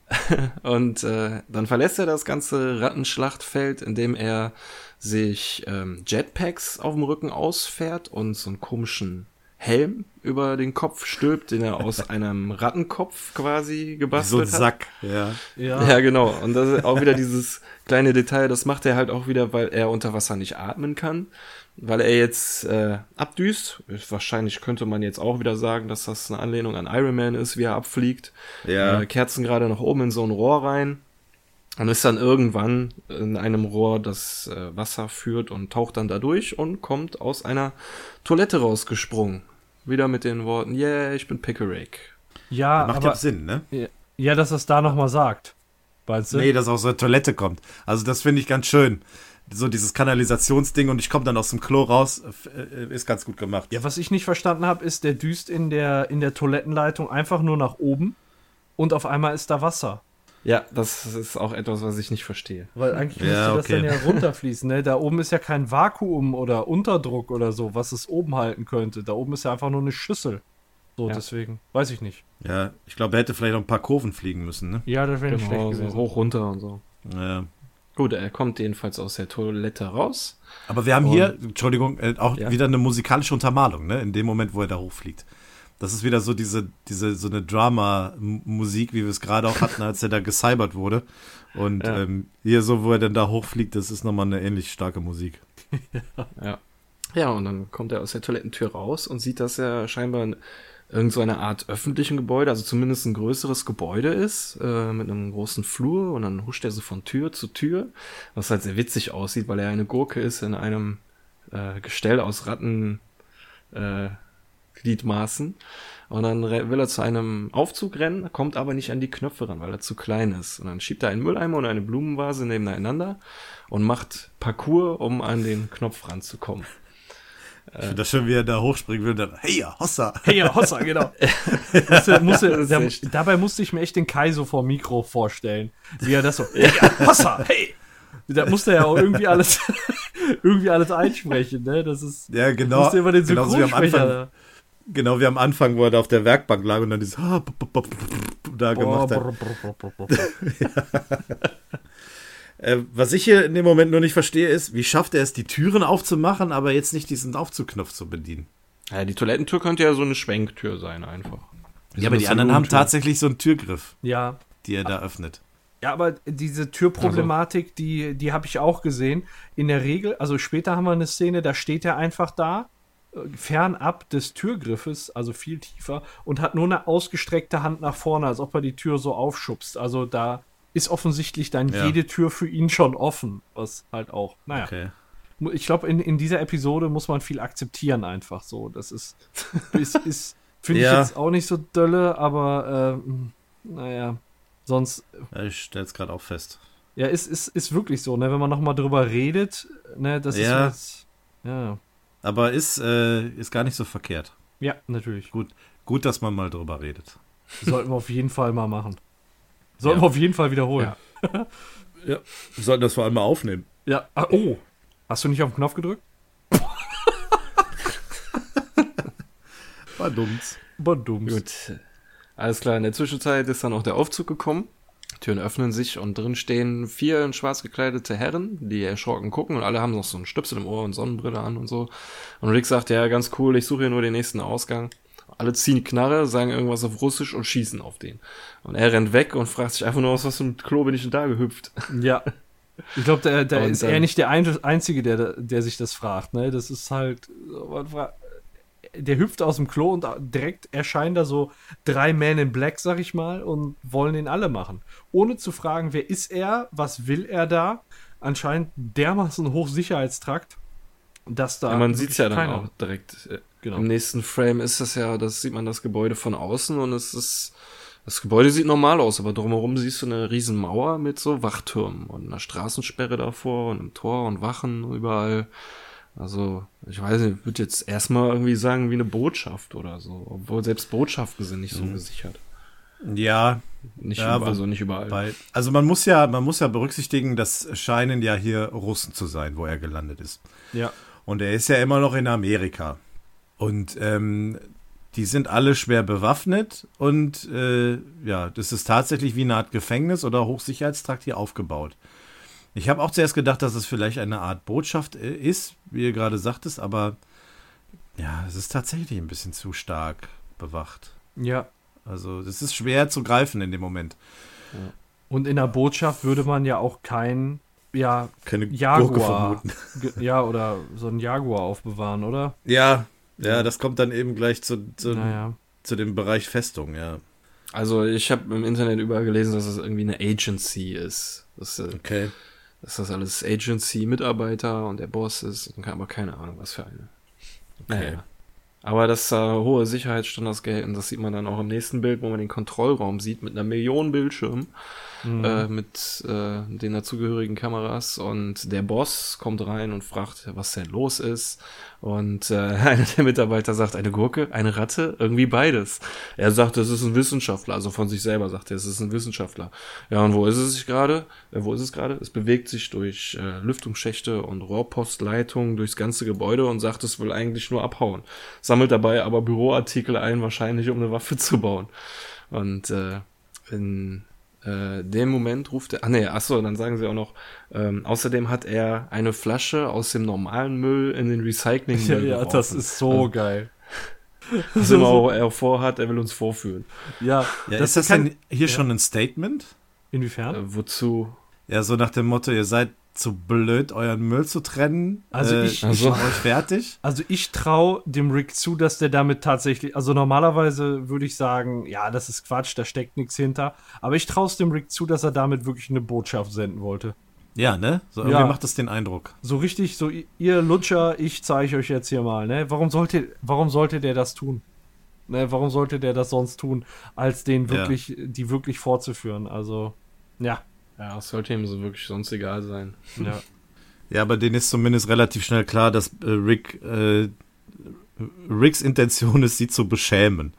und äh, dann verlässt er das ganze Rattenschlachtfeld, indem er sich ähm, Jetpacks auf dem Rücken ausfährt und so einen komischen Helm über den Kopf stülpt, den er aus einem Rattenkopf quasi gebastelt hat. So ein Sack, ja. ja. Ja, genau. Und das ist auch wieder dieses kleine Detail, das macht er halt auch wieder, weil er unter Wasser nicht atmen kann. Weil er jetzt äh, abdüst. Wahrscheinlich könnte man jetzt auch wieder sagen, dass das eine Anlehnung an Iron Man ist, wie er abfliegt. Ja. Äh, Kerzen gerade nach oben in so ein Rohr rein. Und ist dann irgendwann in einem Rohr das äh, Wasser führt und taucht dann da durch und kommt aus einer Toilette rausgesprungen. Wieder mit den Worten, yeah, ich bin Pickerick. Ja, macht aber, ja Sinn, ne? Ja, dass er es da nochmal sagt. Weißt du? Nee, dass er aus der Toilette kommt. Also das finde ich ganz schön. So dieses Kanalisationsding und ich komme dann aus dem Klo raus, äh, ist ganz gut gemacht. Ja, was ich nicht verstanden habe, ist, der düst in der, in der Toilettenleitung einfach nur nach oben und auf einmal ist da Wasser. Ja, das ist auch etwas, was ich nicht verstehe. Weil eigentlich ja, müsste okay. das dann ja runterfließen. Ne? Da oben ist ja kein Vakuum oder Unterdruck oder so, was es oben halten könnte. Da oben ist ja einfach nur eine Schüssel. So, ja. deswegen, weiß ich nicht. Ja, ich glaube, er hätte vielleicht noch ein paar Kurven fliegen müssen, ne? Ja, das wäre nicht genau, schlecht gewesen. So hoch, runter und so. Ja. Gut, er kommt jedenfalls aus der Toilette raus. Aber wir haben hier, Entschuldigung, äh, auch ja. wieder eine musikalische Untermalung, ne? In dem Moment, wo er da hochfliegt. Das ist wieder so diese, diese, so eine Drama-Musik, wie wir es gerade auch hatten, als er da gecybert wurde. Und ja. ähm, hier so, wo er dann da hochfliegt, das ist nochmal eine ähnlich starke Musik. ja. Ja, und dann kommt er aus der Toilettentür raus und sieht, dass er scheinbar irgend so eine Art öffentlichen Gebäude, also zumindest ein größeres Gebäude ist, äh, mit einem großen Flur und dann huscht er so von Tür zu Tür, was halt sehr witzig aussieht, weil er eine Gurke ist in einem äh, Gestell aus Ratten, äh, Gliedmaßen. Und dann will er zu einem Aufzug rennen, kommt aber nicht an die Knöpfe ran, weil er zu klein ist. Und dann schiebt er einen Mülleimer und eine Blumenvase nebeneinander und macht Parcours, um an den Knopf ranzukommen. Ich finde das schön, wie er da hochspringen dann, hey, Hossa. Hey, Hossa, genau. musste, musste, der, dabei musste ich mir echt den Kai so vor Mikro vorstellen. Wie er das so, hey, Hossa, hey. Da musste er ja auch irgendwie alles, irgendwie alles einsprechen, ne? Das ist, ja, genau. Musste immer den Synchronsprecher Genau wie am Anfang, wo er da auf der Werkbank lag und dann dieses da gemacht hat. Äh, was ich hier in dem Moment nur nicht verstehe, ist, wie schafft er es, die Türen aufzumachen, aber jetzt nicht diesen Aufzugknopf zu bedienen? Ja, die Toilettentür könnte ja so eine Schwenktür sein, einfach. Ja, aber die anderen haben tatsächlich so einen Türgriff. Ja. Die er da öffnet. Ja, aber diese Türproblematik, also. die, die habe ich auch gesehen. In der Regel, also später haben wir eine Szene, da steht er einfach da fernab des Türgriffes, also viel tiefer, und hat nur eine ausgestreckte Hand nach vorne, als ob er die Tür so aufschubst. Also da ist offensichtlich dann ja. jede Tür für ihn schon offen, was halt auch, naja. Okay. Ich glaube, in, in dieser Episode muss man viel akzeptieren einfach so. Das ist, ist, ist finde ja. ich jetzt auch nicht so dolle, aber äh, naja, sonst. Ja, ich stell's gerade auch fest. Ja, ist, ist, ist wirklich so, ne? Wenn man nochmal drüber redet, ne, das ja. ist jetzt, ja. Aber ist, äh, ist gar nicht so verkehrt. Ja, natürlich. Gut, gut, dass man mal drüber redet. Sollten wir auf jeden Fall mal machen. Sollten ja. wir auf jeden Fall wiederholen. Ja. ja. Wir sollten das vor allem mal aufnehmen. Ja. Ah, oh. Hast du nicht auf den Knopf gedrückt? War dumms. War dumms. Gut. Alles klar, in der Zwischenzeit ist dann auch der Aufzug gekommen. Türen öffnen sich und drin stehen vier in schwarz gekleidete Herren, die erschrocken gucken und alle haben noch so einen Stöpsel im Ohr und Sonnenbrille an und so. Und Rick sagt, ja, ganz cool, ich suche hier nur den nächsten Ausgang. Alle ziehen Knarre, sagen irgendwas auf Russisch und schießen auf den. Und er rennt weg und fragt sich einfach nur, aus was für einem Klo bin ich denn da gehüpft? Ja. Ich glaube, der, der ist er nicht der Einzige, der, der sich das fragt. Ne? Das ist halt, man fragt, der hüpft aus dem Klo und direkt erscheinen da so drei Men in Black, sag ich mal, und wollen ihn alle machen. Ohne zu fragen, wer ist er, was will er da. Anscheinend dermaßen Hochsicherheitstrakt, dass da. Ja, man sieht es ja dann auch direkt. Äh, genau. Im nächsten Frame ist das ja, das sieht man das Gebäude von außen und es ist. Das Gebäude sieht normal aus, aber drumherum siehst du eine riesen Mauer mit so Wachtürmen und einer Straßensperre davor und einem Tor und Wachen überall. Also, ich weiß nicht, ich würde jetzt erstmal irgendwie sagen, wie eine Botschaft oder so. Obwohl selbst Botschaften sind nicht so mhm. gesichert. Ja. Nicht ja, überall, also nicht überall. Bei, also man muss ja, man muss ja berücksichtigen, das scheinen ja hier Russen zu sein, wo er gelandet ist. Ja. Und er ist ja immer noch in Amerika. Und ähm, die sind alle schwer bewaffnet und äh, ja, das ist tatsächlich wie eine Art Gefängnis oder Hochsicherheitstrakt hier aufgebaut. Ich habe auch zuerst gedacht, dass es vielleicht eine Art Botschaft äh, ist, wie ihr gerade sagtest, aber ja, es ist tatsächlich ein bisschen zu stark bewacht. Ja. Also, es ist schwer zu greifen in dem Moment. Ja. Und in der Botschaft würde man ja auch kein ja, Keine Jaguar. Ja, oder so ein Jaguar aufbewahren, oder? Ja, ja, das kommt dann eben gleich zu, zu, naja. zu dem Bereich Festung, ja. Also ich habe im Internet überall gelesen, dass es irgendwie eine Agency ist. Dass, äh, okay. Dass das alles Agency-Mitarbeiter und der Boss ist, aber keine Ahnung, was für eine. Okay. Naja. Aber dass da hohe Sicherheitsstandards gelten, das sieht man dann auch im nächsten Bild, wo man den Kontrollraum sieht mit einer Million Bildschirm mhm. äh, mit äh, den dazugehörigen Kameras und der Boss kommt rein und fragt, was denn los ist. Und äh, einer der Mitarbeiter sagt, eine Gurke, eine Ratte, irgendwie beides. Er sagt, es ist ein Wissenschaftler, also von sich selber sagt er, es ist ein Wissenschaftler. Ja, und wo ist es sich gerade? Äh, wo ist es gerade? Es bewegt sich durch äh, Lüftungsschächte und Rohrpostleitungen durchs ganze Gebäude und sagt, es will eigentlich nur abhauen. Sammelt dabei aber Büroartikel ein, wahrscheinlich um eine Waffe zu bauen. Und äh, in äh, dem Moment ruft er, ah nee, achso, dann sagen sie auch noch, ähm, außerdem hat er eine Flasche aus dem normalen Müll in den Recycling Ja, ja, geworfen. das ist so also, geil. Was immer auch er vorhat, er will uns vorführen. Ja, ja das ist das denn hier ja. schon ein Statement? Inwiefern? Äh, wozu? Ja, so nach dem Motto, ihr seid zu blöd, euren Müll zu trennen. Also äh, ich, ich also. euch fertig. Also ich traue dem Rick zu, dass der damit tatsächlich, also normalerweise würde ich sagen, ja, das ist Quatsch, da steckt nichts hinter. Aber ich traue es dem Rick zu, dass er damit wirklich eine Botschaft senden wollte. Ja, ne? So irgendwie ja. macht das den Eindruck. So richtig, so ihr Lutscher, ich zeige euch jetzt hier mal, ne? Warum sollte, warum sollte der das tun? Ne, warum sollte der das sonst tun, als den wirklich, ja. die wirklich fortzuführen? Also, ja. Ja, es sollte ihm so wirklich sonst egal sein. Ja. ja, aber denen ist zumindest relativ schnell klar, dass äh, Rick äh, Ricks Intention ist, sie zu beschämen.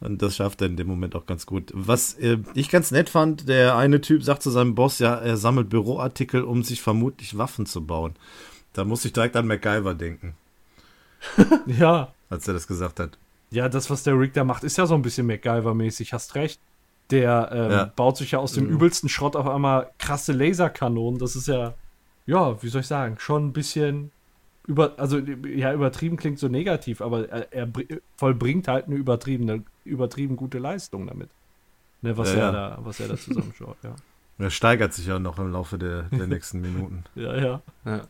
Und das schafft er in dem Moment auch ganz gut. Was äh, ich ganz nett fand, der eine Typ sagt zu seinem Boss, ja, er sammelt Büroartikel, um sich vermutlich Waffen zu bauen. Da muss ich direkt an MacGyver denken. ja. Als er das gesagt hat. Ja, das, was der Rick da macht, ist ja so ein bisschen MacGyver-mäßig, hast recht. Der ähm, ja. baut sich ja aus dem mhm. übelsten Schrott auf einmal krasse Laserkanonen. Das ist ja, ja, wie soll ich sagen, schon ein bisschen über, also ja, übertrieben klingt so negativ, aber er, er vollbringt halt eine übertriebene, übertrieben gute Leistung damit. Ne, was, ja, er Da, was er da zusammenschaut, ja. Er steigert sich ja noch im Laufe der, der nächsten Minuten. ja, ja, ja.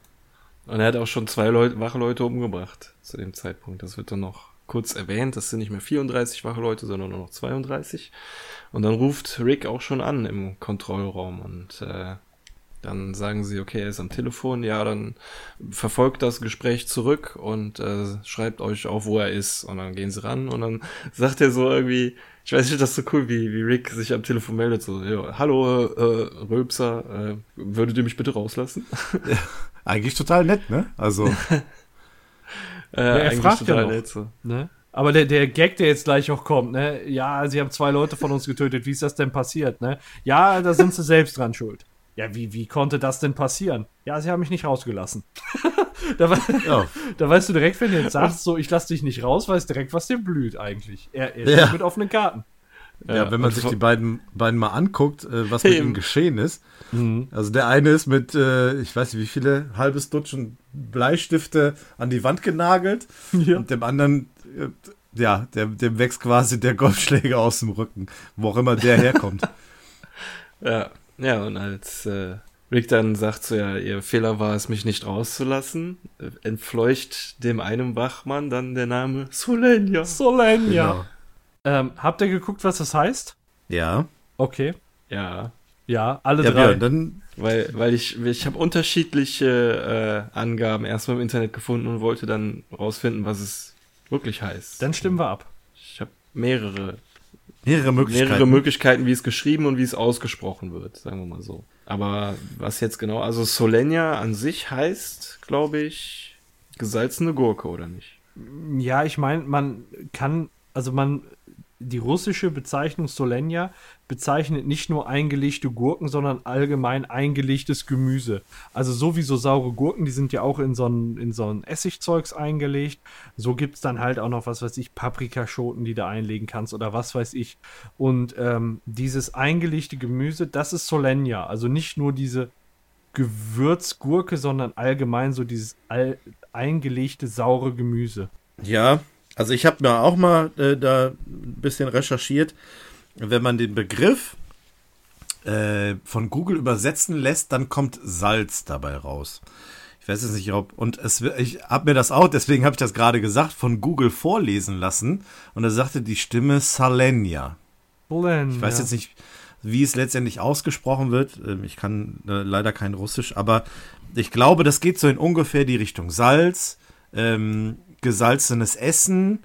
Und er hat auch schon zwei Leute, wache Leute umgebracht zu dem Zeitpunkt. Das wird dann noch kurz erwähnt. Das sind nicht mehr 34 wache Leute, sondern nur noch 32. Und dann ruft Rick auch schon an im Kontrollraum und äh, dann sagen sie, okay, er ist am Telefon, ja, dann verfolgt das Gespräch zurück und äh, schreibt euch auf, wo er ist. Und dann gehen sie ran und dann sagt er so irgendwie, ich weiß nicht, das ist so cool, wie, wie Rick sich am Telefon meldet, so, ja, hallo, äh, Rülpser, äh, würdet ihr mich bitte rauslassen? Ja, eigentlich total nett, ne? Also. äh, ja, er fragt ja noch, ne? Aber der, der Gag, der jetzt gleich auch kommt, ne? Ja, sie haben zwei Leute von uns getötet. Wie ist das denn passiert, ne? Ja, da sind sie selbst dran schuld. Ja, wie, wie konnte das denn passieren? Ja, sie haben mich nicht rausgelassen. da, ja. da, weißt du direkt, wenn du jetzt sagst, so, ich lass dich nicht raus, weißt direkt, was dir blüht eigentlich. Er, er ja. mit offenen Karten. Ja, ja wenn man sich die beiden, beiden mal anguckt, äh, was mit ihm geschehen ist. Mhm. Also der eine ist mit, äh, ich weiß nicht wie viele, halbes Dutzend Bleistifte an die Wand genagelt. Ja. Und dem anderen äh, ja, dem, dem wächst quasi der Golfschläger aus dem Rücken, wo auch immer der herkommt. ja, ja, und als äh, Rick dann sagt so, ja, ihr Fehler war es, mich nicht rauszulassen, äh, entfleucht dem einen Wachmann dann der Name Solenia. Solenia. Genau. Ähm, habt ihr geguckt, was das heißt? Ja. Okay. Ja. Ja, alle ja, drei. Björn, dann weil, weil ich, ich habe unterschiedliche äh, Angaben erstmal im Internet gefunden und wollte dann rausfinden, was es wirklich heißt. Dann stimmen wir ab. Ich habe mehrere, mehrere Möglichkeiten. Mehrere Möglichkeiten, wie es geschrieben und wie es ausgesprochen wird, sagen wir mal so. Aber was jetzt genau, also Solenia an sich heißt, glaube ich, gesalzene Gurke, oder nicht? Ja, ich meine, man kann, also man, die russische Bezeichnung Solenja bezeichnet nicht nur eingelegte Gurken, sondern allgemein eingelegtes Gemüse. Also sowieso saure Gurken, die sind ja auch in so ein, in so ein Essigzeugs eingelegt. So gibt es dann halt auch noch, was weiß ich, Paprikaschoten, die du einlegen kannst oder was weiß ich. Und ähm, dieses eingelegte Gemüse, das ist Solenja. Also nicht nur diese Gewürzgurke, sondern allgemein so dieses all, eingelegte saure Gemüse. Ja, also ich habe mir auch mal äh, da ein bisschen recherchiert. Wenn man den Begriff äh, von Google übersetzen lässt, dann kommt Salz dabei raus. Ich weiß jetzt nicht, ob und es, ich habe mir das auch, deswegen habe ich das gerade gesagt, von Google vorlesen lassen und da sagte die Stimme Salenia. Ich weiß jetzt nicht, wie es letztendlich ausgesprochen wird. Ähm, ich kann äh, leider kein Russisch, aber ich glaube, das geht so in ungefähr die Richtung Salz, ähm, gesalzenes Essen.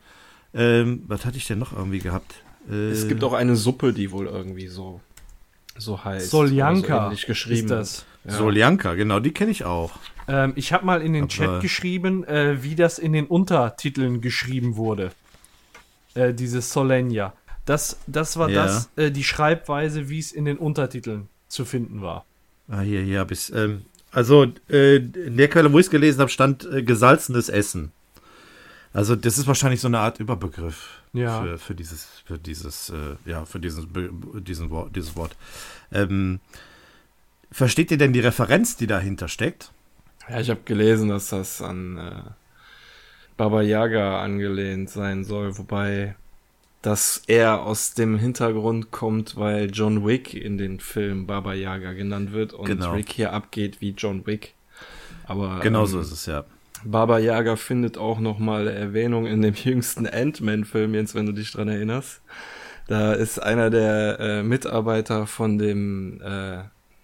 Ähm, was hatte ich denn noch irgendwie gehabt? Äh, es gibt auch eine Suppe, die wohl irgendwie so, so heißt. Soljanka so geschrieben. ist das. Ja. Soljanka, genau, die kenne ich auch. Ähm, ich habe mal in den Aber Chat geschrieben, äh, wie das in den Untertiteln geschrieben wurde. Äh, dieses Solenja. Das, das war ja. das, äh, die Schreibweise, wie es in den Untertiteln zu finden war. Ah, hier, hier habe ich ähm, Also, äh, in der Quelle, wo ich es gelesen habe, stand äh, gesalzenes Essen. Also das ist wahrscheinlich so eine Art Überbegriff ja. für, für dieses, für dieses, äh, ja, für diesen, diesen Wort, dieses Wort. Ähm, versteht ihr denn die Referenz, die dahinter steckt? Ja, ich habe gelesen, dass das an äh, Baba Yaga angelehnt sein soll, wobei das eher aus dem Hintergrund kommt, weil John Wick in den Film Baba Yaga genannt wird und genau. Rick hier abgeht wie John Wick. Aber genau ähm, so ist es ja. Baba Yaga findet auch nochmal Erwähnung in dem jüngsten Ant-Man-Film, Jens, wenn du dich dran erinnerst. Da ist einer der äh, Mitarbeiter von dem, äh,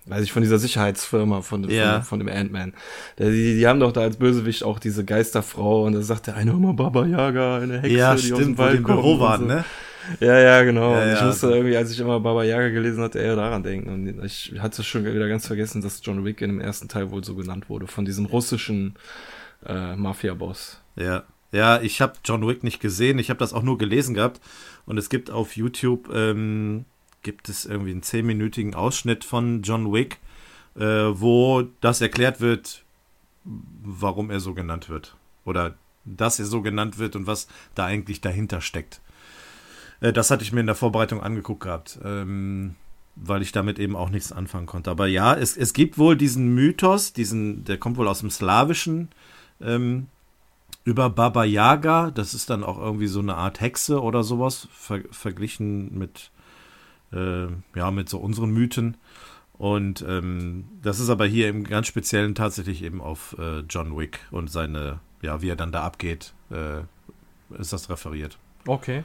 weiß ich, von dieser Sicherheitsfirma, von, ja. von, von, dem Ant-Man. Die, die haben doch da als Bösewicht auch diese Geisterfrau und da sagt der eine immer Baba Yaga, eine Hexe, ja, die stimmt, aus dem Wald wo Büro waren, so. ne? Ja, ja, genau. Ja, ja, ich musste also. irgendwie, als ich immer Baba Yaga gelesen hatte, eher daran denken. Und ich hatte schon wieder ganz vergessen, dass John Wick in dem ersten Teil wohl so genannt wurde, von diesem russischen äh, Mafia-Boss. Ja. Ja, ich habe John Wick nicht gesehen, ich habe das auch nur gelesen gehabt. Und es gibt auf YouTube, ähm, gibt es irgendwie einen zehnminütigen Ausschnitt von John Wick, äh, wo das erklärt wird, warum er so genannt wird. Oder dass er so genannt wird und was da eigentlich dahinter steckt. Äh, das hatte ich mir in der Vorbereitung angeguckt gehabt, ähm, weil ich damit eben auch nichts anfangen konnte. Aber ja, es, es gibt wohl diesen Mythos, diesen, der kommt wohl aus dem Slawischen, ähm, über Baba Yaga. Das ist dann auch irgendwie so eine Art Hexe oder sowas, ver verglichen mit, äh, ja, mit so unseren Mythen. Und ähm, das ist aber hier im ganz Speziellen tatsächlich eben auf äh, John Wick und seine, ja, wie er dann da abgeht, äh, ist das referiert. Okay.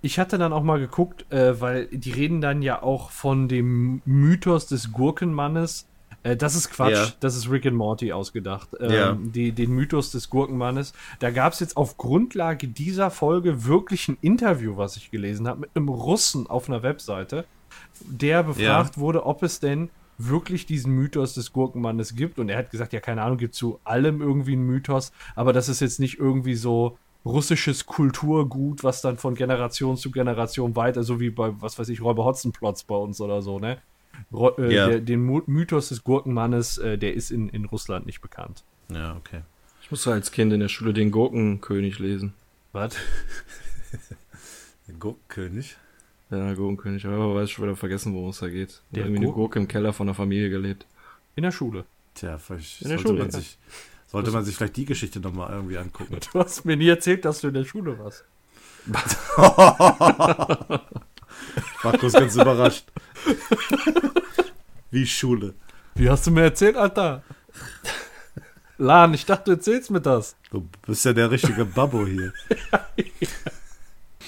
Ich hatte dann auch mal geguckt, äh, weil die reden dann ja auch von dem Mythos des Gurkenmannes äh, das ist Quatsch. Ja. Das ist Rick and Morty ausgedacht. Ähm, ja. die, den Mythos des Gurkenmannes. Da gab es jetzt auf Grundlage dieser Folge wirklich ein Interview, was ich gelesen habe, mit einem Russen auf einer Webseite, der befragt ja. wurde, ob es denn wirklich diesen Mythos des Gurkenmannes gibt. Und er hat gesagt, ja, keine Ahnung, gibt zu allem irgendwie einen Mythos, aber das ist jetzt nicht irgendwie so russisches Kulturgut, was dann von Generation zu Generation weiter, so wie bei, was weiß ich, Räuber Hotzenplotz bei uns oder so, ne? Äh, ja. der, den Mythos des Gurkenmannes, äh, der ist in, in Russland nicht bekannt. Ja, okay. Ich musste als Kind in der Schule den Gurkenkönig lesen. Was? den Gurkenkönig? Ja, Gurkenkönig. Aber weiß schon wieder vergessen, worum es da geht. Der irgendwie Gurken? eine Gurke im Keller von der Familie gelebt. In der Schule. Tja, vielleicht in der sollte, Schule, man, ja. sich, sollte man sich vielleicht die Geschichte nochmal irgendwie angucken. Du hast mir nie erzählt, dass du in der Schule warst. Markus ganz überrascht. Wie Schule. Wie hast du mir erzählt, Alter? Lan, ich dachte, du erzählst mir das. Du bist ja der richtige Babbo hier.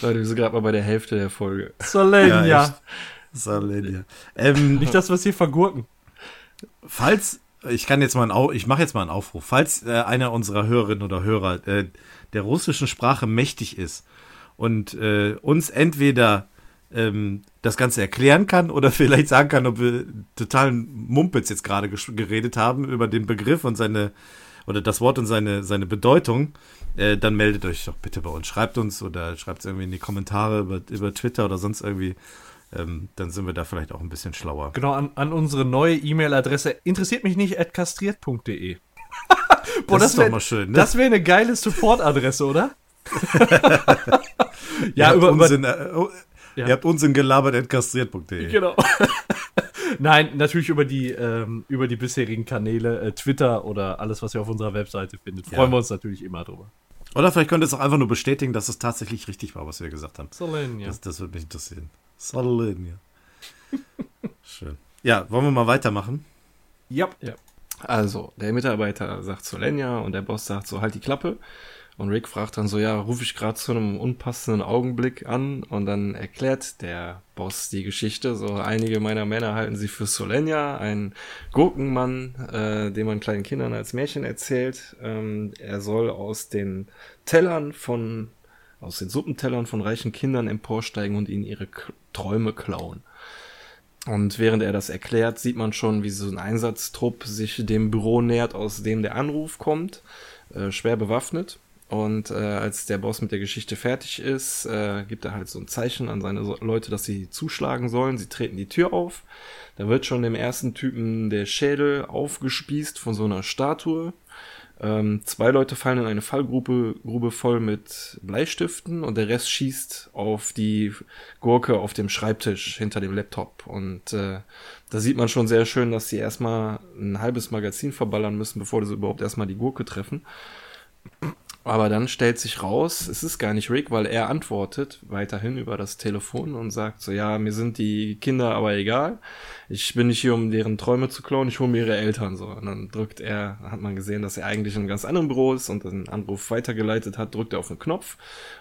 Leute, wir sind gerade mal bei der Hälfte der Folge. Solenia. Ja, Solenia. Ähm, Nicht, dass wir es hier vergurken. Falls, ich kann jetzt mal einen, ich mache jetzt mal einen Aufruf. Falls äh, einer unserer Hörerinnen oder Hörer äh, der russischen Sprache mächtig ist und äh, uns entweder ähm, das Ganze erklären kann oder vielleicht sagen kann, ob wir totalen Mumpitz jetzt gerade geredet haben über den Begriff und seine oder das Wort und seine, seine Bedeutung, äh, dann meldet euch doch bitte bei uns. Schreibt uns oder schreibt es irgendwie in die Kommentare über, über Twitter oder sonst irgendwie. Ähm, dann sind wir da vielleicht auch ein bisschen schlauer. Genau, an, an unsere neue E-Mail-Adresse interessiert mich nicht at kastriert.de. Boah, das, das ist wär, doch mal schön, ne? Das wäre eine geile Support-Adresse, oder? ja, über, Unsinn, über, äh, oh, ja. Ihr habt Unsinn gelabert at kastriert.de. Genau. Nein, natürlich über die, ähm, über die bisherigen Kanäle, äh, Twitter oder alles, was ihr auf unserer Webseite findet. Freuen ja. wir uns natürlich immer drüber. Oder vielleicht könnt ihr es auch einfach nur bestätigen, dass es tatsächlich richtig war, was wir gesagt haben. Solenia. Das, das würde mich interessieren. Solenia. Schön. Ja, wollen wir mal weitermachen? Ja. ja. Also, der Mitarbeiter sagt Solenia und der Boss sagt so, halt die Klappe. Und Rick fragt dann so, ja, rufe ich gerade zu einem unpassenden Augenblick an und dann erklärt der Boss die Geschichte. So, einige meiner Männer halten sie für Solenia, ein Gurkenmann, äh, den man kleinen Kindern als Märchen erzählt. Ähm, er soll aus den Tellern von, aus den Suppentellern von reichen Kindern emporsteigen und ihnen ihre K Träume klauen. Und während er das erklärt, sieht man schon, wie so ein Einsatztrupp sich dem Büro nähert, aus dem der Anruf kommt, äh, schwer bewaffnet. Und äh, als der Boss mit der Geschichte fertig ist, äh, gibt er halt so ein Zeichen an seine Leute, dass sie zuschlagen sollen. Sie treten die Tür auf. Da wird schon dem ersten Typen der Schädel aufgespießt von so einer Statue. Ähm, zwei Leute fallen in eine Fallgrube Grube voll mit Bleistiften und der Rest schießt auf die Gurke auf dem Schreibtisch hinter dem Laptop. Und äh, da sieht man schon sehr schön, dass sie erstmal ein halbes Magazin verballern müssen, bevor sie überhaupt erstmal die Gurke treffen. Aber dann stellt sich raus, es ist gar nicht Rick, weil er antwortet weiterhin über das Telefon und sagt so, ja, mir sind die Kinder aber egal. Ich bin nicht hier, um deren Träume zu klauen, ich hole mir ihre Eltern so. Und dann drückt er, hat man gesehen, dass er eigentlich in einem ganz anderen Büro ist und den Anruf weitergeleitet hat, drückt er auf einen Knopf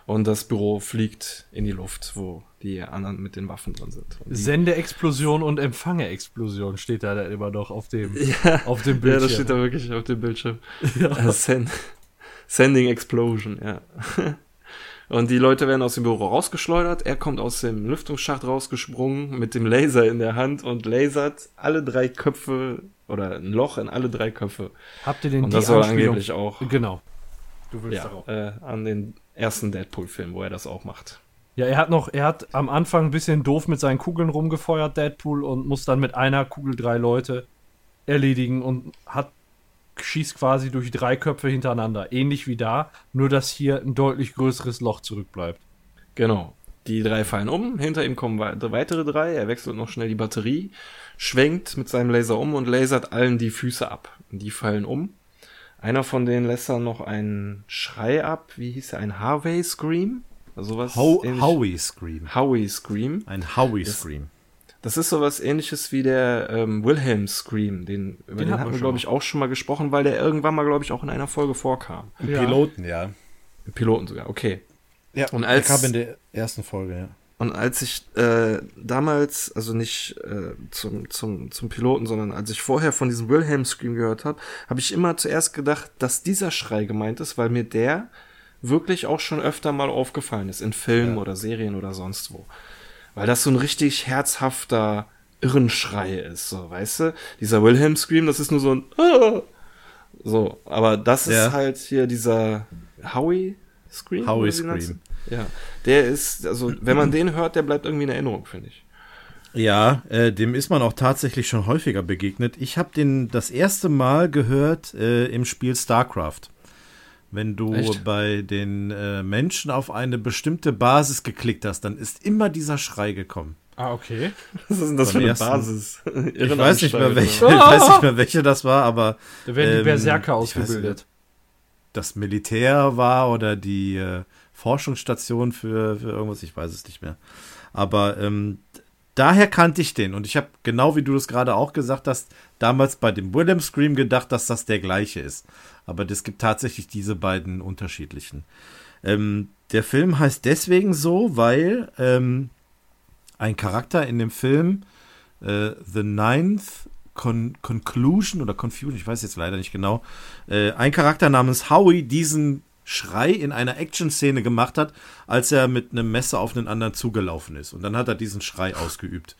und das Büro fliegt in die Luft, wo die anderen mit den Waffen drin sind. Sendeexplosion und Empfangeexplosion steht da immer noch auf dem, ja, auf dem Bildschirm. Ja, das steht da wirklich auf dem Bildschirm. Ja. Äh, Sending Explosion, ja. Und die Leute werden aus dem Büro rausgeschleudert. Er kommt aus dem Lüftungsschacht rausgesprungen mit dem Laser in der Hand und lasert alle drei Köpfe oder ein Loch in alle drei Köpfe. Habt ihr den Und das soll angeblich auch. Genau. Du willst ja, darauf. Äh, an den ersten Deadpool-Film, wo er das auch macht. Ja, er hat noch, er hat am Anfang ein bisschen doof mit seinen Kugeln rumgefeuert, Deadpool, und muss dann mit einer Kugel drei Leute erledigen und hat schießt quasi durch drei Köpfe hintereinander. Ähnlich wie da, nur dass hier ein deutlich größeres Loch zurückbleibt. Genau. Die drei fallen um, hinter ihm kommen weitere drei, er wechselt noch schnell die Batterie, schwenkt mit seinem Laser um und lasert allen die Füße ab. Die fallen um. Einer von denen lässt dann noch einen Schrei ab, wie hieß er, ein Harvey Scream? Also was How Howie Scream. Howie Scream. Ein Howie Scream. Das ist sowas ähnliches wie der ähm, Wilhelm Scream, den, über den, den hatten wir, glaube ich, auch schon mal gesprochen, weil der irgendwann mal, glaube ich, auch in einer Folge vorkam. Im ja. Piloten, ja. Im Piloten sogar, okay. Ja, und als, der kam in der ersten Folge, ja. Und als ich äh, damals, also nicht äh, zum, zum, zum Piloten, sondern als ich vorher von diesem Wilhelm Scream gehört habe, habe ich immer zuerst gedacht, dass dieser Schrei gemeint ist, weil mir der wirklich auch schon öfter mal aufgefallen ist, in Filmen ja. oder Serien oder sonst wo weil das so ein richtig herzhafter Irrenschrei ist, so, weißt du? Dieser Wilhelm Scream, das ist nur so ein ah! so, aber das ja. ist halt hier dieser Howie Scream. Howie Scream. Ja, der ist, also wenn man den hört, der bleibt irgendwie in Erinnerung, finde ich. Ja, äh, dem ist man auch tatsächlich schon häufiger begegnet. Ich habe den das erste Mal gehört äh, im Spiel StarCraft. Wenn du Echt? bei den äh, Menschen auf eine bestimmte Basis geklickt hast, dann ist immer dieser Schrei gekommen. Ah, okay. Was ist denn das Von für eine ersten, Basis? ich weiß, nicht mehr welche, ich weiß nicht mehr, welche das war, aber. Da werden die ähm, Berserker ausgebildet. das Militär war oder die äh, Forschungsstation für, für irgendwas, ich weiß es nicht mehr. Aber ähm, daher kannte ich den und ich habe genau wie du das gerade auch gesagt hast, damals bei dem Willem Scream gedacht, dass das der gleiche ist. Aber es gibt tatsächlich diese beiden unterschiedlichen. Ähm, der Film heißt deswegen so, weil ähm, ein Charakter in dem Film äh, The Ninth Con Conclusion oder Confusion, ich weiß jetzt leider nicht genau, äh, ein Charakter namens Howie diesen Schrei in einer Action-Szene gemacht hat, als er mit einem Messer auf einen anderen zugelaufen ist. Und dann hat er diesen Schrei ausgeübt.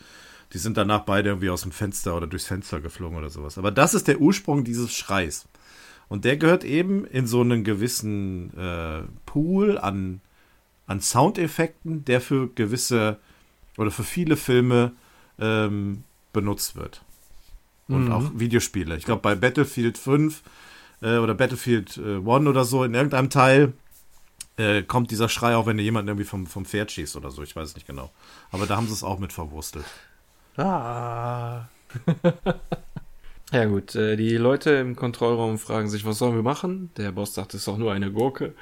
Die sind danach beide irgendwie aus dem Fenster oder durchs Fenster geflogen oder sowas. Aber das ist der Ursprung dieses Schreis. Und der gehört eben in so einen gewissen äh, Pool an, an Soundeffekten, der für gewisse oder für viele Filme ähm, benutzt wird. Und mhm. auch Videospiele. Ich glaube, bei Battlefield 5 äh, oder Battlefield äh, 1 oder so, in irgendeinem Teil äh, kommt dieser Schrei auch, wenn dir jemand irgendwie vom, vom Pferd schießt oder so. Ich weiß es nicht genau. Aber da haben sie es auch mit verwurstelt. Ah. ja gut, äh, die Leute im Kontrollraum fragen sich, was sollen wir machen? Der Boss sagt, es ist doch nur eine Gurke.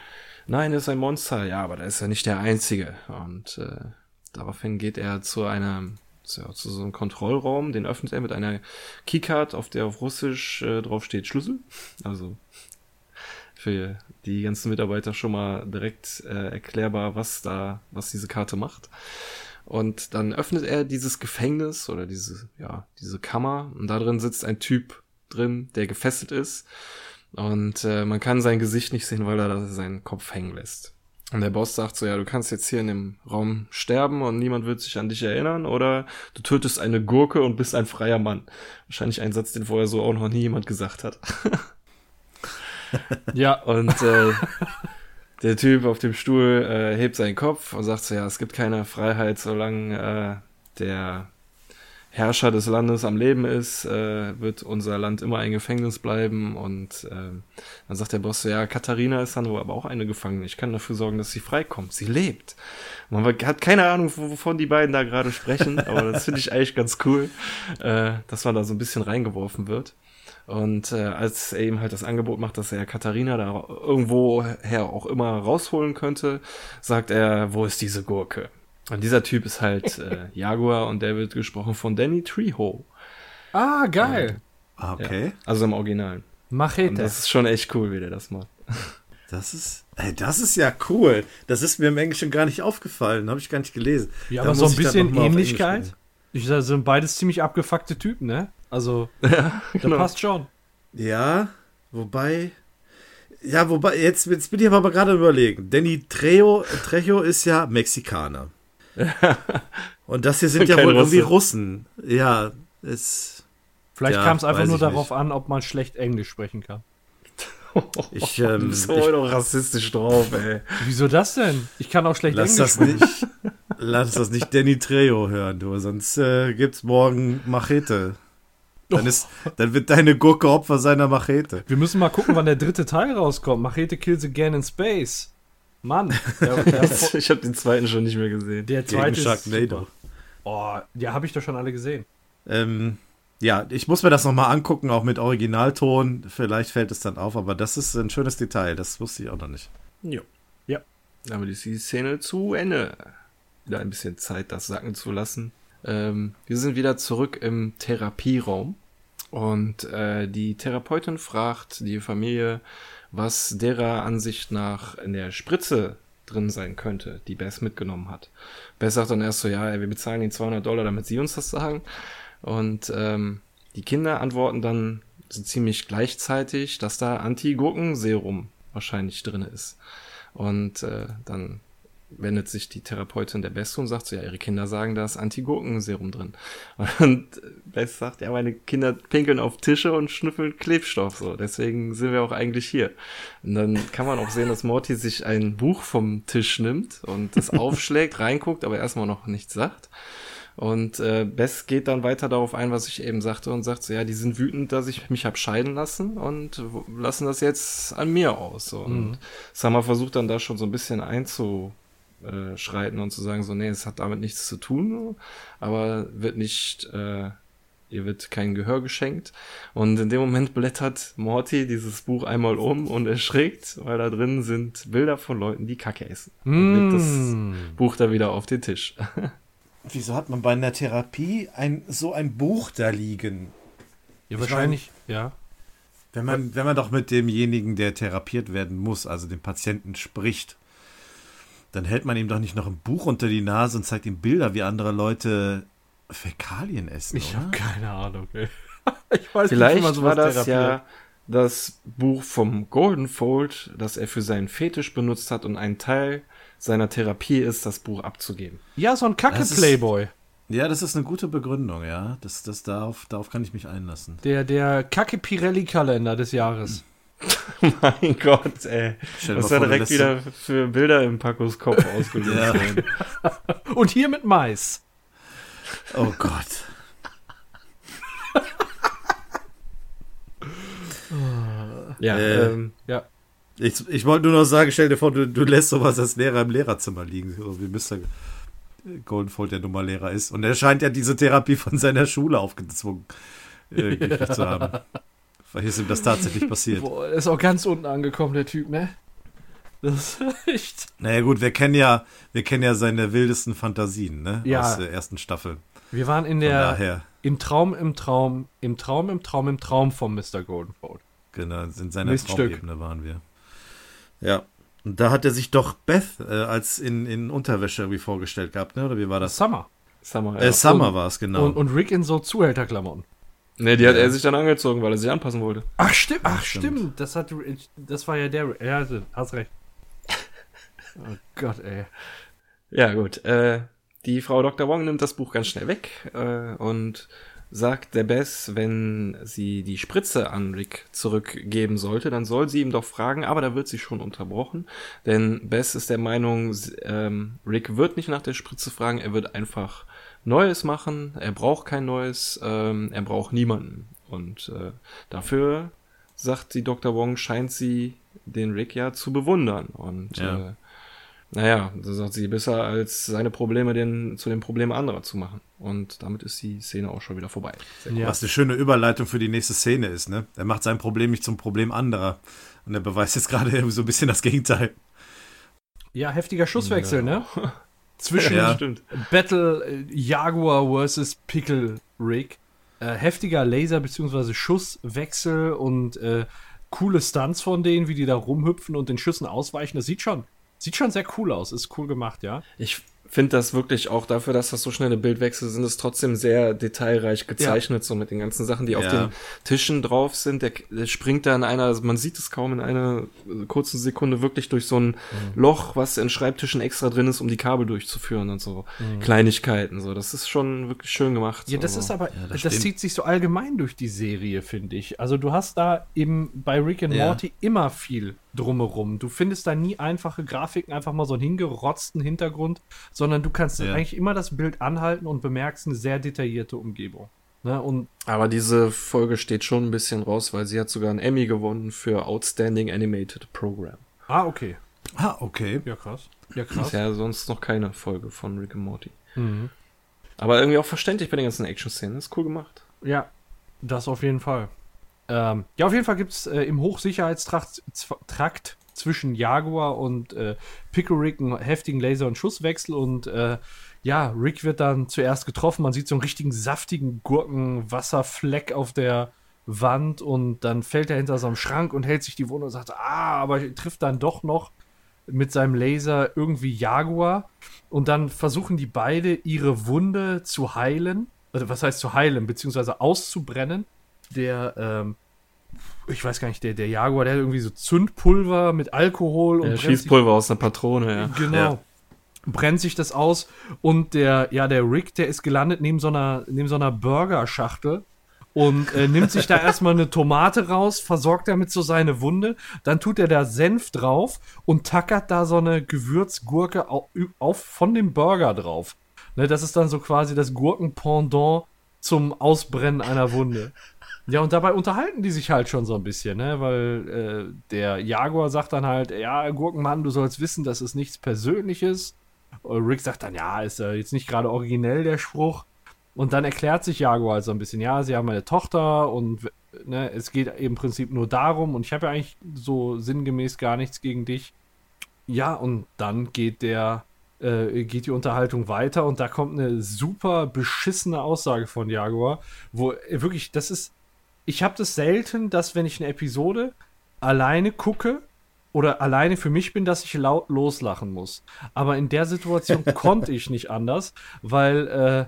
Nein, es ist ein Monster. Ja, aber da ist er nicht der Einzige. Und äh, daraufhin geht er zu einem ja, zu so einem Kontrollraum, den öffnet er mit einer Keycard, auf der auf Russisch äh, drauf steht Schlüssel. Also für die ganzen Mitarbeiter schon mal direkt äh, erklärbar, was da, was diese Karte macht. Und dann öffnet er dieses Gefängnis oder diese, ja, diese Kammer und da drin sitzt ein Typ drin, der gefesselt ist. Und äh, man kann sein Gesicht nicht sehen, weil er seinen Kopf hängen lässt. Und der Boss sagt so, ja, du kannst jetzt hier in dem Raum sterben und niemand wird sich an dich erinnern oder du tötest eine Gurke und bist ein freier Mann. Wahrscheinlich ein Satz, den vorher so auch noch nie jemand gesagt hat. ja. Und äh, der Typ auf dem Stuhl äh, hebt seinen Kopf und sagt so, ja, es gibt keine Freiheit, solange äh, der Herrscher des Landes am Leben ist, äh, wird unser Land immer ein Gefängnis bleiben. Und äh, dann sagt der Boss so, ja, Katharina ist dann aber auch eine Gefangene. Ich kann dafür sorgen, dass sie freikommt. Sie lebt. Man hat keine Ahnung, wovon die beiden da gerade sprechen, aber das finde ich eigentlich ganz cool, äh, dass man da so ein bisschen reingeworfen wird. Und äh, als er ihm halt das Angebot macht, dass er Katharina da irgendwoher auch immer rausholen könnte, sagt er, wo ist diese Gurke? Und dieser Typ ist halt äh, Jaguar und der wird gesprochen von Danny Trejo. Ah, geil. Ah, okay. Ja, also im Original. Machete. Und das ist schon echt cool, wie der das macht. Das ist, ey, das ist ja cool. Das ist mir im Englischen gar nicht aufgefallen, habe ich gar nicht gelesen. Ja, aber so ein bisschen Ähnlichkeit. Ich sage, sind beides ziemlich abgefuckte Typen, ne? Also, ja, genau. da passt schon. Ja, wobei. Ja, wobei, jetzt, jetzt bin ich aber gerade überlegen. Danny Trejo, Trejo ist ja Mexikaner. Und das hier sind ja wohl Russe. irgendwie Russen. Ja, es. Vielleicht ja, kam es einfach nur darauf nicht. an, ob man schlecht Englisch sprechen kann. Ich, ähm, du bist heute doch rassistisch drauf, ey. Wieso das denn? Ich kann auch schlecht lass Englisch das nicht. Lass das nicht Danny Trejo hören, du, sonst äh, gibt's morgen Machete. Dann, ist, dann wird deine Gurke Opfer seiner Machete. Wir müssen mal gucken, wann der dritte Teil rauskommt. Machete Kills Again in Space. Mann. Der, der ich habe den zweiten schon nicht mehr gesehen. Der zweite Sharknado. Oh, ja, habe ich doch schon alle gesehen. Ähm, ja, ich muss mir das nochmal angucken, auch mit Originalton. Vielleicht fällt es dann auf, aber das ist ein schönes Detail. Das wusste ich auch noch nicht. Jo. Ja. Aber ist die Szene zu Ende. Wieder ein bisschen Zeit, das sacken zu lassen. Ähm, wir sind wieder zurück im Therapieraum und äh, die Therapeutin fragt die Familie, was derer Ansicht nach in der Spritze drin sein könnte, die Bess mitgenommen hat. Bess sagt dann erst so, ja, wir bezahlen ihnen 200 Dollar, damit sie uns das sagen. Und ähm, die Kinder antworten dann so ziemlich gleichzeitig, dass da Anti-Gurkenserum wahrscheinlich drin ist. Und äh, dann wendet sich die Therapeutin der Beste und sagt so, ja, ihre Kinder sagen, da ist Anti-Gurkenserum drin. Und Best sagt, ja, meine Kinder pinkeln auf Tische und schnüffeln Klebstoff, so. Deswegen sind wir auch eigentlich hier. Und dann kann man auch sehen, dass Morty sich ein Buch vom Tisch nimmt und es aufschlägt, reinguckt, aber erstmal noch nichts sagt. Und äh, Bess geht dann weiter darauf ein, was ich eben sagte, und sagt so, ja, die sind wütend, dass ich mich hab scheiden lassen und lassen das jetzt an mir aus. So. Und mhm. Summer versucht dann da schon so ein bisschen einzu äh, schreiten und zu sagen, so, nee, es hat damit nichts zu tun, aber wird nicht, äh, ihr wird kein Gehör geschenkt. Und in dem Moment blättert Morty dieses Buch einmal um und erschrickt, weil da drin sind Bilder von Leuten, die Kacke essen. Mm. Und legt das. Buch da wieder auf den Tisch. Wieso hat man bei einer Therapie ein, so ein Buch da liegen? Ja, wahrscheinlich, meine, ja. Wenn man, wenn man doch mit demjenigen, der therapiert werden muss, also dem Patienten spricht, dann hält man ihm doch nicht noch ein Buch unter die Nase und zeigt ihm Bilder, wie andere Leute Fäkalien essen. Ich habe keine Ahnung. Ey. ich weiß Vielleicht nicht, war das therapiert. ja das Buch vom Golden Fold, das er für seinen Fetisch benutzt hat und ein Teil seiner Therapie ist, das Buch abzugeben. Ja, so ein Kacke-Playboy. Ja, das ist eine gute Begründung, ja. Das, das darauf, darauf kann ich mich einlassen. Der, der Kacke-Pirelli-Kalender des Jahres. mein Gott, ey. Was da direkt wieder für Bilder im Pacos Kopf ausgelöst ja. werden. Und hier mit Mais. Oh Gott. ja, äh, ähm, ja. Ich, ich wollte nur noch sagen, stell dir vor, du, du lässt sowas als Lehrer im Lehrerzimmer liegen, wie Mr. Goldenfold der Nummerlehrer ist. Und er scheint ja diese Therapie von seiner Schule aufgezwungen äh, ja. zu haben. Vielleicht ist ihm das tatsächlich passiert. Boah, er ist auch ganz unten angekommen, der Typ, ne? Das ist echt. Naja, gut, wir kennen ja, wir kennen ja seine wildesten Fantasien, ne? Ja. Aus der ersten Staffel. Wir waren in der. Im Traum, im Traum, im Traum, im Traum, im Traum von Mr. Goldenfold. Genau, in seiner Traumebene waren wir. Ja. Und da hat er sich doch Beth äh, als in, in Unterwäsche irgendwie vorgestellt gehabt, ne? Oder wie war das? Summer. Summer, ja. Äh, Summer war es, genau. Und, und Rick in so Zuhälterklamotten. Ne, die hat ja. er sich dann angezogen, weil er sich anpassen wollte. Ach, stimmt. Ach, stimmt. Das, hat, das war ja der. Ja, hast recht. Oh Gott, ey. Ja, gut. Äh, die Frau Dr. Wong nimmt das Buch ganz schnell weg äh, und sagt der Bess, wenn sie die Spritze an Rick zurückgeben sollte, dann soll sie ihm doch fragen, aber da wird sie schon unterbrochen, denn Bess ist der Meinung, ähm, Rick wird nicht nach der Spritze fragen, er wird einfach Neues machen, er braucht kein Neues, ähm, er braucht niemanden. Und äh, dafür, sagt die Dr. Wong, scheint sie den Rick ja zu bewundern. Und ja. äh, naja, so sagt sie, besser als seine Probleme den, zu den Problemen anderer zu machen. Und damit ist die Szene auch schon wieder vorbei. Ja. Was eine schöne Überleitung für die nächste Szene ist, ne? Er macht sein Problem nicht zum Problem anderer. Und er beweist jetzt gerade so ein bisschen das Gegenteil. Ja, heftiger Schusswechsel, ja. ne? Zwischen ja. Battle äh, Jaguar versus Pickle Rig. Äh, heftiger Laser- bzw. Schusswechsel und äh, coole Stunts von denen, wie die da rumhüpfen und den Schüssen ausweichen. Das sieht schon Sieht schon sehr cool aus, ist cool gemacht, ja. Ich finde das wirklich auch dafür, dass das so schnelle Bildwechsel sind, ist trotzdem sehr detailreich gezeichnet, ja. so mit den ganzen Sachen, die ja. auf den Tischen drauf sind. Der, der, springt da in einer, also man sieht es kaum in einer kurzen Sekunde wirklich durch so ein mhm. Loch, was in Schreibtischen extra drin ist, um die Kabel durchzuführen und so. Mhm. Kleinigkeiten, so. Das ist schon wirklich schön gemacht. Ja, das so. ist aber, ja, das, das zieht sich so allgemein durch die Serie, finde ich. Also du hast da eben bei Rick and Morty immer viel drumherum. Du findest da nie einfache Grafiken, einfach mal so einen hingerotzten Hintergrund, sondern du kannst ja. eigentlich immer das Bild anhalten und bemerkst eine sehr detaillierte Umgebung. Ne? Und Aber diese Folge steht schon ein bisschen raus, weil sie hat sogar einen Emmy gewonnen für Outstanding Animated Program. Ah, okay. Ah, okay. Ja, krass. Ja, krass. Ist ja sonst noch keine Folge von Rick and Morty. Mhm. Aber irgendwie auch verständlich bei den ganzen Action-Szenen. Ist cool gemacht. Ja, das auf jeden Fall. Ähm, ja, auf jeden Fall gibt es äh, im Hochsicherheitstrakt Trakt zwischen Jaguar und äh, Pickerick einen heftigen Laser- und Schusswechsel und äh, ja, Rick wird dann zuerst getroffen. Man sieht so einen richtigen saftigen Gurkenwasserfleck auf der Wand und dann fällt er hinter so einem Schrank und hält sich die Wunde und sagt, ah, aber trifft dann doch noch mit seinem Laser irgendwie Jaguar. Und dann versuchen die beide ihre Wunde zu heilen. Also was heißt zu heilen, beziehungsweise auszubrennen der, ähm, ich weiß gar nicht, der, der Jaguar, der hat irgendwie so Zündpulver mit Alkohol und. Ja, Schießpulver aus einer Patrone, ja. Genau. Ja. Brennt sich das aus und der, ja, der Rick, der ist gelandet neben so einer, neben so einer Burgerschachtel und äh, nimmt sich da erstmal eine Tomate raus, versorgt damit so seine Wunde, dann tut er da Senf drauf und tackert da so eine Gewürzgurke auf, auf von dem Burger drauf. Ne, das ist dann so quasi das Gurkenpendant zum Ausbrennen einer Wunde. Ja, und dabei unterhalten die sich halt schon so ein bisschen, ne? Weil äh, der Jaguar sagt dann halt, ja, Gurkenmann, du sollst wissen, das ist nichts Persönliches. Und Rick sagt dann, ja, ist äh, jetzt nicht gerade originell der Spruch. Und dann erklärt sich Jaguar halt so ein bisschen, ja, sie haben eine Tochter und ne, es geht im Prinzip nur darum und ich habe ja eigentlich so sinngemäß gar nichts gegen dich. Ja, und dann geht der, äh, geht die Unterhaltung weiter und da kommt eine super beschissene Aussage von Jaguar, wo wirklich, das ist, ich habe das selten, dass wenn ich eine Episode alleine gucke oder alleine für mich bin, dass ich laut loslachen muss. Aber in der Situation konnte ich nicht anders, weil äh,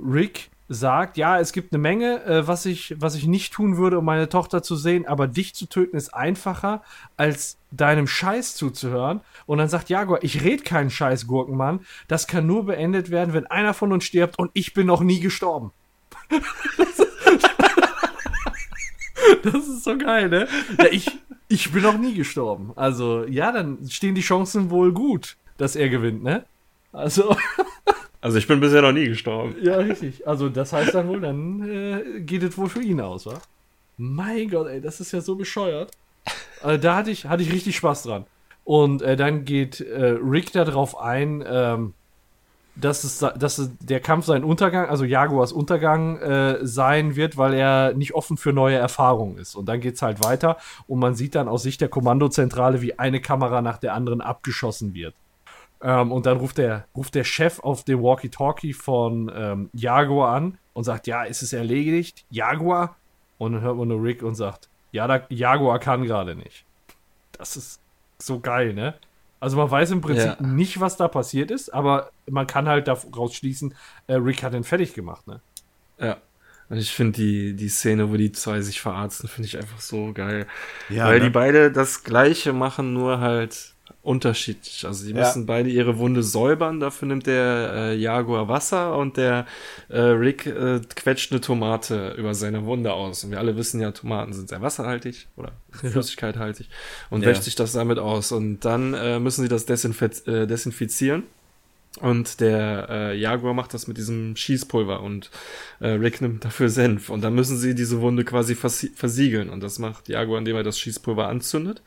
Rick sagt, ja, es gibt eine Menge, äh, was, ich, was ich nicht tun würde, um meine Tochter zu sehen, aber dich zu töten ist einfacher, als deinem Scheiß zuzuhören. Und dann sagt Jaguar, ich rede keinen Scheiß, Gurkenmann. Das kann nur beendet werden, wenn einer von uns stirbt und ich bin noch nie gestorben. das ist so geil, ne? Ja, ich, ich bin noch nie gestorben. Also, ja, dann stehen die Chancen wohl gut, dass er gewinnt, ne? Also. Also ich bin bisher noch nie gestorben. Ja, richtig. Also das heißt dann wohl, dann äh, geht es wohl für ihn aus, wa? Mein Gott, ey, das ist ja so bescheuert. Also da hatte ich, hatte ich richtig Spaß dran. Und äh, dann geht äh, Rick darauf ein, ähm, dass, es, dass der Kampf sein Untergang, also Jaguars Untergang äh, sein wird, weil er nicht offen für neue Erfahrungen ist. Und dann geht es halt weiter und man sieht dann aus Sicht der Kommandozentrale, wie eine Kamera nach der anderen abgeschossen wird. Ähm, und dann ruft der, ruft der Chef auf dem Walkie-Talkie von ähm, Jaguar an und sagt, ja, ist es erledigt? Jaguar? Und dann hört man nur Rick und sagt, ja, da, Jaguar kann gerade nicht. Das ist so geil, ne? Also man weiß im Prinzip ja. nicht, was da passiert ist, aber man kann halt daraus schließen, äh, Rick hat ihn fertig gemacht, ne? Ja. Und ich finde die, die Szene, wo die zwei sich verarzten, finde ich einfach so geil. Ja, Weil ne? die beide das Gleiche machen, nur halt unterschiedlich. Also die ja. müssen beide ihre Wunde säubern. Dafür nimmt der äh, Jaguar Wasser und der äh, Rick äh, quetscht eine Tomate über seine Wunde aus. Und wir alle wissen ja, Tomaten sind sehr wasserhaltig oder flüssigkeithaltig und ja. wäscht sich das damit aus. Und dann äh, müssen sie das desinfiz äh, desinfizieren. Und der äh, Jaguar macht das mit diesem Schießpulver und äh, Rick nimmt dafür Senf. Und dann müssen sie diese Wunde quasi versiegeln. Und das macht Jaguar, indem er das Schießpulver anzündet.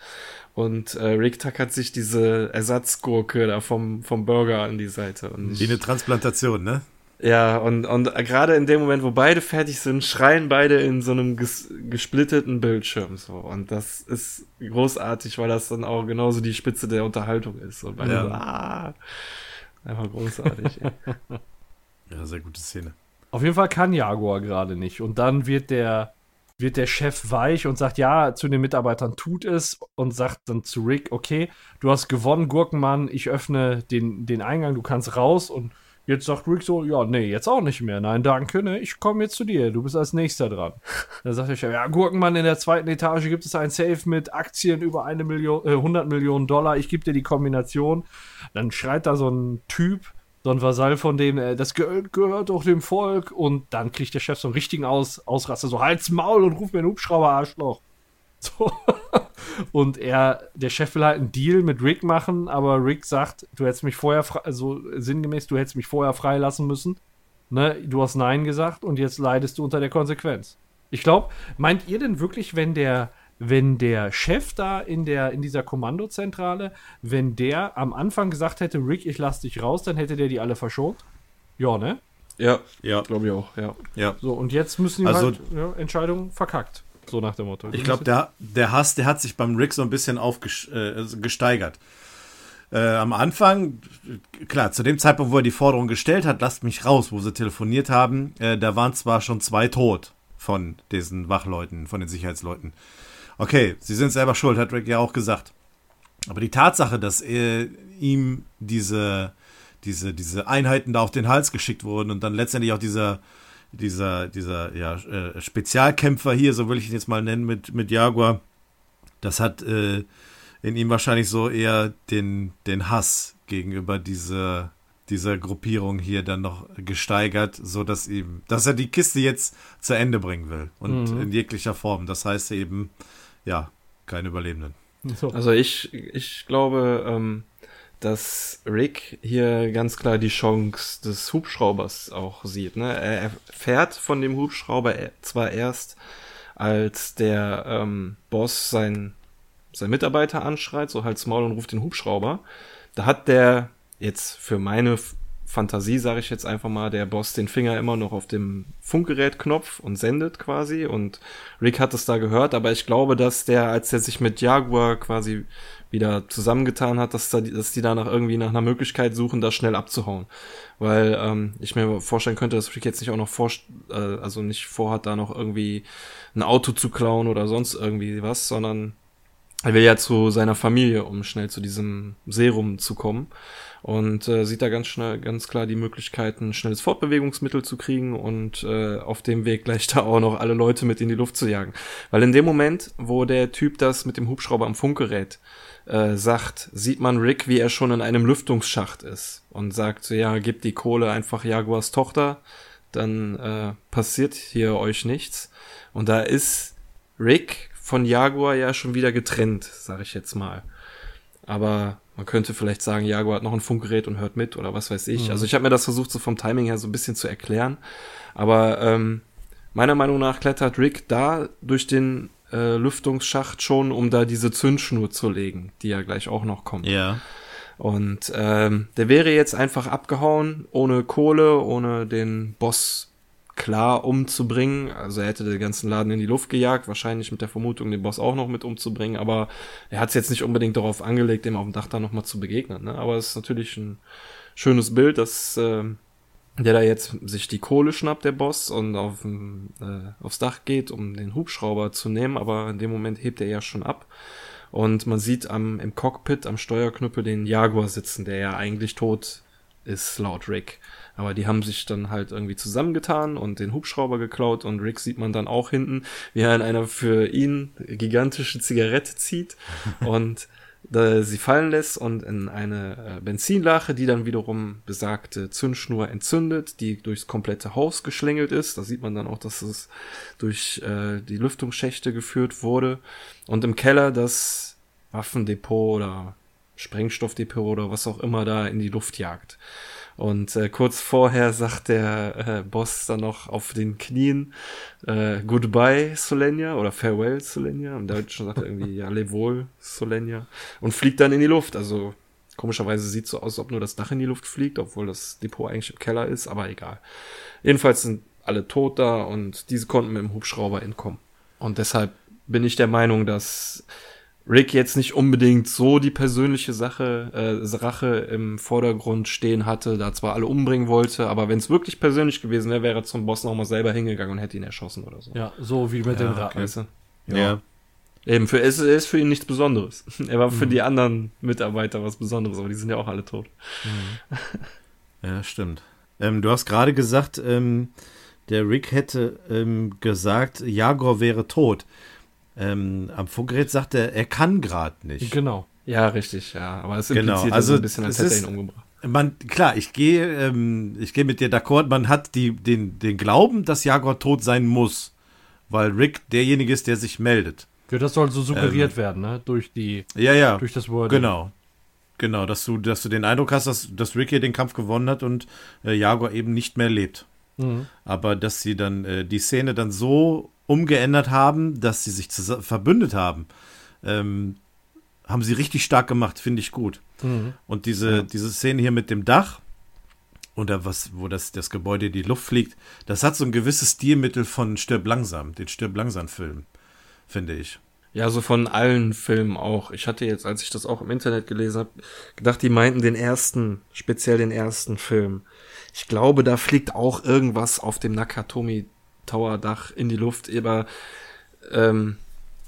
Und äh, Rick tackert sich diese Ersatzgurke da vom, vom Burger an die Seite. Und Wie eine Transplantation, ne? Ja, und, und gerade in dem Moment, wo beide fertig sind, schreien beide in so einem ges gesplitteten Bildschirm so. Und das ist großartig, weil das dann auch genauso die Spitze der Unterhaltung ist. Und beide ja. so, ah, einfach großartig. ja, sehr gute Szene. Auf jeden Fall kann Jaguar gerade nicht. Und dann wird der wird der Chef weich und sagt, ja, zu den Mitarbeitern tut es und sagt dann zu Rick, okay, du hast gewonnen, Gurkenmann, ich öffne den, den Eingang, du kannst raus und jetzt sagt Rick so, ja, nee, jetzt auch nicht mehr, nein, danke, ne, ich komme jetzt zu dir, du bist als nächster dran. Dann sagt der Chef, ja, Gurkenmann, in der zweiten Etage gibt es ein Safe mit Aktien über eine Million, äh, 100 Millionen Dollar, ich gebe dir die Kombination. Dann schreit da so ein Typ, so ein Vasall von dem, äh, das gehört, gehört doch dem Volk. Und dann kriegt der Chef so einen richtigen Aus, Ausraster, so Halt's Maul und ruft mir einen Hubschrauber, Arschloch. So. und er, der Chef will halt einen Deal mit Rick machen, aber Rick sagt, du hättest mich vorher, also sinngemäß, du hättest mich vorher freilassen müssen. Ne? Du hast Nein gesagt und jetzt leidest du unter der Konsequenz. Ich glaube, meint ihr denn wirklich, wenn der, wenn der Chef da in, der, in dieser Kommandozentrale, wenn der am Anfang gesagt hätte, Rick, ich lass dich raus, dann hätte der die alle verschont? Ja, ne? Ja, ja, glaube ich auch, ja. ja. So, und jetzt müssen die also, halt, ja, Entscheidung verkackt. So nach dem Motto. Ich glaube, der, der Hass, der hat sich beim Rick so ein bisschen aufgesteigert. Äh, äh, am Anfang, klar, zu dem Zeitpunkt, wo er die Forderung gestellt hat, lasst mich raus, wo sie telefoniert haben, äh, da waren zwar schon zwei tot von diesen Wachleuten, von den Sicherheitsleuten. Okay, sie sind selber schuld, hat Rick ja auch gesagt. Aber die Tatsache, dass er, ihm diese, diese, diese Einheiten da auf den Hals geschickt wurden und dann letztendlich auch dieser, dieser, dieser ja, äh, Spezialkämpfer hier, so will ich ihn jetzt mal nennen, mit, mit Jaguar, das hat äh, in ihm wahrscheinlich so eher den, den Hass gegenüber dieser, dieser Gruppierung hier dann noch gesteigert, so dass ihm, dass er die Kiste jetzt zu Ende bringen will und mhm. in jeglicher Form. Das heißt eben, ja, keine Überlebenden. So. Also ich, ich glaube, ähm, dass Rick hier ganz klar die Chance des Hubschraubers auch sieht. Ne? Er fährt von dem Hubschrauber zwar erst, als der ähm, Boss sein, sein Mitarbeiter anschreit, so halt's Maul und ruft den Hubschrauber. Da hat der jetzt für meine Fantasie, sage ich jetzt einfach mal, der Boss den Finger immer noch auf dem Funkgerätknopf und sendet quasi. Und Rick hat es da gehört, aber ich glaube, dass der, als er sich mit Jaguar quasi wieder zusammengetan hat, dass, da, dass die danach irgendwie nach einer Möglichkeit suchen, das schnell abzuhauen. Weil ähm, ich mir vorstellen könnte, dass Rick jetzt nicht auch noch vor, äh, also nicht vorhat, da noch irgendwie ein Auto zu klauen oder sonst irgendwie was, sondern er will ja zu seiner Familie, um schnell zu diesem Serum zu kommen und äh, sieht da ganz schnell, ganz klar die Möglichkeiten, schnelles Fortbewegungsmittel zu kriegen und äh, auf dem Weg gleich da auch noch alle Leute mit in die Luft zu jagen. Weil in dem Moment, wo der Typ das mit dem Hubschrauber am Funkgerät äh, sagt, sieht man Rick, wie er schon in einem Lüftungsschacht ist und sagt so, ja, gib die Kohle einfach Jaguars Tochter, dann äh, passiert hier euch nichts. Und da ist Rick von Jaguar ja schon wieder getrennt, sage ich jetzt mal. Aber man könnte vielleicht sagen, Jaguar hat noch ein Funkgerät und hört mit oder was weiß ich. Mhm. Also ich habe mir das versucht, so vom Timing her so ein bisschen zu erklären. Aber ähm, meiner Meinung nach klettert Rick da durch den äh, Lüftungsschacht schon, um da diese Zündschnur zu legen, die ja gleich auch noch kommt. Ja. Und ähm, der wäre jetzt einfach abgehauen, ohne Kohle, ohne den Boss klar umzubringen. Also er hätte den ganzen Laden in die Luft gejagt, wahrscheinlich mit der Vermutung, den Boss auch noch mit umzubringen, aber er hat es jetzt nicht unbedingt darauf angelegt, dem auf dem Dach da nochmal zu begegnen. Ne? Aber es ist natürlich ein schönes Bild, dass äh, der da jetzt sich die Kohle schnappt, der Boss, und auf, äh, aufs Dach geht, um den Hubschrauber zu nehmen, aber in dem Moment hebt er ja schon ab. Und man sieht am, im Cockpit, am Steuerknüppel den Jaguar sitzen, der ja eigentlich tot ist, laut Rick. Aber die haben sich dann halt irgendwie zusammengetan und den Hubschrauber geklaut und Rick sieht man dann auch hinten, wie er in einer für ihn gigantische Zigarette zieht und da sie fallen lässt und in eine äh, Benzinlache, die dann wiederum besagte Zündschnur entzündet, die durchs komplette Haus geschlängelt ist. Da sieht man dann auch, dass es durch äh, die Lüftungsschächte geführt wurde. Und im Keller das Waffendepot oder Sprengstoffdepot oder was auch immer da in die Luft jagt. Und äh, kurz vorher sagt der äh, Boss dann noch auf den Knien äh, Goodbye Solenia oder Farewell Solenia. Im Deutschen sagt er irgendwie ja Lewohl Solenia und fliegt dann in die Luft. Also komischerweise sieht so aus, als ob nur das Dach in die Luft fliegt, obwohl das Depot eigentlich im Keller ist, aber egal. Jedenfalls sind alle tot da und diese konnten mit dem Hubschrauber entkommen. Und deshalb bin ich der Meinung, dass Rick jetzt nicht unbedingt so die persönliche Sache, äh, Rache im Vordergrund stehen hatte, da zwar alle umbringen wollte, aber wenn es wirklich persönlich gewesen wäre, wäre er zum Boss nochmal selber hingegangen und hätte ihn erschossen oder so. Ja, so wie mit ja, den Ratten. Weißt du? ja. ja. Eben, für, es ist für ihn nichts Besonderes. Er war für mhm. die anderen Mitarbeiter was Besonderes, aber die sind ja auch alle tot. Mhm. Ja, stimmt. Ähm, du hast gerade gesagt, ähm, der Rick hätte ähm, gesagt, Jagor wäre tot ähm, am Funkgerät sagt er, er kann gerade nicht. Genau. Ja, richtig, ja. Aber es impliziert genau. also, ein bisschen, als hätte er ihn umgebracht. Man, klar, ich gehe, ähm, ich gehe mit dir d'accord. Man hat die, den, den Glauben, dass Jaguar tot sein muss, weil Rick derjenige ist, der sich meldet. Ja, das soll so suggeriert ähm, werden, ne? Durch die, ja, ja, durch das Wort. Genau, genau, dass du, dass du den Eindruck hast, dass, dass Rick hier den Kampf gewonnen hat und äh, Jaguar eben nicht mehr lebt. Mhm. Aber dass sie dann äh, die Szene dann so umgeändert haben, dass sie sich verbündet haben, ähm, haben sie richtig stark gemacht, finde ich gut. Mhm. Und diese, ja. diese Szene hier mit dem Dach da was, wo das, das Gebäude in die Luft fliegt, das hat so ein gewisses Stilmittel von Stirb langsam, den Stirb langsam Film, finde ich. Ja, so von allen Filmen auch. Ich hatte jetzt, als ich das auch im Internet gelesen habe, gedacht, die meinten den ersten, speziell den ersten Film. Ich glaube, da fliegt auch irgendwas auf dem Nakatomi Tower-Dach in die Luft, aber ähm,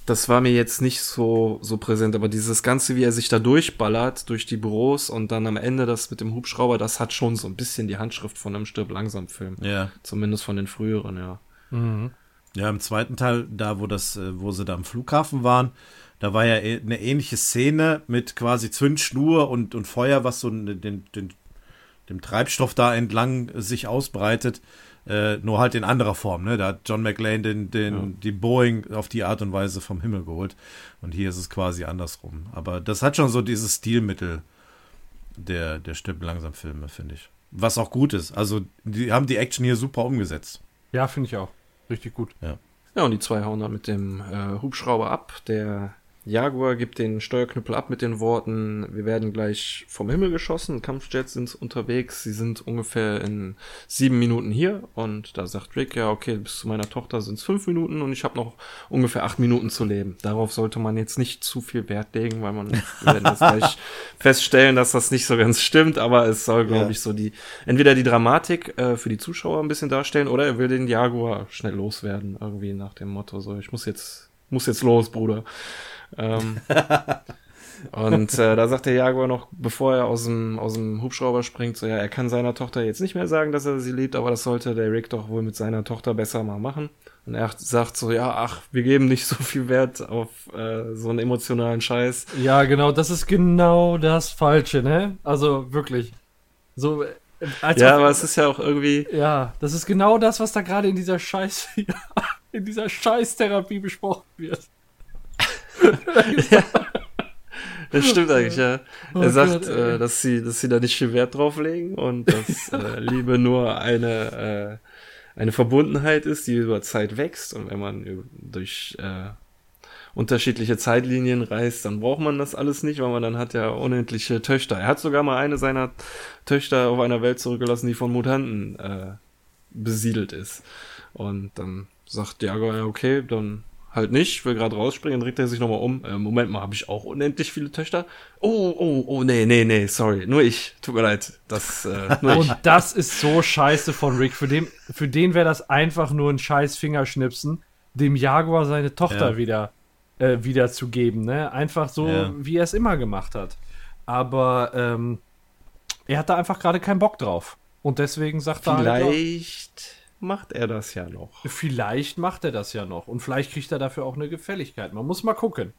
das war mir jetzt nicht so, so präsent, aber dieses Ganze, wie er sich da durchballert durch die Büros und dann am Ende das mit dem Hubschrauber, das hat schon so ein bisschen die Handschrift von einem Stirb langsam Film. Ja. Zumindest von den früheren, ja. Mhm. Ja, im zweiten Teil, da wo das, äh, wo sie da am Flughafen waren, da war ja eine ähnliche Szene mit quasi Zündschnur und, und Feuer, was so den, den, den, dem Treibstoff da entlang sich ausbreitet. Äh, nur halt in anderer Form. Ne? Da hat John McLean den, den, ja. die Boeing auf die Art und Weise vom Himmel geholt. Und hier ist es quasi andersrum. Aber das hat schon so dieses Stilmittel der, der Stimmen langsam Filme, finde ich. Was auch gut ist. Also, die haben die Action hier super umgesetzt. Ja, finde ich auch. Richtig gut. Ja. Ja, und die zwei hauen dann mit dem äh, Hubschrauber ab. Der Jaguar gibt den Steuerknüppel ab mit den Worten, wir werden gleich vom Himmel geschossen, Kampfjets sind unterwegs, sie sind ungefähr in sieben Minuten hier und da sagt Rick, ja okay, bis zu meiner Tochter sind es fünf Minuten und ich habe noch ungefähr acht Minuten zu leben. Darauf sollte man jetzt nicht zu viel Wert legen, weil man wir werden das gleich feststellen, dass das nicht so ganz stimmt, aber es soll, glaube ja. ich, so die, entweder die Dramatik äh, für die Zuschauer ein bisschen darstellen oder er will den Jaguar schnell loswerden, irgendwie nach dem Motto, so ich muss jetzt, muss jetzt los, Bruder. Ähm, und äh, da sagt der Jaguar noch, bevor er aus dem, aus dem Hubschrauber springt, so ja, er kann seiner Tochter jetzt nicht mehr sagen, dass er sie liebt, aber das sollte der Rick doch wohl mit seiner Tochter besser mal machen. Und er sagt so, ja, ach, wir geben nicht so viel Wert auf äh, so einen emotionalen Scheiß. Ja, genau, das ist genau das Falsche, ne? Also wirklich. So, als ja, aber es ist ja auch irgendwie. Ja, das ist genau das, was da gerade in dieser Scheiße in dieser Scheißtherapie besprochen wird. Ja. Das stimmt eigentlich, ja. Oh er sagt, Gott, äh, dass sie, dass sie da nicht viel Wert drauf legen und dass äh, Liebe nur eine, äh, eine Verbundenheit ist, die über Zeit wächst und wenn man durch äh, unterschiedliche Zeitlinien reist, dann braucht man das alles nicht, weil man dann hat ja unendliche Töchter. Er hat sogar mal eine seiner Töchter auf einer Welt zurückgelassen, die von Mutanten äh, besiedelt ist. Und dann sagt Diago, ja, okay, dann halt nicht, will gerade rausspringen, dreht er sich nochmal um. Äh, Moment mal, habe ich auch unendlich viele Töchter? Oh, oh, oh, nee, nee, nee, sorry, nur ich. Tut mir leid. Das, äh, nur Und das ist so scheiße von Rick. Für den, für den wäre das einfach nur ein scheiß Fingerschnipsen, dem Jaguar seine Tochter ja. wieder äh, wiederzugeben. Ne? Einfach so, ja. wie er es immer gemacht hat. Aber ähm, er hat da einfach gerade keinen Bock drauf. Und deswegen sagt vielleicht er. Halt, vielleicht macht er das ja noch. Vielleicht macht er das ja noch. Und vielleicht kriegt er dafür auch eine Gefälligkeit. Man muss mal gucken.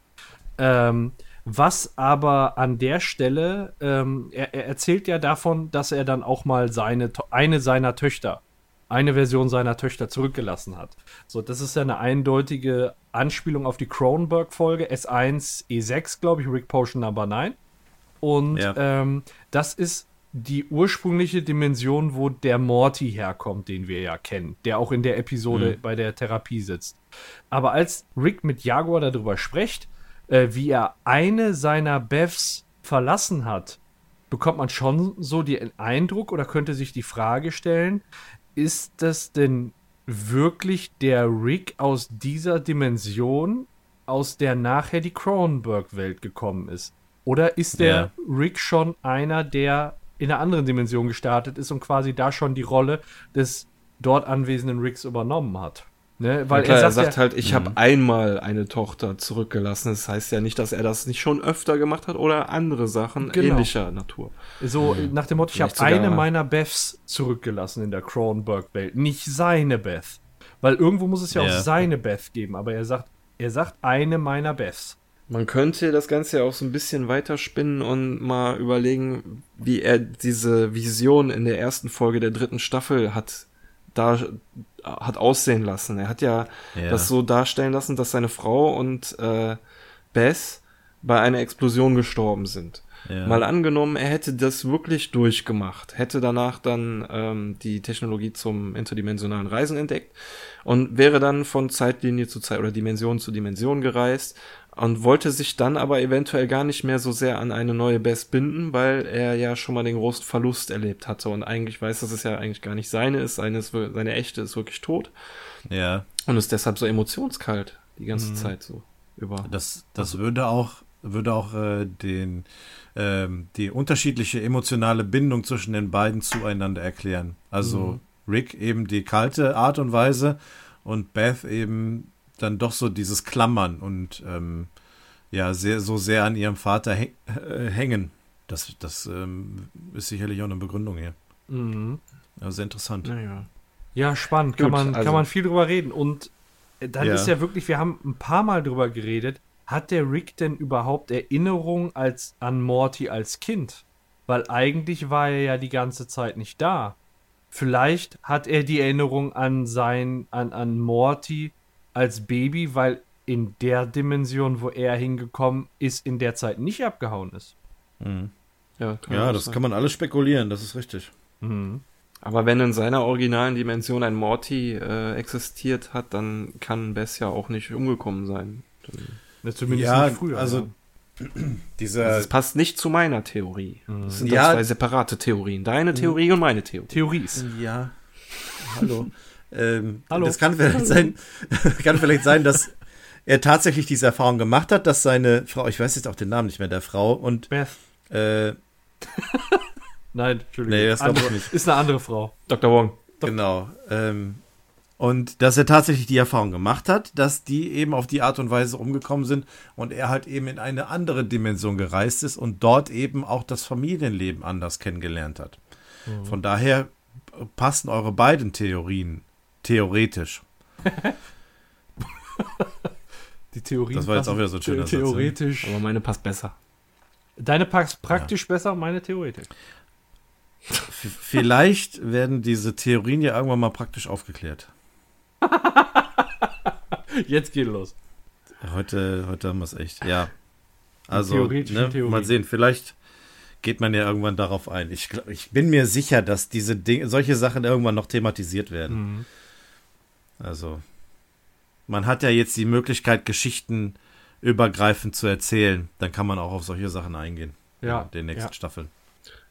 Ähm, was aber an der Stelle, ähm, er, er, erzählt ja davon, dass er dann auch mal seine, eine seiner Töchter eine Version seiner Töchter zurückgelassen hat. So, das ist ja eine eindeutige Anspielung auf die Cronenberg-Folge S1 E6, glaube ich, Rick Potion Number 9. Und ja. ähm, das ist die ursprüngliche Dimension, wo der Morty herkommt, den wir ja kennen, der auch in der Episode mhm. bei der Therapie sitzt. Aber als Rick mit Jaguar darüber spricht, äh, wie er eine seiner Bevs verlassen hat, bekommt man schon so den Eindruck oder könnte sich die Frage stellen, ist das denn wirklich der Rick aus dieser Dimension, aus der nachher die Cronenberg-Welt gekommen ist? Oder ist der ja. Rick schon einer, der in einer anderen Dimension gestartet ist und quasi da schon die Rolle des dort anwesenden Ricks übernommen hat? Ne? Weil klar, er sagt, er sagt ja, halt, ich habe mhm. einmal eine Tochter zurückgelassen. Das heißt ja nicht, dass er das nicht schon öfter gemacht hat oder andere Sachen genau. ähnlicher Natur. So mhm. nach dem Motto, ich habe eine meiner Beths zurückgelassen in der Cronenberg-Welt, nicht seine Beth. Weil irgendwo muss es ja, ja, auch seine Beth geben, aber er sagt, er sagt eine meiner Beths. Man könnte das Ganze ja auch so ein bisschen weiterspinnen und mal überlegen, wie er diese Vision in der ersten Folge der dritten Staffel hat da hat aussehen lassen. Er hat ja, ja, das so darstellen lassen, dass seine Frau und äh, Bess bei einer Explosion gestorben sind. Ja. Mal angenommen, er hätte das wirklich durchgemacht, hätte danach dann ähm, die Technologie zum interdimensionalen Reisen entdeckt und wäre dann von Zeitlinie zu Zeit oder Dimension zu Dimension gereist und wollte sich dann aber eventuell gar nicht mehr so sehr an eine neue Best binden, weil er ja schon mal den großen Verlust erlebt hatte und eigentlich weiß, dass es ja eigentlich gar nicht seine ist, seine, ist, seine echte ist wirklich tot. Ja. Und ist deshalb so emotionskalt die ganze mhm. Zeit so über. Das, das also, würde auch, würde auch äh, den, ähm, die unterschiedliche emotionale Bindung zwischen den beiden zueinander erklären. Also mhm. Rick eben die kalte Art und Weise und Beth eben dann doch so dieses Klammern und ähm, ja, sehr, so sehr an ihrem Vater häng, äh, hängen. Das, das ähm, ist sicherlich auch eine Begründung hier. Mhm. Ja, sehr interessant. Ja, ja. spannend. Gut, kann, man, also, kann man viel drüber reden. Und äh, dann ja. ist ja wirklich, wir haben ein paar Mal drüber geredet, hat der Rick denn überhaupt Erinnerungen als, an Morty als Kind? Weil eigentlich war er ja die ganze Zeit nicht da. Vielleicht hat er die Erinnerung an sein, an, an Morty als Baby, weil in der Dimension, wo er hingekommen ist, in der Zeit nicht abgehauen ist. Mhm. Ja, ja das sein. kann man alles spekulieren, das ist richtig. Mhm. Aber wenn in seiner originalen Dimension ein Morty äh, existiert hat, dann kann Bess ja auch nicht umgekommen sein. Ja, zumindest ja, nicht früher. Also, ja. dieser also das passt nicht zu meiner Theorie. Mhm. Das sind ja, zwei separate Theorien. Deine Theorie mhm. und meine Theorie. Theories. Ja. Hallo. Ähm, Hallo. Das kann vielleicht sein, kann vielleicht sein, dass er tatsächlich diese Erfahrung gemacht hat, dass seine Frau, ich weiß jetzt auch den Namen nicht mehr der Frau und Beth. Äh, Nein, Entschuldigung. Nee, das glaube ich nicht. Ist eine andere Frau. Dr. Wong. Genau. Ähm, und dass er tatsächlich die Erfahrung gemacht hat, dass die eben auf die Art und Weise umgekommen sind und er halt eben in eine andere Dimension gereist ist und dort eben auch das Familienleben anders kennengelernt hat. Mhm. Von daher passen eure beiden Theorien Theoretisch. Die Theorie. Das war jetzt auch wieder so ein schöner Theoretisch. Satz, aber meine passt besser. Deine passt praktisch ja. besser, meine theoretisch. Vielleicht werden diese Theorien ja irgendwann mal praktisch aufgeklärt. Jetzt geht los. Heute, heute haben wir es echt, ja. Also, ne, mal sehen, vielleicht geht man ja irgendwann darauf ein. Ich, ich bin mir sicher, dass diese Dinge, solche Sachen irgendwann noch thematisiert werden. Mhm. Also, man hat ja jetzt die Möglichkeit, Geschichten übergreifend zu erzählen. Dann kann man auch auf solche Sachen eingehen. Ja. In den nächsten ja. Staffeln.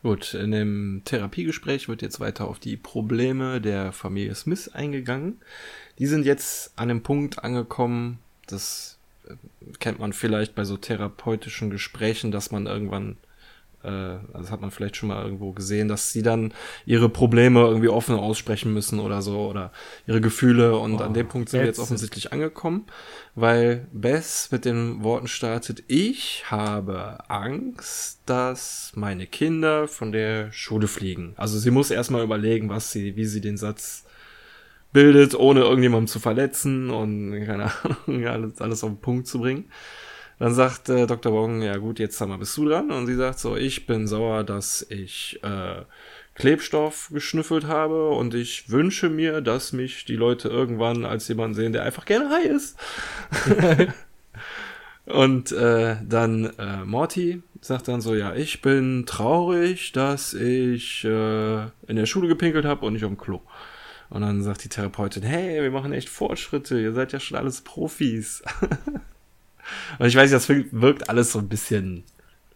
Gut, in dem Therapiegespräch wird jetzt weiter auf die Probleme der Familie Smith eingegangen. Die sind jetzt an dem Punkt angekommen, das äh, kennt man vielleicht bei so therapeutischen Gesprächen, dass man irgendwann äh, das hat man vielleicht schon mal irgendwo gesehen, dass sie dann ihre Probleme irgendwie offen aussprechen müssen oder so oder ihre Gefühle und oh, an dem Punkt sind wir jetzt offensichtlich angekommen, weil Bess mit den Worten startet, ich habe Angst, dass meine Kinder von der Schule fliegen. Also sie muss erstmal überlegen, was sie, wie sie den Satz bildet, ohne irgendjemandem zu verletzen und keine Ahnung, alles, alles auf den Punkt zu bringen. Dann sagt äh, Dr. Wong, ja gut, jetzt sag mal, bist du dran? Und sie sagt so, ich bin sauer, dass ich äh, Klebstoff geschnüffelt habe und ich wünsche mir, dass mich die Leute irgendwann als jemand sehen, der einfach gerne high ist. und äh, dann äh, Morty sagt dann so, ja, ich bin traurig, dass ich äh, in der Schule gepinkelt habe und nicht am Klo. Und dann sagt die Therapeutin, hey, wir machen echt Fortschritte, ihr seid ja schon alles Profis. Und ich weiß, das wirkt alles so ein bisschen,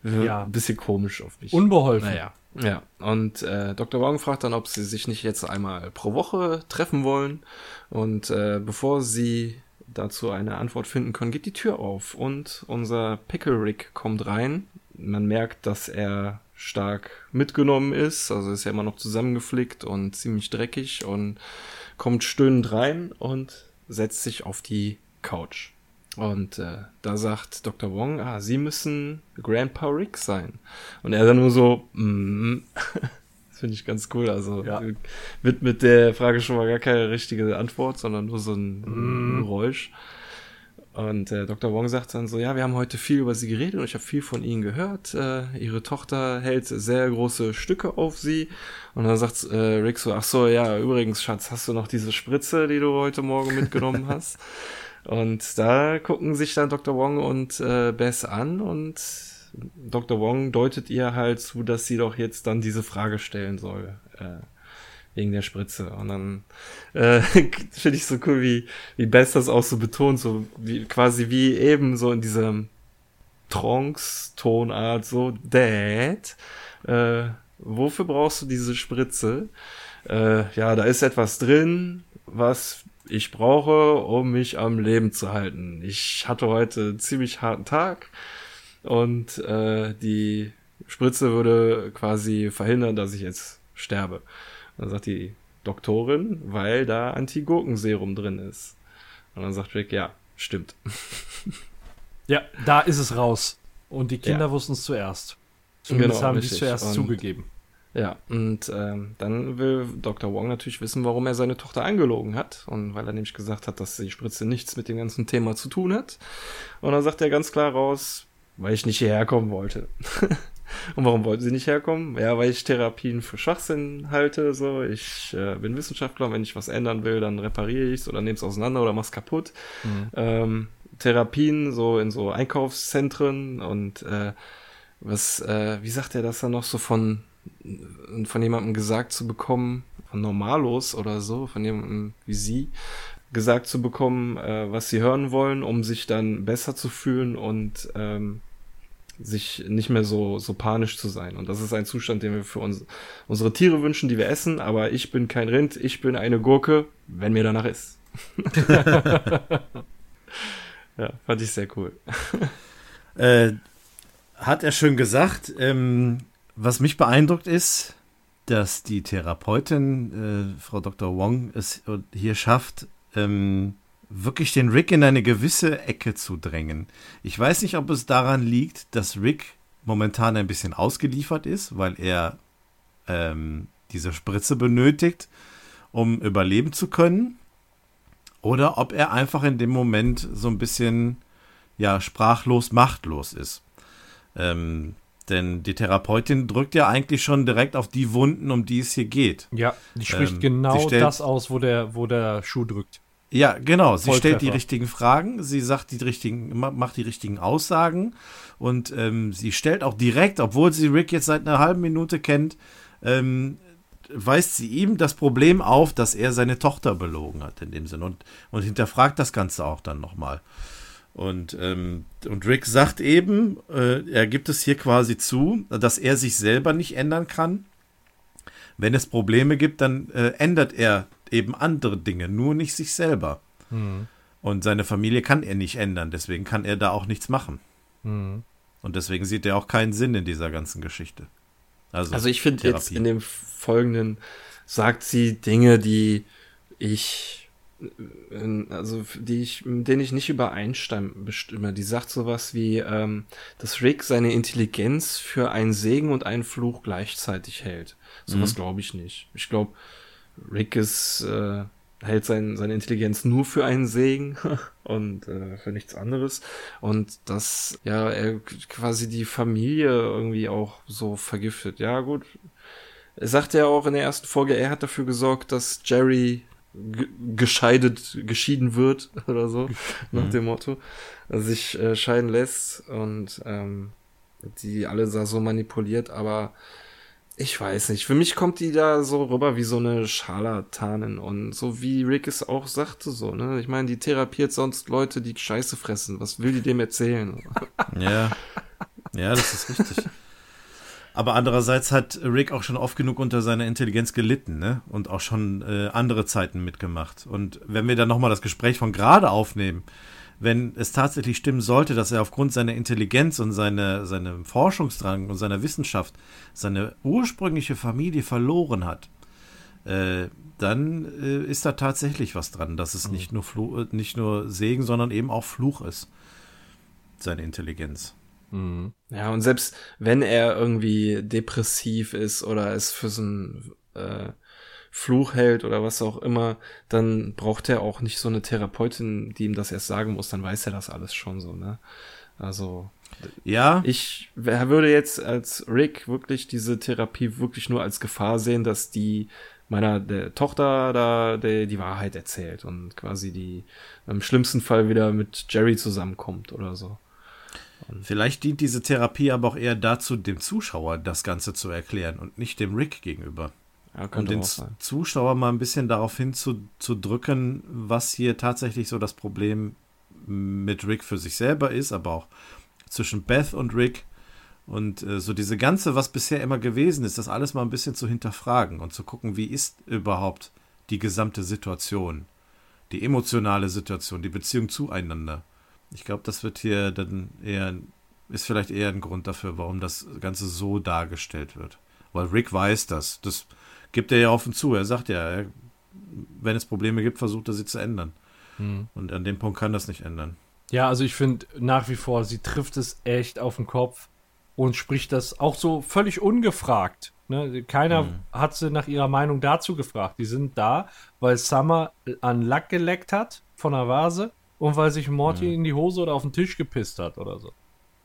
ja. ein bisschen komisch auf mich. Unbeholfen. Naja. Ja, und äh, Dr. Wong fragt dann, ob sie sich nicht jetzt einmal pro Woche treffen wollen. Und äh, bevor sie dazu eine Antwort finden können, geht die Tür auf und unser Pickle Rick kommt rein. Man merkt, dass er stark mitgenommen ist, also ist ja immer noch zusammengeflickt und ziemlich dreckig und kommt stöhnend rein und setzt sich auf die Couch. Und äh, da sagt Dr. Wong, ah, Sie müssen Grandpa Rick sein. Und er dann nur so, mm, das finde ich ganz cool. Also ja. wird mit der Frage schon mal gar keine richtige Antwort, sondern nur so ein mm. Geräusch. Und äh, Dr. Wong sagt dann so, ja, wir haben heute viel über sie geredet und ich habe viel von ihnen gehört. Äh, ihre Tochter hält sehr große Stücke auf sie. Und dann sagt äh, Rick so, ach so, ja, übrigens, Schatz, hast du noch diese Spritze, die du heute Morgen mitgenommen hast? Und da gucken sich dann Dr. Wong und äh, Bess an und Dr. Wong deutet ihr halt zu, dass sie doch jetzt dann diese Frage stellen soll. Äh, wegen der Spritze. Und dann äh, finde ich so cool, wie, wie Bess das auch so betont, so wie quasi wie eben so in dieser Trance-Tonart, so, Dad, äh, wofür brauchst du diese Spritze? Äh, ja, da ist etwas drin, was ich brauche, um mich am Leben zu halten. Ich hatte heute einen ziemlich harten Tag und äh, die Spritze würde quasi verhindern, dass ich jetzt sterbe. dann sagt die Doktorin, weil da Anti-Gurkenserum drin ist. Und dann sagt Rick, ja, stimmt. Ja, da ist es raus. Und die Kinder ja. wussten es zuerst. Zumindest genau, haben die es zuerst und zugegeben. Ja, und ähm, dann will Dr. Wong natürlich wissen, warum er seine Tochter angelogen hat. Und weil er nämlich gesagt hat, dass die Spritze nichts mit dem ganzen Thema zu tun hat. Und dann sagt er ganz klar raus, weil ich nicht hierher kommen wollte. und warum wollten sie nicht herkommen? Ja, weil ich Therapien für Schwachsinn halte. So, ich äh, bin Wissenschaftler, und wenn ich was ändern will, dann repariere ich es oder nehme es auseinander oder mach's kaputt. Mhm. Ähm, Therapien so in so Einkaufszentren und äh, was, äh, wie sagt er das dann noch so von von jemandem gesagt zu bekommen, von Normalos oder so, von jemandem wie sie, gesagt zu bekommen, äh, was sie hören wollen, um sich dann besser zu fühlen und ähm, sich nicht mehr so, so panisch zu sein. Und das ist ein Zustand, den wir für uns, unsere Tiere wünschen, die wir essen, aber ich bin kein Rind, ich bin eine Gurke, wenn mir danach ist. ja, fand ich sehr cool. äh, hat er schön gesagt. Ähm, was mich beeindruckt ist, dass die Therapeutin, äh, Frau Dr. Wong, es hier schafft, ähm, wirklich den Rick in eine gewisse Ecke zu drängen. Ich weiß nicht, ob es daran liegt, dass Rick momentan ein bisschen ausgeliefert ist, weil er ähm, diese Spritze benötigt, um überleben zu können. Oder ob er einfach in dem Moment so ein bisschen ja sprachlos, machtlos ist. Ähm, denn die Therapeutin drückt ja eigentlich schon direkt auf die Wunden, um die es hier geht. Ja, die spricht ähm, genau das aus, wo der, wo der Schuh drückt. Ja, genau. Sie stellt die richtigen Fragen, sie sagt die richtigen, macht die richtigen Aussagen und ähm, sie stellt auch direkt, obwohl sie Rick jetzt seit einer halben Minute kennt, ähm, weist sie ihm das Problem auf, dass er seine Tochter belogen hat in dem Sinn und, und hinterfragt das Ganze auch dann nochmal. Und, ähm, und Rick sagt eben, äh, er gibt es hier quasi zu, dass er sich selber nicht ändern kann. Wenn es Probleme gibt, dann äh, ändert er eben andere Dinge, nur nicht sich selber. Mhm. Und seine Familie kann er nicht ändern, deswegen kann er da auch nichts machen. Mhm. Und deswegen sieht er auch keinen Sinn in dieser ganzen Geschichte. Also, also ich finde jetzt in dem Folgenden sagt sie Dinge, die ich also die ich, denen ich nicht übereinstimme. Die sagt sowas wie, ähm, dass Rick seine Intelligenz für einen Segen und einen Fluch gleichzeitig hält. Sowas mhm. glaube ich nicht. Ich glaube, Rick ist, äh, hält sein, seine Intelligenz nur für einen Segen und äh, für nichts anderes. Und dass ja er quasi die Familie irgendwie auch so vergiftet. Ja, gut. Er sagt ja auch in der ersten Folge, er hat dafür gesorgt, dass Jerry gescheidet, geschieden wird oder so, mhm. nach dem Motto, sich äh, scheiden lässt und ähm, die alle da so manipuliert, aber ich weiß nicht. Für mich kommt die da so rüber wie so eine Scharlatanin und so wie Rick es auch sagte so, ne? Ich meine, die therapiert sonst Leute, die Scheiße fressen. Was will die dem erzählen? Ja. Ja, das ist richtig. Aber andererseits hat Rick auch schon oft genug unter seiner Intelligenz gelitten, ne? Und auch schon äh, andere Zeiten mitgemacht. Und wenn wir dann nochmal das Gespräch von gerade aufnehmen, wenn es tatsächlich stimmen sollte, dass er aufgrund seiner Intelligenz und seine, seinem Forschungsdrang und seiner Wissenschaft seine ursprüngliche Familie verloren hat, äh, dann äh, ist da tatsächlich was dran, dass es mhm. nicht, nur Fluch, nicht nur Segen, sondern eben auch Fluch ist. Seine Intelligenz. Mhm. Ja, und selbst wenn er irgendwie depressiv ist oder es für so ein äh, Fluch hält oder was auch immer, dann braucht er auch nicht so eine Therapeutin, die ihm das erst sagen muss, dann weiß er das alles schon so, ne? Also, ja. Ich würde jetzt als Rick wirklich diese Therapie wirklich nur als Gefahr sehen, dass die meiner der Tochter da der, die Wahrheit erzählt und quasi die im schlimmsten Fall wieder mit Jerry zusammenkommt oder so. Vielleicht dient diese Therapie aber auch eher dazu, dem Zuschauer das Ganze zu erklären und nicht dem Rick gegenüber. Ja, um den Zuschauer mal ein bisschen darauf hinzudrücken, was hier tatsächlich so das Problem mit Rick für sich selber ist, aber auch zwischen Beth und Rick. Und äh, so diese ganze, was bisher immer gewesen ist, das alles mal ein bisschen zu hinterfragen und zu gucken, wie ist überhaupt die gesamte Situation, die emotionale Situation, die Beziehung zueinander. Ich glaube, das wird hier dann eher, ist vielleicht eher ein Grund dafür, warum das Ganze so dargestellt wird. Weil Rick weiß das. Das gibt er ja offen zu. Er sagt ja, wenn es Probleme gibt, versucht er sie zu ändern. Hm. Und an dem Punkt kann das nicht ändern. Ja, also ich finde nach wie vor, sie trifft es echt auf den Kopf und spricht das auch so völlig ungefragt. Ne? Keiner hm. hat sie nach ihrer Meinung dazu gefragt. Die sind da, weil Summer an Lack geleckt hat von der Vase und weil sich Morty ja. in die Hose oder auf den Tisch gepisst hat oder so.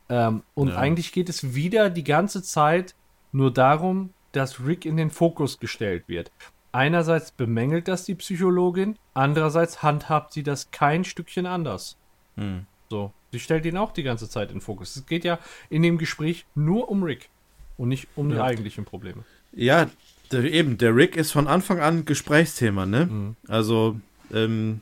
Ähm, und ja. eigentlich geht es wieder die ganze Zeit nur darum, dass Rick in den Fokus gestellt wird. Einerseits bemängelt das die Psychologin, andererseits handhabt sie das kein Stückchen anders. Hm. So, sie stellt ihn auch die ganze Zeit in den Fokus. Es geht ja in dem Gespräch nur um Rick und nicht um ja. die eigentlichen Probleme. Ja, der, eben, der Rick ist von Anfang an Gesprächsthema, ne? Mhm. Also, ähm,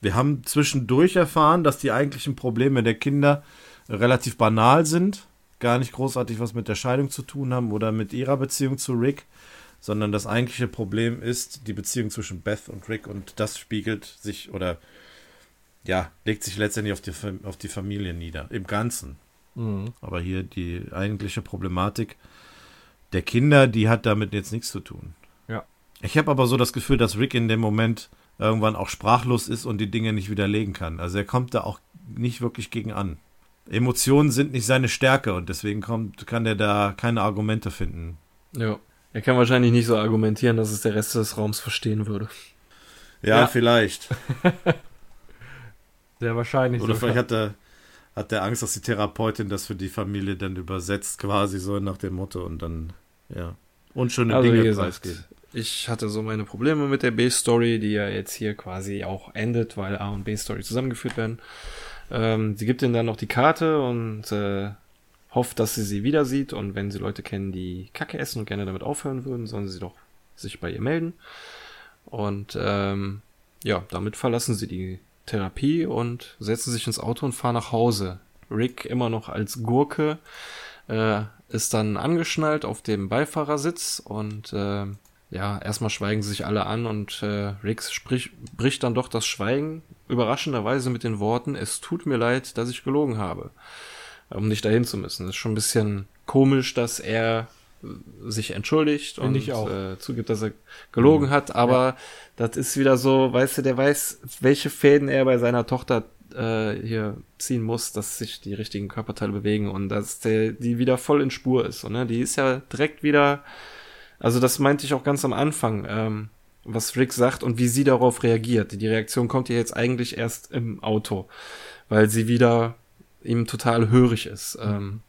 wir haben zwischendurch erfahren, dass die eigentlichen Probleme der Kinder relativ banal sind, gar nicht großartig was mit der Scheidung zu tun haben oder mit ihrer Beziehung zu Rick, sondern das eigentliche Problem ist die Beziehung zwischen Beth und Rick und das spiegelt sich oder ja, legt sich letztendlich auf die, auf die Familie nieder, im Ganzen. Mhm. Aber hier die eigentliche Problematik der Kinder, die hat damit jetzt nichts zu tun. Ja. Ich habe aber so das Gefühl, dass Rick in dem Moment irgendwann auch sprachlos ist und die Dinge nicht widerlegen kann. Also er kommt da auch nicht wirklich gegen an. Emotionen sind nicht seine Stärke und deswegen kommt, kann er da keine Argumente finden. Ja. Er kann wahrscheinlich nicht so argumentieren, dass es der Rest des Raums verstehen würde. Ja, ja. vielleicht. Sehr wahrscheinlich. Oder vielleicht hat er, hat er Angst, dass die Therapeutin das für die Familie dann übersetzt, quasi so nach dem Motto und dann, ja, unschöne also Dinge preisgeht ich hatte so meine Probleme mit der B-Story, die ja jetzt hier quasi auch endet, weil A und B-Story zusammengeführt werden. Ähm, sie gibt ihm dann noch die Karte und äh, hofft, dass sie sie wieder sieht und wenn sie Leute kennen, die Kacke essen und gerne damit aufhören würden, sollen sie doch sich bei ihr melden. Und ähm, ja, damit verlassen sie die Therapie und setzen sich ins Auto und fahren nach Hause. Rick immer noch als Gurke äh, ist dann angeschnallt auf dem Beifahrersitz und äh, ja, erstmal schweigen sich alle an und äh, Rick sprich, bricht dann doch das Schweigen überraschenderweise mit den Worten, es tut mir leid, dass ich gelogen habe um nicht dahin zu müssen. Das ist schon ein bisschen komisch, dass er sich entschuldigt Find und äh, zugibt, dass er gelogen mhm. hat, aber ja. das ist wieder so, weißt du, der weiß, welche Fäden er bei seiner Tochter äh, hier ziehen muss, dass sich die richtigen Körperteile bewegen und dass der, die wieder voll in Spur ist. Und, ne? Die ist ja direkt wieder, also das meinte ich auch ganz am Anfang, ähm, was Rick sagt und wie sie darauf reagiert. Die Reaktion kommt ja jetzt eigentlich erst im Auto, weil sie wieder ihm total hörig ist. Mhm. Ähm,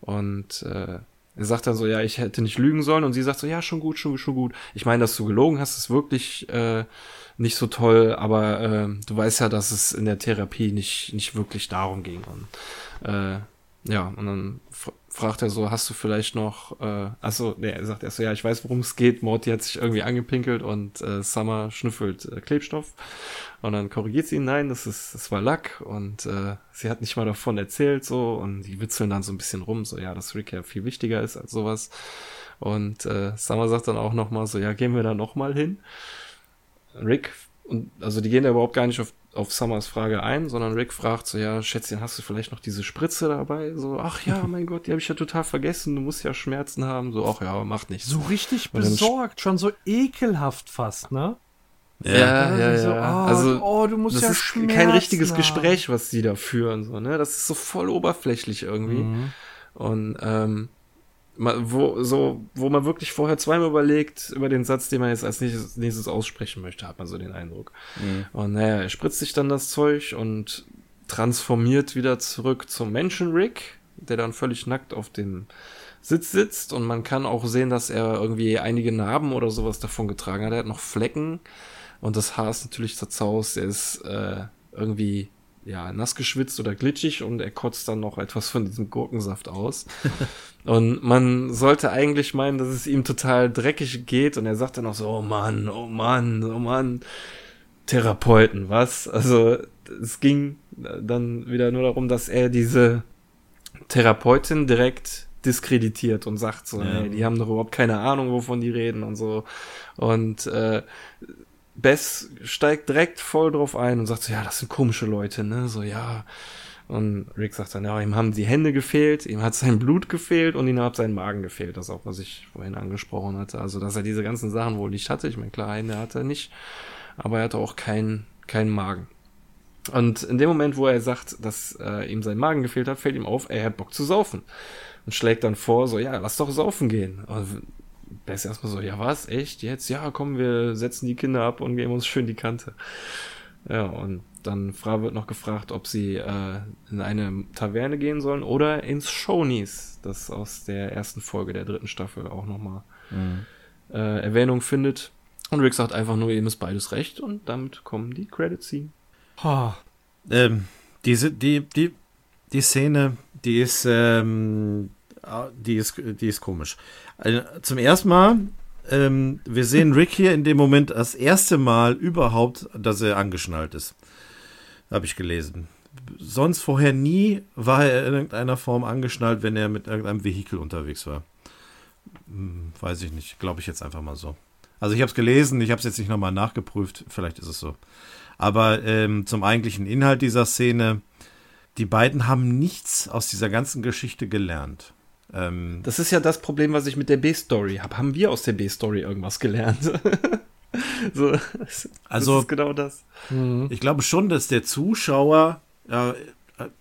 und äh, er sagt dann so, ja, ich hätte nicht lügen sollen. Und sie sagt so, ja, schon gut, schon, schon gut. Ich meine, dass du gelogen hast, ist wirklich äh, nicht so toll, aber äh, du weißt ja, dass es in der Therapie nicht, nicht wirklich darum ging. Und äh, ja, und dann fragt er so, hast du vielleicht noch, äh, achso, nee, er sagt erst so, ja, ich weiß, worum es geht. Morty hat sich irgendwie angepinkelt und äh, Summer schnüffelt äh, Klebstoff. Und dann korrigiert sie ihn, nein, das ist, das war Lack und äh, sie hat nicht mal davon erzählt so und die witzeln dann so ein bisschen rum, so ja, dass Rick ja viel wichtiger ist als sowas. Und äh, Summer sagt dann auch nochmal so, ja, gehen wir da nochmal hin. Rick, und also die gehen da überhaupt gar nicht auf auf Summers Frage ein, sondern Rick fragt so, ja, Schätzchen, hast du vielleicht noch diese Spritze dabei? So, ach ja, mein Gott, die habe ich ja total vergessen, du musst ja Schmerzen haben. So, ach ja, macht nichts. So richtig besorgt, schon so ekelhaft fast, ne? Ja, ja, ja. So, ja. Oh, also, oh, du musst das ja ist Schmerzen kein richtiges haben. Gespräch, was sie da führen, so, ne? Das ist so voll oberflächlich irgendwie. Mhm. Und, ähm, wo, so, wo man wirklich vorher zweimal überlegt über den Satz, den man jetzt als nächstes, nächstes aussprechen möchte, hat man so den Eindruck. Mhm. Und naja, er spritzt sich dann das Zeug und transformiert wieder zurück zum Menschen-Rick, der dann völlig nackt auf dem Sitz sitzt und man kann auch sehen, dass er irgendwie einige Narben oder sowas davon getragen hat. Er hat noch Flecken und das Haar ist natürlich zerzaust. Er ist äh, irgendwie ja, nass geschwitzt oder glitschig und er kotzt dann noch etwas von diesem Gurkensaft aus. und man sollte eigentlich meinen, dass es ihm total dreckig geht und er sagt dann auch so, oh Mann, oh Mann, oh Mann, Therapeuten, was? Also es ging dann wieder nur darum, dass er diese Therapeutin direkt diskreditiert und sagt so, ja. hey, die haben doch überhaupt keine Ahnung, wovon die reden und so. Und äh, Bess steigt direkt voll drauf ein und sagt so, ja, das sind komische Leute, ne? So, ja. Und Rick sagt dann, ja, ihm haben die Hände gefehlt, ihm hat sein Blut gefehlt und ihm hat sein Magen gefehlt. Das ist auch, was ich vorhin angesprochen hatte. Also, dass er diese ganzen Sachen wohl nicht hatte. Ich meine, klar, Hände hat er nicht. Aber er hatte auch keinen keinen Magen. Und in dem Moment, wo er sagt, dass äh, ihm sein Magen gefehlt hat, fällt ihm auf, er hat Bock zu saufen. Und schlägt dann vor, so, ja, lass doch saufen gehen. Und der ist erstmal so, ja was, echt, jetzt? Ja, komm, wir setzen die Kinder ab und geben uns schön die Kante. Ja, und dann wird noch gefragt, ob sie äh, in eine Taverne gehen sollen oder ins Shonies, das aus der ersten Folge der dritten Staffel auch nochmal mhm. äh, Erwähnung findet. Und Rick sagt einfach nur, ihm ist beides recht und damit kommen die Credits ziehen. Oh, ähm, diese, die, die, die Szene, die ist, ähm, die ist, die ist komisch. Also, zum ersten Mal, ähm, wir sehen Rick hier in dem Moment das erste Mal überhaupt, dass er angeschnallt ist. Habe ich gelesen. Sonst vorher nie war er in irgendeiner Form angeschnallt, wenn er mit irgendeinem Vehikel unterwegs war. Hm, weiß ich nicht. Glaube ich jetzt einfach mal so. Also ich habe es gelesen, ich habe es jetzt nicht nochmal nachgeprüft. Vielleicht ist es so. Aber ähm, zum eigentlichen Inhalt dieser Szene. Die beiden haben nichts aus dieser ganzen Geschichte gelernt. Ähm, das ist ja das Problem, was ich mit der B-Story habe. Haben wir aus der B-Story irgendwas gelernt? so, das also, ist genau das. Mhm. Ich glaube schon, dass der Zuschauer äh,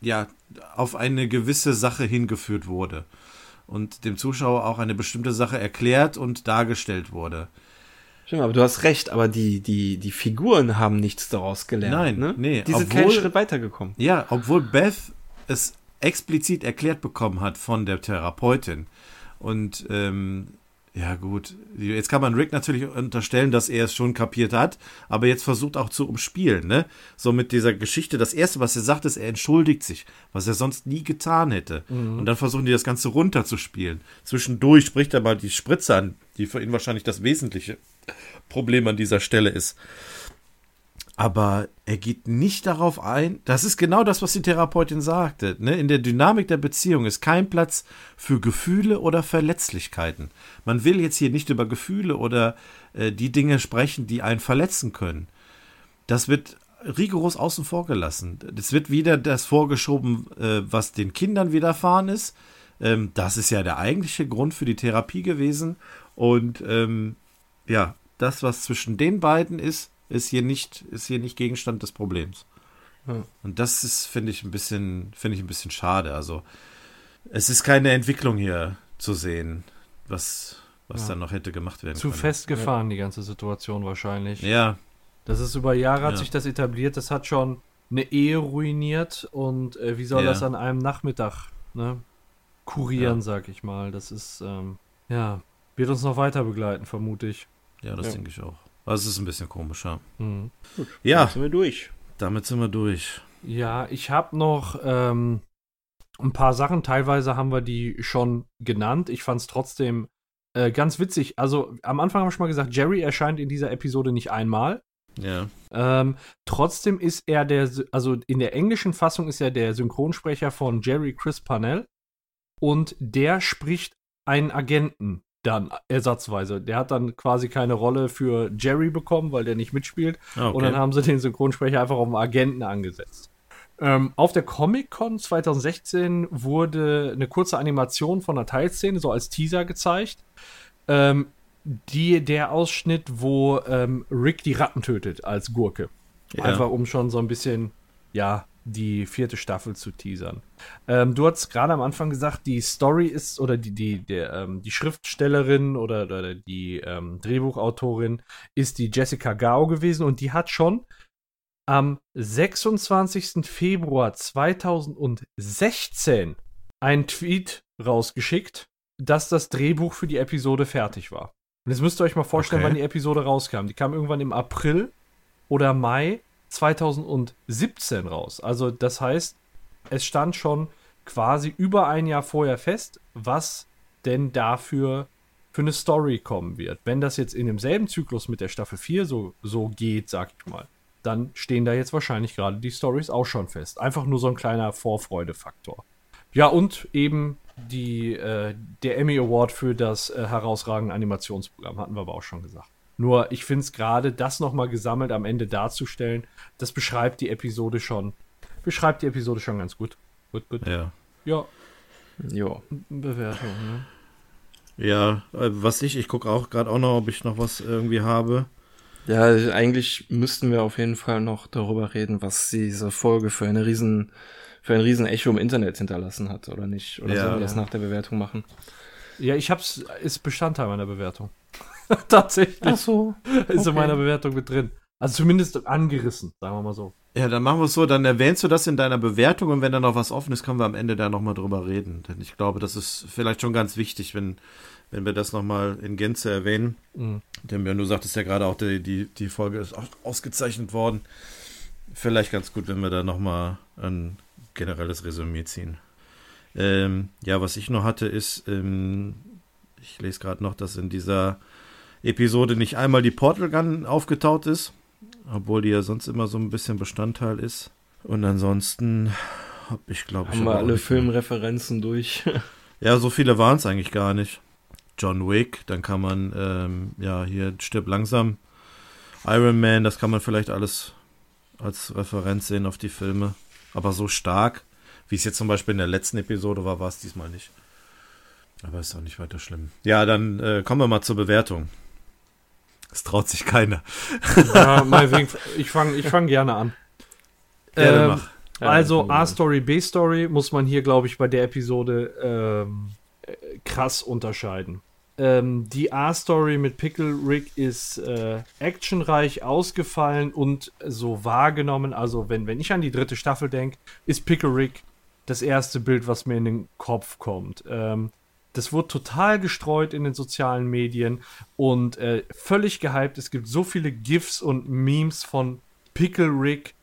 ja auf eine gewisse Sache hingeführt wurde und dem Zuschauer auch eine bestimmte Sache erklärt und dargestellt wurde. Stimmt, aber du hast recht, aber die, die, die Figuren haben nichts daraus gelernt. Nein, ne? nee. Die sind obwohl, keinen Schritt weitergekommen. Ja, obwohl Beth es explizit erklärt bekommen hat von der Therapeutin. Und ähm, Ja, gut. Jetzt kann man Rick natürlich unterstellen, dass er es schon kapiert hat, aber jetzt versucht auch zu umspielen, ne? So mit dieser Geschichte. Das erste, was er sagt, ist, er entschuldigt sich, was er sonst nie getan hätte. Mhm. Und dann versuchen die das Ganze runterzuspielen. Zwischendurch spricht er mal die Spritze an, die für ihn wahrscheinlich das wesentliche Problem an dieser Stelle ist aber er geht nicht darauf ein. Das ist genau das, was die Therapeutin sagte. Ne? In der Dynamik der Beziehung ist kein Platz für Gefühle oder Verletzlichkeiten. Man will jetzt hier nicht über Gefühle oder äh, die Dinge sprechen, die einen verletzen können. Das wird rigoros außen vor gelassen. Es wird wieder das vorgeschoben, äh, was den Kindern widerfahren ist. Ähm, das ist ja der eigentliche Grund für die Therapie gewesen. Und ähm, ja, das, was zwischen den beiden ist, ist hier nicht, ist hier nicht Gegenstand des Problems. Ja. Und das ist, finde ich, ein bisschen, finde ich ein bisschen schade. Also, es ist keine Entwicklung hier zu sehen, was, was ja. dann noch hätte gemacht werden Zu können. festgefahren, ja. die ganze Situation wahrscheinlich. Ja. Das ist über Jahre hat sich das etabliert, das hat schon eine Ehe ruiniert und äh, wie soll das an einem Nachmittag ne, kurieren, sag ich mal. Das ist, ähm, ja, wird uns noch weiter begleiten, vermute ich. Ja, das denke ich auch. Also es ist ein bisschen komisch, ja. Mhm. Gut, ja. Damit sind wir durch. Damit sind wir durch. Ja, ich habe noch ähm, ein paar Sachen. Teilweise haben wir die schon genannt. Ich fand es trotzdem äh, ganz witzig. Also am Anfang habe ich mal gesagt, Jerry erscheint in dieser Episode nicht einmal. Ja. Ähm, trotzdem ist er der, also in der englischen Fassung ist er der Synchronsprecher von Jerry Chris Parnell und der spricht einen Agenten dann ersatzweise. Der hat dann quasi keine Rolle für Jerry bekommen, weil der nicht mitspielt. Ah, okay. Und dann haben sie den Synchronsprecher einfach auf den Agenten angesetzt. Ähm, auf der Comic-Con 2016 wurde eine kurze Animation von einer Teilszene, so als Teaser gezeigt. Ähm, die, der Ausschnitt, wo ähm, Rick die Ratten tötet als Gurke. Ja. Einfach um schon so ein bisschen, ja, die vierte Staffel zu teasern. Ähm, du hast gerade am Anfang gesagt, die Story ist oder die, die, der, ähm, die Schriftstellerin oder, oder die ähm, Drehbuchautorin ist die Jessica Gao gewesen und die hat schon am 26. Februar 2016 einen Tweet rausgeschickt, dass das Drehbuch für die Episode fertig war. Und jetzt müsst ihr euch mal vorstellen, okay. wann die Episode rauskam. Die kam irgendwann im April oder Mai 2017 raus. Also das heißt, es stand schon quasi über ein Jahr vorher fest, was denn dafür für eine Story kommen wird. Wenn das jetzt in demselben Zyklus mit der Staffel 4 so, so geht, sag ich mal, dann stehen da jetzt wahrscheinlich gerade die Stories auch schon fest. Einfach nur so ein kleiner Vorfreudefaktor. Ja, und eben die, äh, der Emmy Award für das äh, herausragende Animationsprogramm, hatten wir aber auch schon gesagt. Nur ich finde es gerade, das nochmal gesammelt am Ende darzustellen, das beschreibt die Episode schon. Beschreibt die Episode schon ganz gut. Gut, gut. Ja. Ja. Ja. Bewertung, ne? Ja, äh, was ich, ich gucke auch gerade auch noch, ob ich noch was irgendwie habe. Ja, eigentlich müssten wir auf jeden Fall noch darüber reden, was diese Folge für eine riesen, für ein riesen Echo im Internet hinterlassen hat, oder nicht? Oder ja, sollen wir das nach der Bewertung machen? Ja, ich hab's, ist Bestandteil meiner Bewertung. Tatsächlich. Ach so. Okay. Ist in meiner Bewertung mit drin. Also zumindest angerissen, sagen wir mal so. Ja, dann machen wir es so, dann erwähnst du das in deiner Bewertung und wenn da noch was offen ist, können wir am Ende da nochmal drüber reden. Denn ich glaube, das ist vielleicht schon ganz wichtig, wenn, wenn wir das nochmal in Gänze erwähnen. Mhm. Denn du sagtest ja gerade auch, die, die, die Folge ist auch ausgezeichnet worden. Vielleicht ganz gut, wenn wir da nochmal ein generelles Resümee ziehen. Ähm, ja, was ich noch hatte, ist, ähm, ich lese gerade noch, dass in dieser Episode nicht einmal die Portal Gun aufgetaucht ist, obwohl die ja sonst immer so ein bisschen Bestandteil ist. Und ansonsten habe ich, glaube ich, haben wir alle Filmreferenzen durch. ja, so viele waren es eigentlich gar nicht. John Wick, dann kann man, ähm, ja, hier stirb langsam. Iron Man, das kann man vielleicht alles als Referenz sehen auf die Filme. Aber so stark, wie es jetzt zum Beispiel in der letzten Episode war, war es diesmal nicht. Aber ist auch nicht weiter schlimm. Ja, dann äh, kommen wir mal zur Bewertung. Es traut sich keiner. Ja, meinetwegen, ich fange ich fang gerne an. Gerne ähm, mach. Ja, also A-Story, B-Story muss man hier, glaube ich, bei der Episode ähm, krass unterscheiden. Ähm, die A-Story mit Pickle Rick ist äh, actionreich ausgefallen und so wahrgenommen. Also, wenn, wenn ich an die dritte Staffel denke, ist Pickle Rick das erste Bild, was mir in den Kopf kommt. Ähm, Das wurde total gestreut in den sozialen Medien und äh, völlig gehypt. Es gibt so viele GIFs und Memes von Pickle Rick.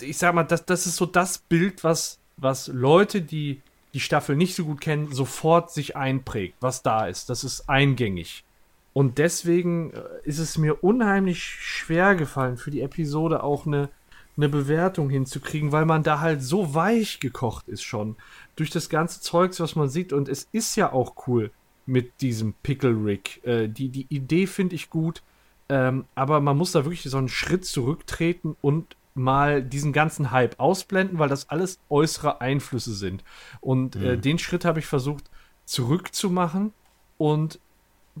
Ich sag mal, das, das ist so das Bild, was, was Leute, die die Staffel nicht so gut kennen, sofort sich einprägt, was da ist. Das ist eingängig. Und deswegen äh, ist es mir unheimlich schwer gefallen, für die Episode auch eine, eine Bewertung hinzukriegen, weil man da halt so weich gekocht ist schon. Durch das ganze Zeugs, was man sieht. Und es ist ja auch cool mit diesem Pickle Rick. Äh, die, die Idee finde ich gut. Ähm, aber man muss da wirklich so einen Schritt zurücktreten und mal diesen ganzen Hype ausblenden, weil das alles äußere Einflüsse sind. Und äh, mhm. äh, den Schritt habe ich versucht zurückzumachen und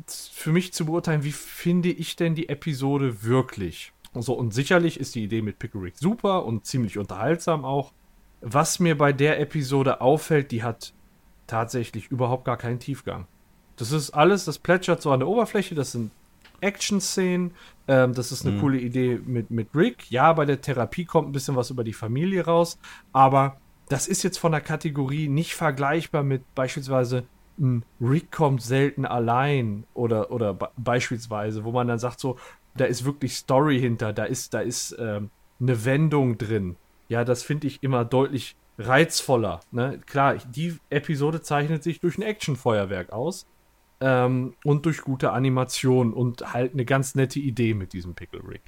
für mich zu beurteilen, wie finde ich denn die Episode wirklich. So, und sicherlich ist die Idee mit Pickerick super und ziemlich unterhaltsam auch. Was mir bei der Episode auffällt, die hat tatsächlich überhaupt gar keinen Tiefgang. Das ist alles, das plätschert so an der Oberfläche, das sind Action-Szenen, ähm, das ist eine mhm. coole Idee mit, mit Rick. Ja, bei der Therapie kommt ein bisschen was über die Familie raus, aber das ist jetzt von der Kategorie nicht vergleichbar mit beispielsweise ein Rick kommt selten allein oder, oder beispielsweise, wo man dann sagt so, da ist wirklich Story hinter, da ist, da ist ähm, eine Wendung drin. Ja, das finde ich immer deutlich reizvoller. Ne? Klar, die Episode zeichnet sich durch ein Actionfeuerwerk aus ähm, und durch gute Animation und halt eine ganz nette Idee mit diesem Pickle Rick.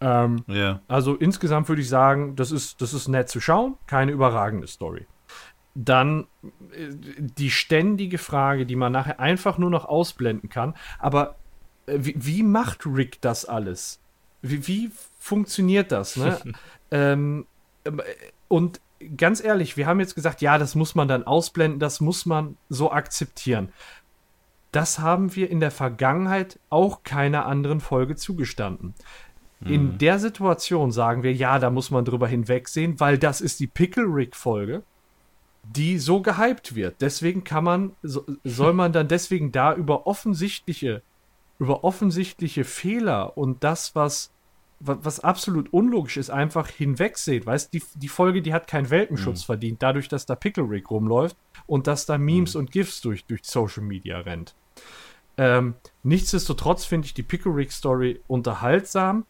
Ähm, yeah. Also insgesamt würde ich sagen, das ist, das ist nett zu schauen, keine überragende Story dann äh, die ständige Frage, die man nachher einfach nur noch ausblenden kann. Aber äh, wie, wie, macht Rick das alles? Wie, wie funktioniert das? Ne? ähm, äh, und ganz ehrlich, wir haben jetzt gesagt, ja, das muss man dann ausblenden, das muss man so akzeptieren. Das haben wir in der Vergangenheit auch keiner anderen Folge zugestanden. In mhm. der Situation sagen wir, ja, da muss man drüber hinwegsehen, weil das ist die Pickle Rick Folge die so gehypt wird. Deswegen kann man, so, soll man dann deswegen da über offensichtliche, über offensichtliche Fehler und das, was, was absolut unlogisch ist, einfach hinwegsehen. Weißt die, die Folge, die hat keinen Welpenschutz mhm. verdient, dadurch, dass da Pickle Rick rumläuft und dass da Memes mhm. und GIFs durch, durch Social Media rennt. Ähm, nichtsdestotrotz finde ich die Pickle Rick Story unterhaltsam,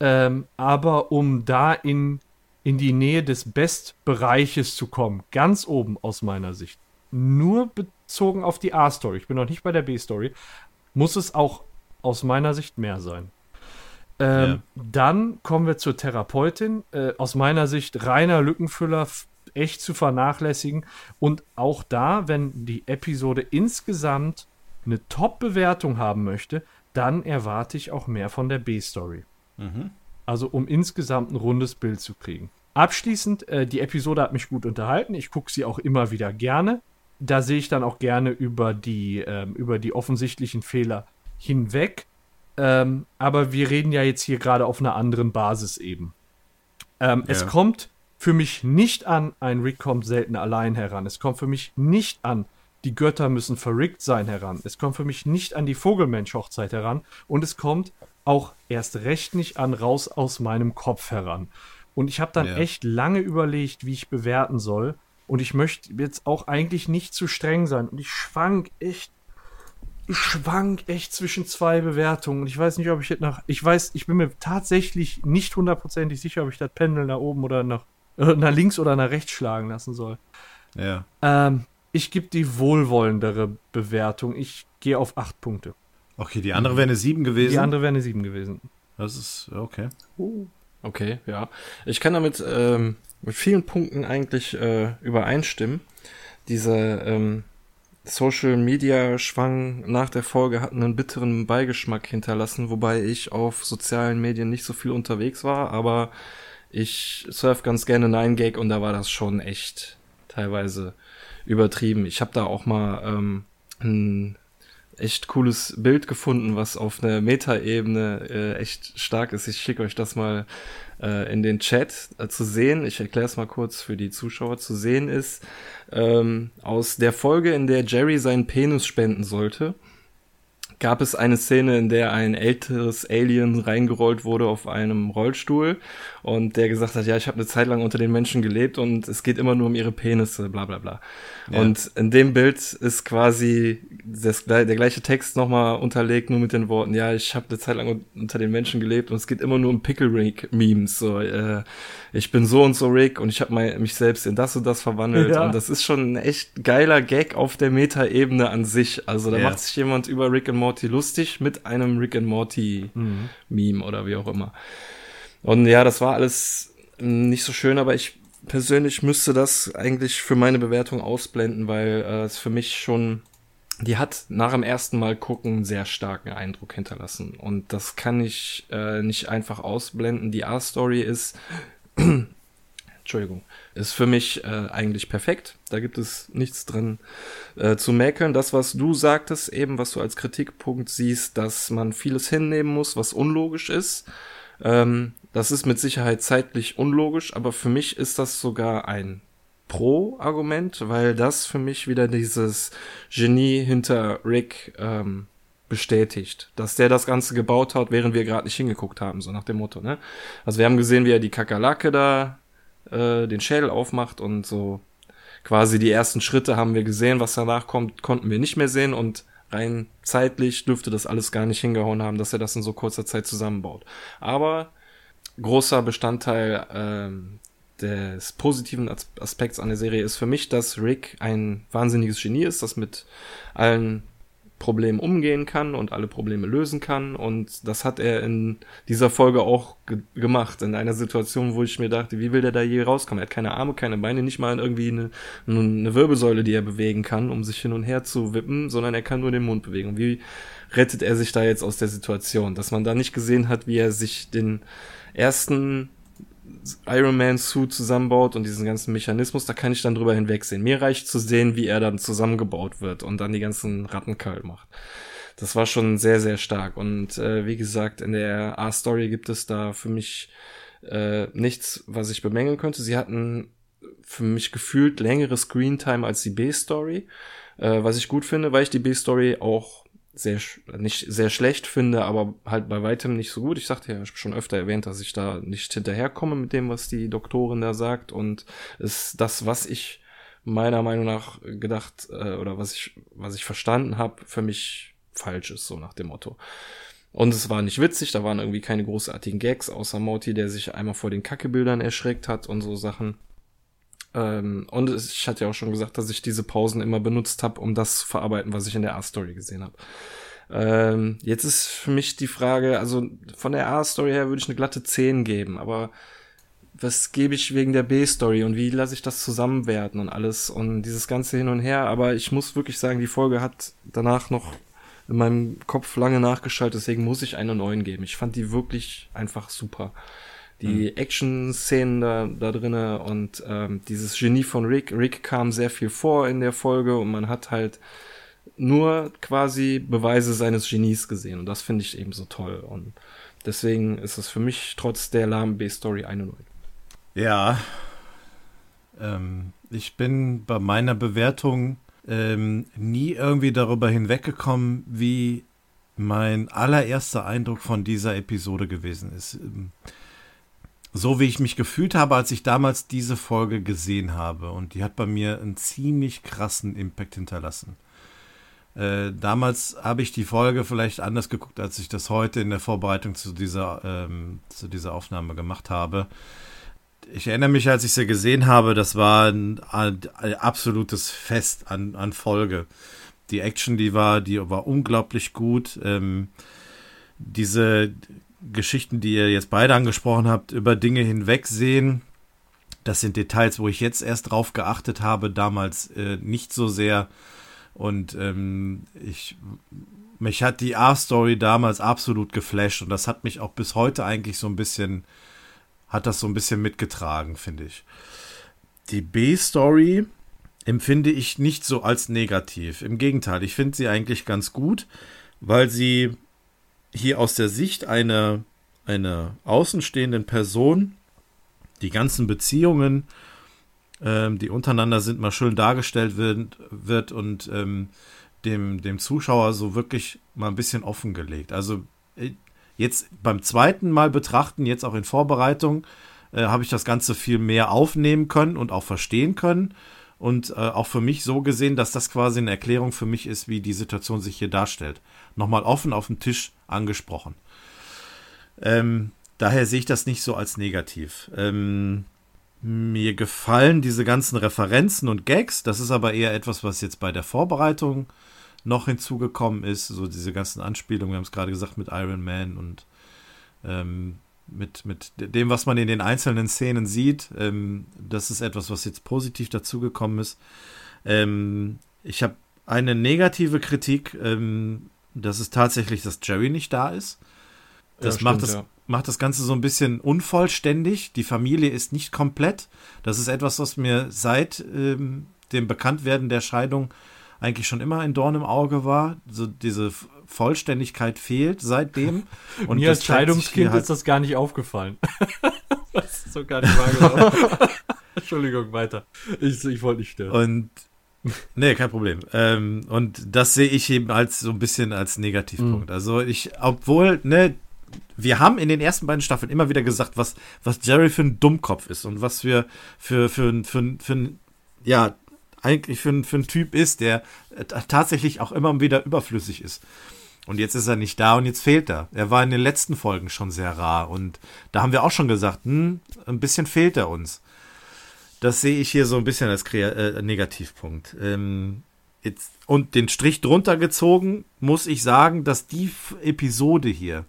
ähm, aber um da in in die Nähe des Bestbereiches zu kommen. Ganz oben aus meiner Sicht. Nur bezogen auf die A-Story. Ich bin noch nicht bei der B-Story. Muss es auch aus meiner Sicht mehr sein. Ähm, ja. Dann kommen wir zur Therapeutin. Äh, aus meiner Sicht reiner Lückenfüller, echt zu vernachlässigen. Und auch da, wenn die Episode insgesamt eine Top-Bewertung haben möchte, dann erwarte ich auch mehr von der B-Story. Mhm. Also um insgesamt ein rundes Bild zu kriegen. Abschließend, äh, die Episode hat mich gut unterhalten. Ich gucke sie auch immer wieder gerne. Da sehe ich dann auch gerne über die, ähm, über die offensichtlichen Fehler hinweg. Ähm, aber wir reden ja jetzt hier gerade auf einer anderen Basis eben. Ähm, ja. Es kommt für mich nicht an, ein Rick kommt selten allein heran. Es kommt für mich nicht an, die Götter müssen verrickt sein heran. Es kommt für mich nicht an die Vogelmensch-Hochzeit heran. Und es kommt auch erst recht nicht an raus aus meinem Kopf heran. Und ich habe dann ja. echt lange überlegt, wie ich bewerten soll. Und ich möchte jetzt auch eigentlich nicht zu streng sein. Und ich schwank echt, ich schwank echt zwischen zwei Bewertungen. Und ich weiß nicht, ob ich jetzt nach, ich weiß, ich bin mir tatsächlich nicht hundertprozentig sicher, ob ich das Pendel nach oben oder nach, äh, nach links oder nach rechts schlagen lassen soll. Ja. Ähm, ich gebe die wohlwollendere Bewertung. Ich gehe auf acht Punkte. Okay, die andere wäre eine 7 gewesen. Die andere wäre eine 7 gewesen. Das ist okay. Uh. Okay, ja. Ich kann damit ähm, mit vielen Punkten eigentlich äh, übereinstimmen. Dieser ähm, Social Media Schwang nach der Folge hat einen bitteren Beigeschmack hinterlassen, wobei ich auf sozialen Medien nicht so viel unterwegs war, aber ich surf ganz gerne 9gag und da war das schon echt teilweise übertrieben. Ich habe da auch mal ähm, ein echt cooles Bild gefunden, was auf einer Metaebene äh, echt stark ist. Ich schicke euch das mal äh, in den Chat äh, zu sehen. Ich erkläre es mal kurz für die Zuschauer. Zu sehen ist ähm, aus der Folge, in der Jerry seinen Penis spenden sollte. gab es eine Szene, in der ein älteres Alien reingerollt wurde auf einem Rollstuhl und der gesagt hat, ja, ich habe eine Zeit lang unter den Menschen gelebt und es geht immer nur um ihre Penisse, bla bla bla. Ja. Und in dem Bild ist quasi das, der gleiche Text nochmal unterlegt, nur mit den Worten, ja, ich habe eine Zeit lang unter den Menschen gelebt und es geht immer nur um Pickle Rick Memes. So, äh, ich bin so und so Rick und ich habe mich selbst in das und das verwandelt. Ja. Und das ist schon ein echt geiler Gag auf der Meta-Ebene an sich. Also da ja. macht sich jemand über Rick and Morty lustig mit einem Rick and Morty mhm. Meme oder wie auch immer. Und ja, das war alles nicht so schön, aber ich persönlich müsste das eigentlich für meine Bewertung ausblenden, weil äh, es für mich schon die hat nach dem ersten Mal gucken einen sehr starken Eindruck hinterlassen. Und das kann ich äh, nicht einfach ausblenden. Die A-Story ist, Entschuldigung, ist für mich äh, eigentlich perfekt. Da gibt es nichts drin äh, zu mäkeln. Das, was du sagtest, eben, was du als Kritikpunkt siehst, dass man vieles hinnehmen muss, was unlogisch ist. Ähm, das ist mit Sicherheit zeitlich unlogisch, aber für mich ist das sogar ein Pro-Argument, weil das für mich wieder dieses Genie hinter Rick ähm, bestätigt, dass der das Ganze gebaut hat, während wir gerade nicht hingeguckt haben, so nach dem Motto. Ne? Also wir haben gesehen, wie er die Kakerlake da äh, den Schädel aufmacht und so quasi die ersten Schritte haben wir gesehen, was danach kommt, konnten wir nicht mehr sehen und rein zeitlich dürfte das alles gar nicht hingehauen haben, dass er das in so kurzer Zeit zusammenbaut. Aber großer Bestandteil ähm, des positiven Aspekts an der Serie ist für mich, dass Rick ein wahnsinniges Genie ist, das mit allen Problemen umgehen kann und alle Probleme lösen kann. Und das hat er in dieser Folge auch ge gemacht. In einer Situation, wo ich mir dachte, wie will der da je rauskommen? Er hat keine Arme, keine Beine, nicht mal irgendwie eine, eine Wirbelsäule, die er bewegen kann, um sich hin und her zu wippen, sondern er kann nur den Mund bewegen. Wie rettet er sich da jetzt aus der Situation? Dass man da nicht gesehen hat, wie er sich den ersten Iron Man Suit zusammenbaut und diesen ganzen Mechanismus, da kann ich dann drüber hinwegsehen. Mir reicht zu sehen, wie er dann zusammengebaut wird und dann die ganzen Ratten kalt macht. Das war schon sehr, sehr stark. Und äh, wie gesagt, in der A-Story gibt es da für mich äh, nichts, was ich bemängeln könnte. Sie hatten für mich gefühlt längere Screentime als die B-Story, äh, was ich gut finde, weil ich die B-Story auch sehr, nicht sehr schlecht finde, aber halt bei weitem nicht so gut. Ich sagte ja schon öfter erwähnt, dass ich da nicht hinterherkomme mit dem, was die Doktorin da sagt und ist das, was ich meiner Meinung nach gedacht äh, oder was ich, was ich verstanden habe, für mich falsch ist, so nach dem Motto. Und es war nicht witzig, da waren irgendwie keine großartigen Gags, außer Morty, der sich einmal vor den Kackebildern erschreckt hat und so Sachen. Ähm, und ich hatte ja auch schon gesagt, dass ich diese Pausen immer benutzt habe, um das zu verarbeiten, was ich in der A-Story gesehen habe. Ähm, jetzt ist für mich die Frage, also von der A-Story her würde ich eine glatte 10 geben, aber was gebe ich wegen der B-Story und wie lasse ich das zusammenwerten und alles und dieses ganze hin und her. Aber ich muss wirklich sagen, die Folge hat danach noch in meinem Kopf lange nachgeschaltet, deswegen muss ich eine 9 geben. Ich fand die wirklich einfach super die mhm. Action-Szenen da, da drinnen und ähm, dieses Genie von Rick. Rick kam sehr viel vor in der Folge und man hat halt nur quasi Beweise seines Genies gesehen und das finde ich eben so toll und deswegen ist es für mich trotz der lahmen B-Story eine Null. Ja, ähm, ich bin bei meiner Bewertung ähm, nie irgendwie darüber hinweggekommen, wie mein allererster Eindruck von dieser Episode gewesen ist. Ähm, so wie ich mich gefühlt habe, als ich damals diese Folge gesehen habe. Und die hat bei mir einen ziemlich krassen Impact hinterlassen. Äh, damals habe ich die Folge vielleicht anders geguckt, als ich das heute in der Vorbereitung zu dieser, ähm, zu dieser Aufnahme gemacht habe. Ich erinnere mich, als ich sie gesehen habe, das war ein, ein, absolutes Fest an, an Folge. Die Action, die war, die war unglaublich gut. Ähm, diese Geschichten, die ihr jetzt beide angesprochen habt, über Dinge hinwegsehen. Das sind Details, wo ich jetzt erst drauf geachtet habe, damals äh, nicht so sehr. Und ähm, ich, mich hat die A-Story damals absolut geflasht und das hat mich auch bis heute eigentlich so ein bisschen, hat das so ein bisschen mitgetragen, finde ich. Die B-Story empfinde ich nicht so als negativ. Im Gegenteil, ich finde sie eigentlich ganz gut, weil sie hier aus der Sicht einer, einer außenstehenden Person die ganzen Beziehungen, ähm, die untereinander sind, mal schön dargestellt wird, wird und ähm, dem, dem Zuschauer so wirklich mal ein bisschen offengelegt. Also äh, jetzt beim zweiten Mal betrachten, jetzt auch in Vorbereitung, äh, habe ich das Ganze viel mehr aufnehmen können und auch verstehen können. Und äh, auch für mich so gesehen, dass das quasi eine Erklärung für mich ist, wie die Situation sich hier darstellt. Nochmal offen auf dem Tisch angesprochen. Ähm, daher sehe ich das nicht so als negativ. Ähm, mir gefallen diese ganzen Referenzen und Gags. Das ist aber eher etwas, was jetzt bei der Vorbereitung noch hinzugekommen ist. So diese ganzen Anspielungen, wir haben es gerade gesagt, mit Iron Man und ähm, mit, mit dem, was man in den einzelnen Szenen sieht. Ähm, das ist etwas, was jetzt positiv dazugekommen ist. Ähm, ich habe eine negative Kritik. Ähm, das ist tatsächlich, dass Jerry nicht da ist. Das ja, macht, das, ja. macht das Ganze so ein bisschen unvollständig. Die Familie ist nicht komplett. Das ist etwas, was mir seit ähm, dem Bekanntwerden der Scheidung eigentlich schon immer ein Dorn im Auge war. So diese Vollständigkeit fehlt seitdem. Und mir als Scheidungskind halt ist das gar nicht aufgefallen. das ist so gar nicht wahrgenommen. Entschuldigung, weiter. Ich, ich wollte nicht stören. Und Nee, kein Problem. Ähm, und das sehe ich eben als so ein bisschen als Negativpunkt. Mhm. Also ich, obwohl, ne, wir haben in den ersten beiden Staffeln immer wieder gesagt, was, was Jerry für ein Dummkopf ist und was wir für, für, für, für, für ja, eigentlich für, für ein Typ ist, der tatsächlich auch immer wieder überflüssig ist. Und jetzt ist er nicht da und jetzt fehlt er. Er war in den letzten Folgen schon sehr rar und da haben wir auch schon gesagt, hm, ein bisschen fehlt er uns. Das sehe ich hier so ein bisschen als äh, Negativpunkt. Ähm, jetzt, und den Strich drunter gezogen, muss ich sagen, dass die Episode hier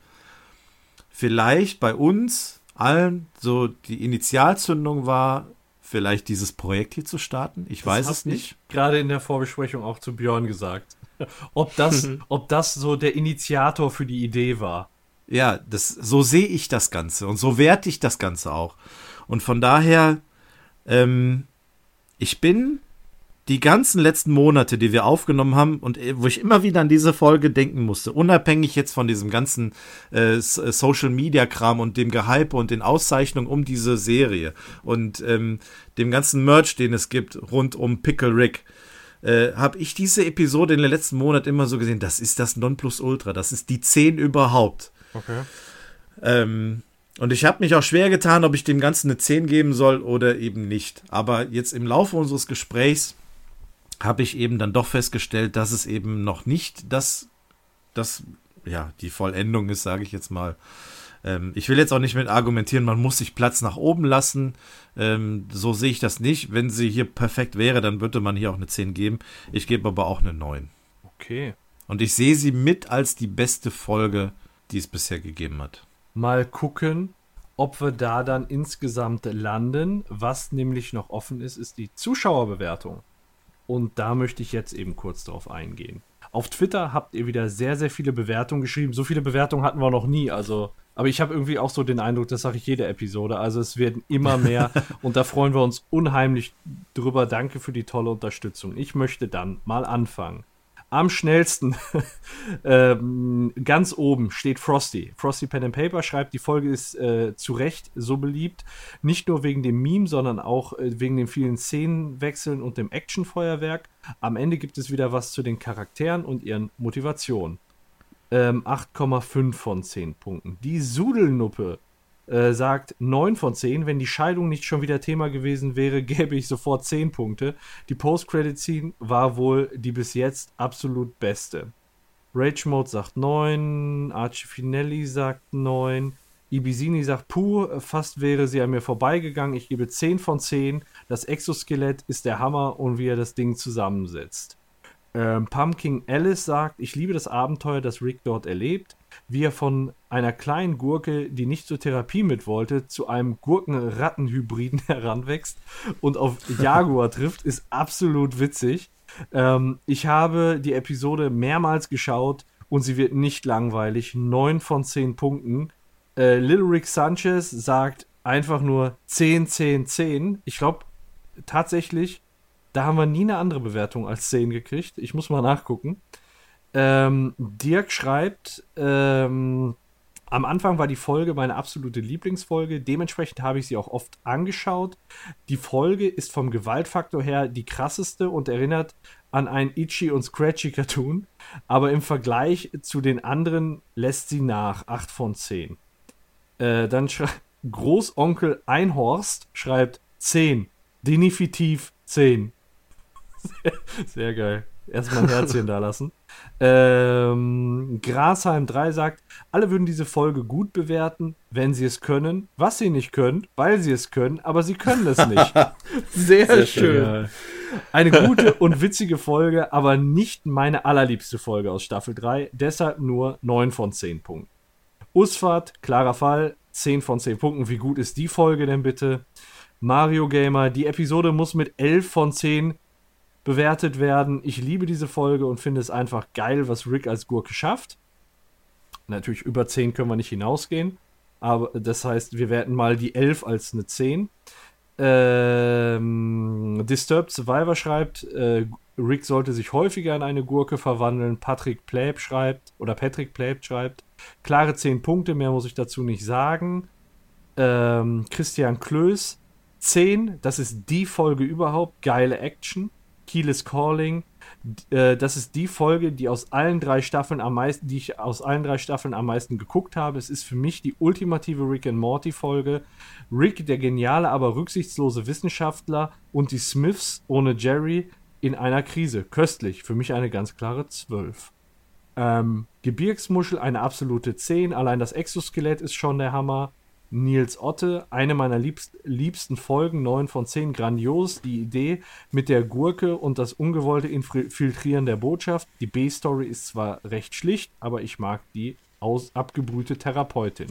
vielleicht bei uns allen so die Initialzündung war, vielleicht dieses Projekt hier zu starten. Ich das weiß es nicht. Gerade in der Vorbesprechung auch zu Björn gesagt. ob das, ob das so der Initiator für die Idee war. Ja, das, so sehe ich das Ganze und so werte ich das Ganze auch. Und von daher ähm, ich bin die ganzen letzten Monate, die wir aufgenommen haben und äh, wo ich immer wieder an diese Folge denken musste, unabhängig jetzt von diesem ganzen äh, äh, Social Media Kram und dem Gehype und den Auszeichnungen um diese Serie und ähm, dem ganzen Merch, den es gibt rund um Pickle Rick, äh, habe ich diese Episode in den letzten Monaten immer so gesehen, das ist das Nonplusultra, das ist die 10 überhaupt. Okay. Ähm, und ich habe mich auch schwer getan, ob ich dem Ganzen eine 10 geben soll oder eben nicht. Aber jetzt im Laufe unseres Gesprächs habe ich eben dann doch festgestellt, dass es eben noch nicht das, das ja, die Vollendung ist, sage ich jetzt mal. Ähm, ich will jetzt auch nicht mit argumentieren, man muss sich Platz nach oben lassen. Ähm, so sehe ich das nicht. Wenn sie hier perfekt wäre, dann würde man hier auch eine 10 geben. Ich gebe aber auch eine 9. Okay. Und ich sehe sie mit als die beste Folge, die es bisher gegeben hat mal gucken, ob wir da dann insgesamt landen. Was nämlich noch offen ist, ist die Zuschauerbewertung. Und da möchte ich jetzt eben kurz drauf eingehen. Auf Twitter habt ihr wieder sehr, sehr viele Bewertungen geschrieben. So viele Bewertungen hatten wir noch nie. Also, aber ich habe irgendwie auch so den Eindruck, das sage ich jede Episode. Also es werden immer mehr und da freuen wir uns unheimlich drüber. Danke für die tolle Unterstützung. Ich möchte dann mal anfangen am schnellsten ähm, ganz oben steht Frosty. Frosty Pen and Paper schreibt, die Folge ist äh, zu Recht so beliebt. Nicht nur wegen dem Meme, sondern auch äh, wegen den vielen Szenenwechseln und dem Actionfeuerwerk. Am Ende gibt es wieder was zu den Charakteren und ihren Motivationen. Ähm, 8,5 von 10 Punkten. Die Sudelnuppe äh, sagt 9 von 10. Wenn die Scheidung nicht schon wieder Thema gewesen wäre, gäbe ich sofort 10 Punkte. Die Post-Credit-Scene war wohl die bis jetzt absolut beste. Rage Mode sagt 9, Archie Finelli sagt 9, Ibisini sagt, puh, fast wäre sie an mir vorbeigegangen. Ich gebe 10 von 10. Das Exoskelett ist der Hammer und wie er das Ding zusammensetzt. Ähm, Pumpkin Alice sagt, ich liebe das Abenteuer, das Rick dort erlebt wie er von einer kleinen Gurke, die nicht zur Therapie mit wollte, zu einem Gurken-Ratten-Hybriden heranwächst und auf Jaguar trifft, ist absolut witzig. Ähm, ich habe die Episode mehrmals geschaut und sie wird nicht langweilig. 9 von 10 Punkten. Äh, Little Rick Sanchez sagt einfach nur 10, 10, 10. Ich glaube tatsächlich, da haben wir nie eine andere Bewertung als 10 gekriegt. Ich muss mal nachgucken. Ähm, Dirk schreibt, ähm, am Anfang war die Folge meine absolute Lieblingsfolge, dementsprechend habe ich sie auch oft angeschaut. Die Folge ist vom Gewaltfaktor her die krasseste und erinnert an ein Itchy und Scratchy Cartoon, aber im Vergleich zu den anderen lässt sie nach 8 von 10. Äh, dann schreibt Großonkel Einhorst schreibt 10. Definitiv 10. Sehr, sehr geil. Erstmal ein Herzchen da lassen. Ähm, Grasheim 3 sagt, alle würden diese Folge gut bewerten, wenn sie es können. Was sie nicht können, weil sie es können, aber sie können es nicht. Sehr, Sehr schön. schön. Eine gute und witzige Folge, aber nicht meine allerliebste Folge aus Staffel 3. Deshalb nur 9 von 10 Punkten. Usfahrt, klarer Fall, 10 von 10 Punkten. Wie gut ist die Folge denn bitte? Mario Gamer, die Episode muss mit 11 von 10 bewertet werden. Ich liebe diese Folge und finde es einfach geil, was Rick als Gurke schafft. Natürlich über 10 können wir nicht hinausgehen. Aber das heißt, wir werten mal die 11 als eine 10. Ähm, Disturbed Survivor schreibt, äh, Rick sollte sich häufiger in eine Gurke verwandeln. Patrick Pläb schreibt, oder Patrick Pläb schreibt, klare 10 Punkte, mehr muss ich dazu nicht sagen. Ähm, Christian Klöß, 10, das ist die Folge überhaupt, geile Action. Kiel is Calling. Äh, das ist die Folge, die aus allen drei Staffeln am meisten, die ich aus allen drei Staffeln am meisten geguckt habe. Es ist für mich die ultimative Rick and Morty Folge. Rick, der geniale, aber rücksichtslose Wissenschaftler und die Smiths ohne Jerry in einer Krise. Köstlich. Für mich eine ganz klare 12. Ähm, Gebirgsmuschel eine absolute 10. Allein das Exoskelett ist schon der Hammer. Nils Otte, eine meiner liebst, liebsten Folgen, 9 von 10, grandios. Die Idee mit der Gurke und das ungewollte Infiltrieren der Botschaft. Die B-Story ist zwar recht schlicht, aber ich mag die aus, abgebrühte Therapeutin.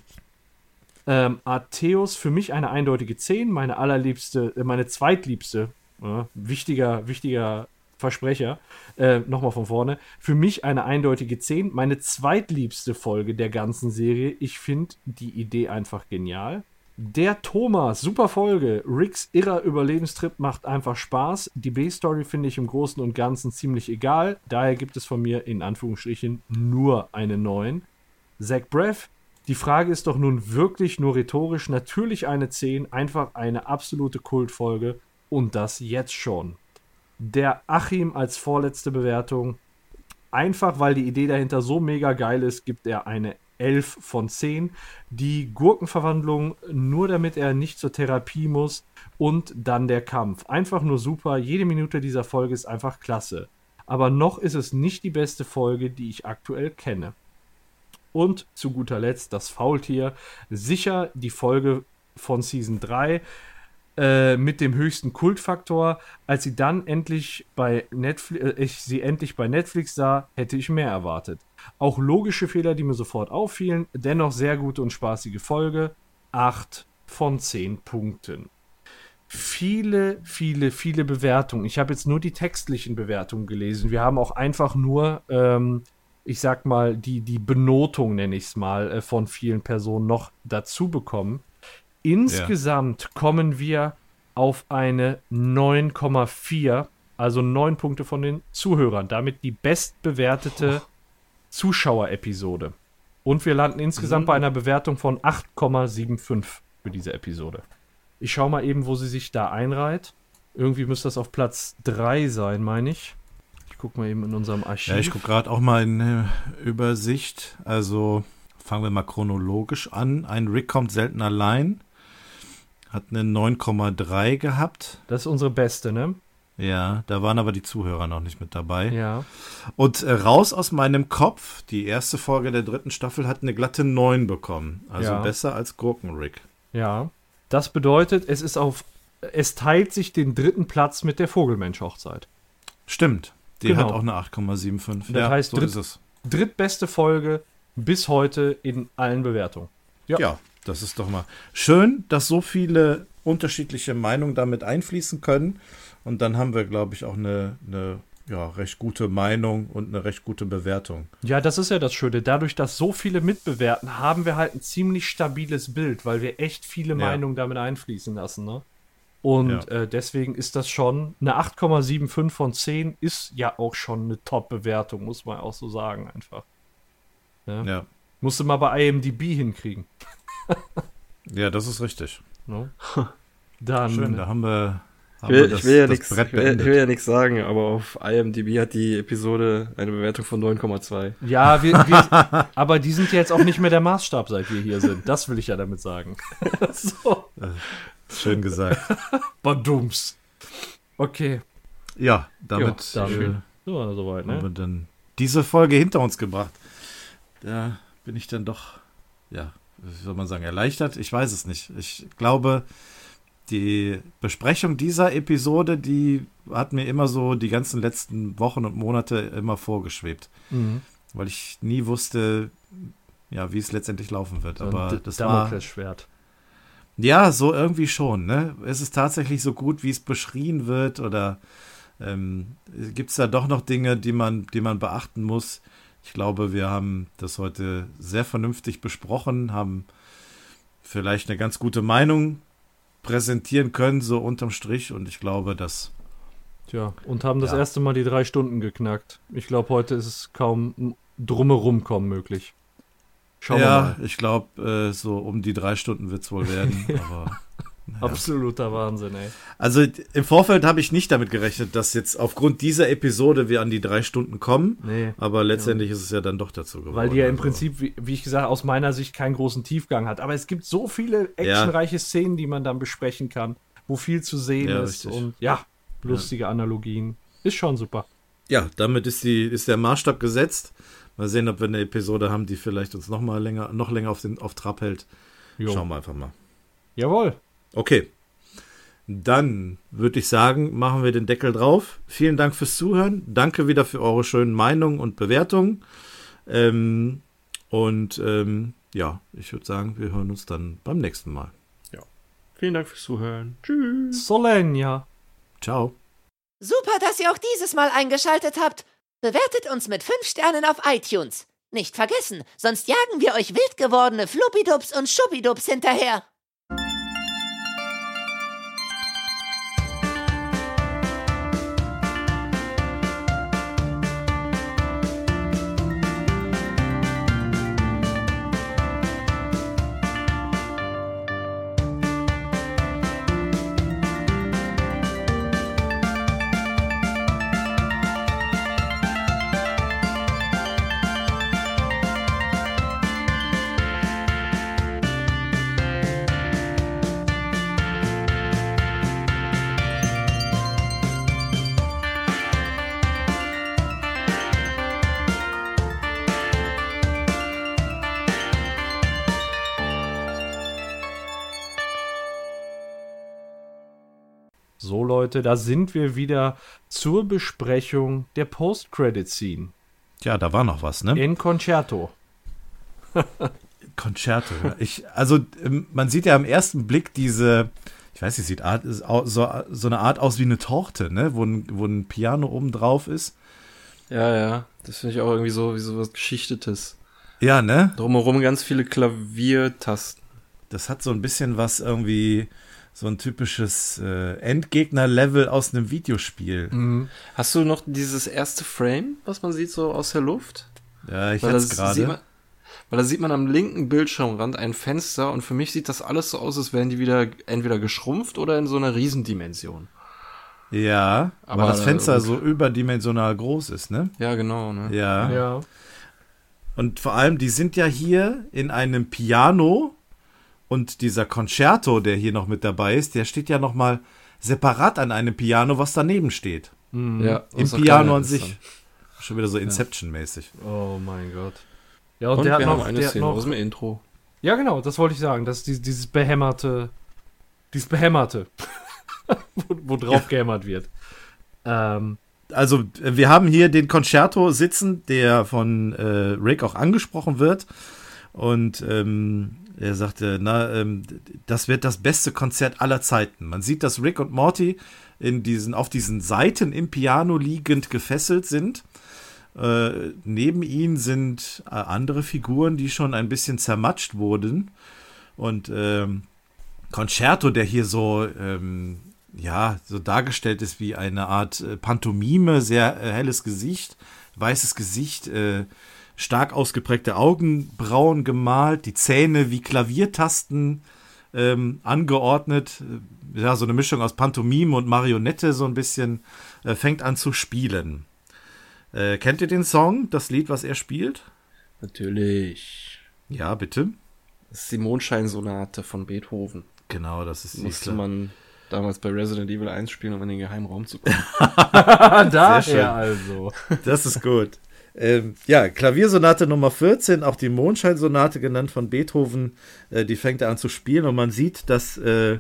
Ähm, Artheus, für mich eine eindeutige 10, meine allerliebste, äh, meine zweitliebste, äh, wichtiger, wichtiger Versprecher, äh, nochmal von vorne, für mich eine eindeutige 10. Meine zweitliebste Folge der ganzen Serie. Ich finde die Idee einfach genial. Der Thomas, super Folge. Ricks irrer Überlebenstrip macht einfach Spaß. Die B-Story finde ich im Großen und Ganzen ziemlich egal. Daher gibt es von mir in Anführungsstrichen nur eine 9. Zach Breath, die Frage ist doch nun wirklich nur rhetorisch. Natürlich eine 10, einfach eine absolute Kultfolge. Und das jetzt schon. Der Achim als vorletzte Bewertung. Einfach weil die Idee dahinter so mega geil ist, gibt er eine 11 von 10. Die Gurkenverwandlung nur damit er nicht zur Therapie muss und dann der Kampf. Einfach nur super. Jede Minute dieser Folge ist einfach klasse. Aber noch ist es nicht die beste Folge, die ich aktuell kenne. Und zu guter Letzt das Faultier. Sicher die Folge von Season 3 äh, mit dem höchsten Kultfaktor. Als sie dann endlich bei Netflix, äh, ich sie endlich bei Netflix sah, hätte ich mehr erwartet. Auch logische Fehler, die mir sofort auffielen, dennoch sehr gute und spaßige Folge. 8 von 10 Punkten. Viele, viele, viele Bewertungen. Ich habe jetzt nur die textlichen Bewertungen gelesen. Wir haben auch einfach nur, ähm, ich sag mal, die, die Benotung, nenne ich es mal, äh, von vielen Personen noch dazu bekommen. Insgesamt ja. kommen wir auf eine 9,4, also 9 Punkte von den Zuhörern. Damit die bestbewertete oh. Zuschauerepisode. Und wir landen insgesamt mhm. bei einer Bewertung von 8,75 für diese Episode. Ich schaue mal eben, wo sie sich da einreiht. Irgendwie müsste das auf Platz 3 sein, meine ich. Ich gucke mal eben in unserem Archiv. Ja, ich gucke gerade auch mal in der Übersicht. Also fangen wir mal chronologisch an. Ein Rick kommt selten allein. Hat eine 9,3 gehabt. Das ist unsere beste, ne? Ja, da waren aber die Zuhörer noch nicht mit dabei. Ja. Und äh, raus aus meinem Kopf, die erste Folge der dritten Staffel hat eine glatte 9 bekommen. Also ja. besser als Gurkenrick. Ja. Das bedeutet, es ist auf. Es teilt sich den dritten Platz mit der Vogelmensch-Hochzeit. Stimmt. Die genau. hat auch eine 8,75. Das ja, heißt, so dritt, ist es. drittbeste Folge bis heute in allen Bewertungen. Ja. ja. Das ist doch mal schön, dass so viele unterschiedliche Meinungen damit einfließen können. Und dann haben wir, glaube ich, auch eine, eine ja, recht gute Meinung und eine recht gute Bewertung. Ja, das ist ja das Schöne. Dadurch, dass so viele mitbewerten, haben wir halt ein ziemlich stabiles Bild, weil wir echt viele ja. Meinungen damit einfließen lassen. Ne? Und ja. äh, deswegen ist das schon eine 8,75 von 10 ist ja auch schon eine Top-Bewertung, muss man auch so sagen, einfach. Ja. ja. Musste mal bei IMDb hinkriegen. ja, das ist richtig. No? Dann, Schön, da haben wir ich will, das, ich will ja nichts, ich will, ich will ja nichts sagen, aber auf IMDb hat die Episode eine Bewertung von 9,2. Ja, wir, wir, aber die sind ja jetzt auch nicht mehr der Maßstab, seit wir hier sind. Das will ich ja damit sagen. so. Schön gesagt. Badums. Okay. Ja, damit ja, dann, äh, so, soweit, ne? haben wir dann diese Folge hinter uns gebracht. Da bin ich dann doch, ja, wie soll man sagen, erleichtert? Ich weiß es nicht. Ich glaube, die Besprechung dieser Episode, die hat mir immer so die ganzen letzten Wochen und Monate immer vorgeschwebt. Mhm. Weil ich nie wusste, ja, wie es letztendlich laufen wird. Aber das war. Schwert. Ja, so irgendwie schon. Ne? Ist es tatsächlich so gut, wie es beschrien wird? Oder ähm, gibt es da doch noch Dinge, die man, die man beachten muss? Ich glaube, wir haben das heute sehr vernünftig besprochen, haben vielleicht eine ganz gute Meinung präsentieren können, so unterm Strich. Und ich glaube, dass. Tja, und haben das ja. erste Mal die drei Stunden geknackt. Ich glaube, heute ist es kaum drumherum kommen möglich. Schauen ja, ich glaube, äh, so um die drei Stunden wird es wohl werden. aber ja. Absoluter Wahnsinn, ey. Also im Vorfeld habe ich nicht damit gerechnet, dass jetzt aufgrund dieser Episode wir an die drei Stunden kommen. Nee. Aber letztendlich ja. ist es ja dann doch dazu geworden. Weil die ja im also. Prinzip, wie, wie, ich gesagt aus meiner Sicht keinen großen Tiefgang hat. Aber es gibt so viele actionreiche ja. Szenen, die man dann besprechen kann, wo viel zu sehen ist. Richtig. Und ja, lustige Analogien. Ist schon super. Ja, damit ist, die, ist der Maßstab gesetzt. Mal sehen, ob wir eine Episode haben, die vielleicht uns noch mal länger, noch länger auf, den, auf Trab hält. Jo. Schauen wir einfach mal. Jawohl. Okay. Dann würde ich sagen, machen wir den Deckel drauf. Vielen Dank fürs Zuhören. Danke wieder für eure schönen Meinungen und Bewertungen. Ähm, und ähm, ja, ich würde sagen, wir hören uns dann beim nächsten Mal. Ja. Vielen Dank fürs Zuhören. Tschüss. Solenia. Ciao. Super, dass ihr auch dieses Mal eingeschaltet habt. Bewertet uns mit 5 Sternen auf iTunes. Nicht vergessen, sonst jagen wir euch wild gewordene Fluppidups und Schuppidups hinterher. Leute, da sind wir wieder zur Besprechung der Post-Credit-Scene. Ja, da war noch was, ne? In Concerto. Concerto. Ich, also, ähm, man sieht ja am ersten Blick diese, ich weiß nicht, sieht Art, so, so eine Art aus wie eine Torte, ne? Wo ein, wo ein Piano oben drauf ist. Ja, ja. Das finde ich auch irgendwie so wie so was Geschichtetes. Ja, ne? Drumherum ganz viele Klaviertasten. Das hat so ein bisschen was irgendwie so ein typisches äh, Endgegner-Level aus einem Videospiel. Mhm. Hast du noch dieses erste Frame, was man sieht, so aus der Luft? Ja, ich hatte gerade. Weil da sieht man am linken Bildschirmrand ein Fenster und für mich sieht das alles so aus, als wären die wieder entweder geschrumpft oder in so einer Riesendimension. Ja, aber weil das Fenster so überdimensional groß ist, ne? Ja, genau, ne? Ja. ja. Und vor allem, die sind ja hier in einem Piano und dieser Concerto, der hier noch mit dabei ist, der steht ja noch mal separat an einem Piano, was daneben steht. Mhm. Ja, Im Piano an sich. Dann. Schon wieder so Inception-mäßig. Oh mein Gott. Ja, und, und der hat noch eine Szene noch, aus dem Intro. Ja, genau, das wollte ich sagen. Das ist dieses, dieses behämmerte, dieses behämmerte, wo, wo drauf ja. gehämmert wird. Ähm, also, wir haben hier den Concerto sitzen, der von äh, Rick auch angesprochen wird. Und ähm, er sagte, na, ähm, das wird das beste Konzert aller Zeiten. Man sieht, dass Rick und Morty in diesen, auf diesen Seiten im Piano liegend gefesselt sind. Äh, neben ihnen sind äh, andere Figuren, die schon ein bisschen zermatscht wurden. Und ähm, Concerto, der hier so, ähm, ja, so dargestellt ist wie eine Art äh, Pantomime, sehr äh, helles Gesicht, weißes Gesicht, äh, stark ausgeprägte Augenbrauen gemalt, die Zähne wie Klaviertasten ähm, angeordnet. Ja, so eine Mischung aus Pantomime und Marionette, so ein bisschen, äh, fängt an zu spielen. Äh, kennt ihr den Song, das Lied, was er spielt? Natürlich. Ja, bitte. Das ist die Mondscheinsonate von Beethoven. Genau, das ist die. Musste man damals bei Resident Evil 1 spielen, um in den geheimen Raum zu kommen. Daher also. Das ist gut. Ähm, ja, Klaviersonate Nummer 14, auch die Mondscheinsonate genannt von Beethoven, äh, die fängt er an zu spielen und man sieht, dass äh,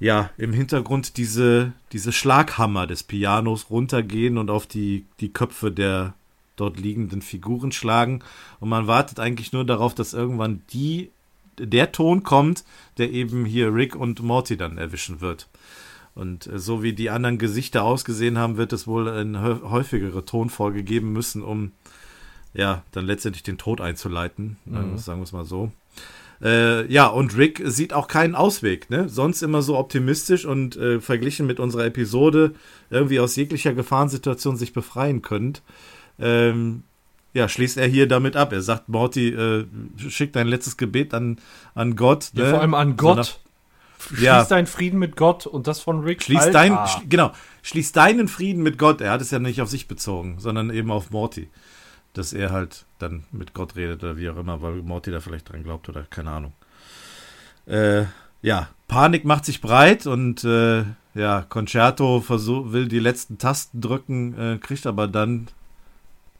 ja im Hintergrund diese, diese Schlaghammer des Pianos runtergehen und auf die, die Köpfe der dort liegenden Figuren schlagen und man wartet eigentlich nur darauf, dass irgendwann die der Ton kommt, der eben hier Rick und Morty dann erwischen wird. Und äh, so wie die anderen Gesichter ausgesehen haben, wird es wohl eine häufigere Tonfolge geben müssen, um ja, dann letztendlich den Tod einzuleiten. Mhm. Sagen wir es mal so. Äh, ja, und Rick sieht auch keinen Ausweg, ne? Sonst immer so optimistisch und äh, verglichen mit unserer Episode irgendwie aus jeglicher Gefahrensituation sich befreien könnt. Ähm, ja, schließt er hier damit ab. Er sagt, Morty, äh, schick dein letztes Gebet an, an Gott. Ja, ne? vor allem an Gott. Schließ ja. deinen Frieden mit Gott und das von Rick. Schließ dein, sch genau, schließ deinen Frieden mit Gott. Er hat es ja nicht auf sich bezogen, sondern eben auf Morty. Dass er halt dann mit Gott redet oder wie auch immer, weil Morty da vielleicht dran glaubt oder keine Ahnung. Äh, ja, Panik macht sich breit und äh, ja, Concerto versuch, will die letzten Tasten drücken, äh, kriegt aber dann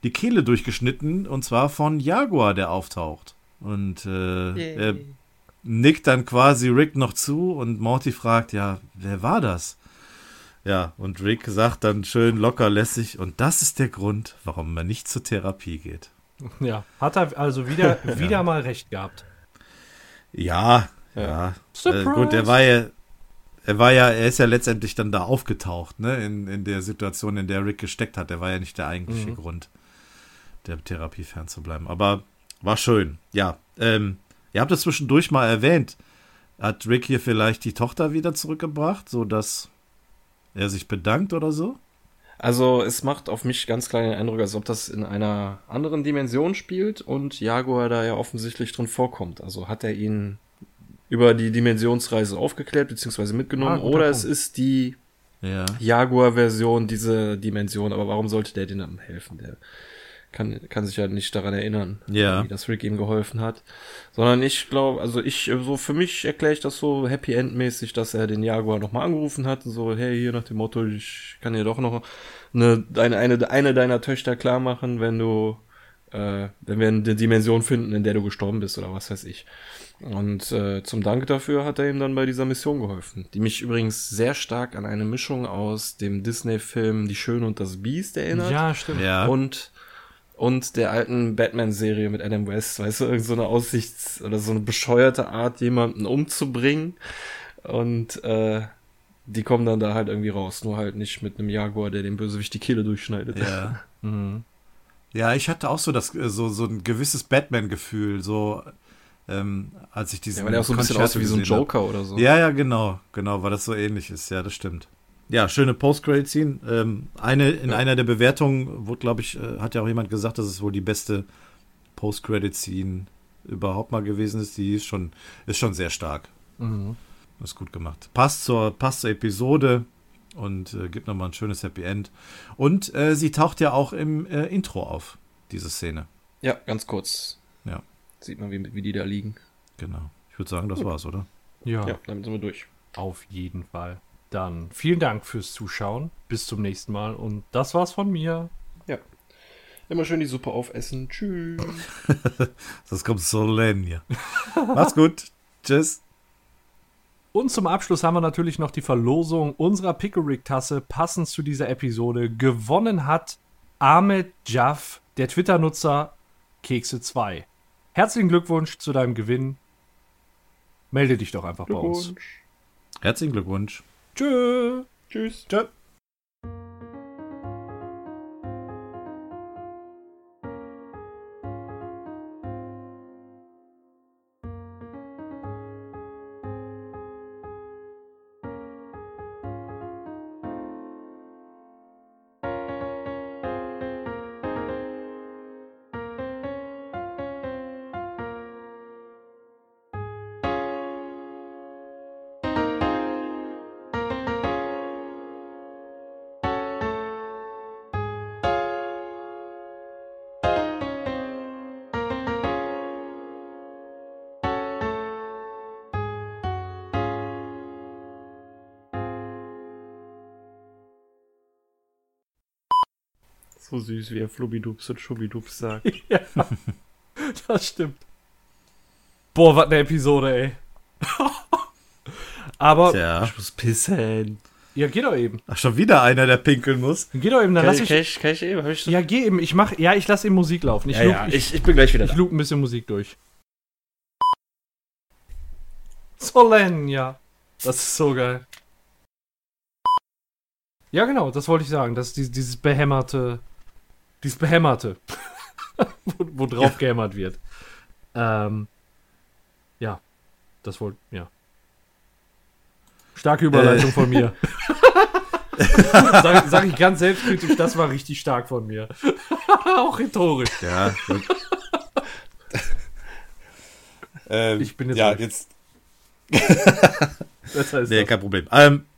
die Kehle durchgeschnitten und zwar von Jaguar, der auftaucht. Und äh, er nickt dann quasi Rick noch zu und Morty fragt, ja, wer war das? Ja, und Rick sagt dann schön locker lässig, und das ist der Grund, warum man nicht zur Therapie geht. Ja, hat er also wieder, wieder ja. mal recht gehabt. Ja, ja. ja. Äh, gut, er war ja, er war ja, er ist ja letztendlich dann da aufgetaucht, ne, in, in der Situation, in der Rick gesteckt hat. Er war ja nicht der eigentliche mhm. Grund, der Therapie fernzubleiben. Aber war schön. Ja, ähm, Ihr habt es zwischendurch mal erwähnt. Hat Rick hier vielleicht die Tochter wieder zurückgebracht, sodass er sich bedankt oder so? Also es macht auf mich ganz kleinen Eindruck, als ob das in einer anderen Dimension spielt und Jaguar da ja offensichtlich drin vorkommt. Also hat er ihn über die Dimensionsreise aufgeklärt bzw. mitgenommen ah, oder Punkt. es ist die ja. Jaguar-Version diese Dimension, aber warum sollte der denen helfen? Der kann, kann sich ja nicht daran erinnern, ja. wie das Rick ihm geholfen hat. Sondern ich glaube, also ich, so für mich erkläre ich das so Happy End-mäßig, dass er den Jaguar nochmal angerufen hat, so, hey, hier nach dem Motto, ich kann dir doch noch eine, eine, eine, eine deiner Töchter klar machen, wenn du, äh, wenn wir eine Dimension finden, in der du gestorben bist oder was weiß ich. Und äh, zum Dank dafür hat er ihm dann bei dieser Mission geholfen, die mich übrigens sehr stark an eine Mischung aus dem Disney-Film Die Schöne und das Biest erinnert. Ja, stimmt. Ja. Und und der alten Batman-Serie mit Adam West, weißt du, irgend so eine Aussichts- oder so eine bescheuerte Art, jemanden umzubringen. Und äh, die kommen dann da halt irgendwie raus, nur halt nicht mit einem Jaguar, der dem Bösewicht die Kehle durchschneidet. Ja. mhm. Ja, ich hatte auch so das äh, so so ein gewisses Batman-Gefühl, so ähm, als ich diesen. Ja, weil der auch so ein bisschen aussieht wie so ein Joker hab. oder so. Ja, ja, genau, genau, weil das so ähnlich ist. Ja, das stimmt ja, schöne Post-Credit-Scene. Ähm, eine, in ja. einer der Bewertungen wurde, glaube ich, äh, hat ja auch jemand gesagt, dass es wohl die beste Post-Credit-Scene überhaupt mal gewesen ist. Die ist schon, ist schon sehr stark. Mhm. Ist gut gemacht. Passt zur, passt zur Episode und äh, gibt nochmal ein schönes Happy End. Und äh, sie taucht ja auch im äh, Intro auf, diese Szene. Ja, ganz kurz. Ja. Sieht man, wie, wie die da liegen. Genau. Ich würde sagen, das war's, oder? Ja. Ja, damit sind wir durch. Auf jeden Fall. Dann vielen Dank fürs Zuschauen. Bis zum nächsten Mal. Und das war's von mir. Ja. Immer schön die Suppe aufessen. Tschüss. das kommt so hier. Macht's gut. Tschüss. Und zum Abschluss haben wir natürlich noch die Verlosung unserer Pickerick-Tasse passend zu dieser Episode. Gewonnen hat Ahmed Jaff, der Twitter-Nutzer Kekse2. Herzlichen Glückwunsch zu deinem Gewinn. Melde dich doch einfach bei uns. Herzlichen Glückwunsch. Tschö. Tschüss. Tschö. So süß, wie er Flubbidups und Schubbidups sagt. ja, das stimmt. Boah, was eine Episode, ey. Aber. Tja. Ich muss pissen. Ja, geh doch eben. Ach, schon wieder einer, der pinkeln muss. Geh doch eben, dann kann lass ich. Kann ich, kann ich eben? Hab ich so ja, geh eben. Ich mach. Ja, ich lass eben Musik laufen. Ich, ja, loop, ja. Ich, ich, bin gleich wieder ich da. Ich loop ein bisschen Musik durch. Solen, ja. Das ist so geil. Ja, genau, das wollte ich sagen. Das ist dieses behämmerte. Dieses behämmerte. wo, wo drauf ja. gehämmert wird. Ähm, ja. Das wollte. Ja. Starke Überleitung äh. von mir. sag, sag, ich ganz selbstkritisch, das war richtig stark von mir. Auch rhetorisch. Ja. ähm, ich bin jetzt. Ja, jetzt. das heißt nee, das. kein Problem. Ähm,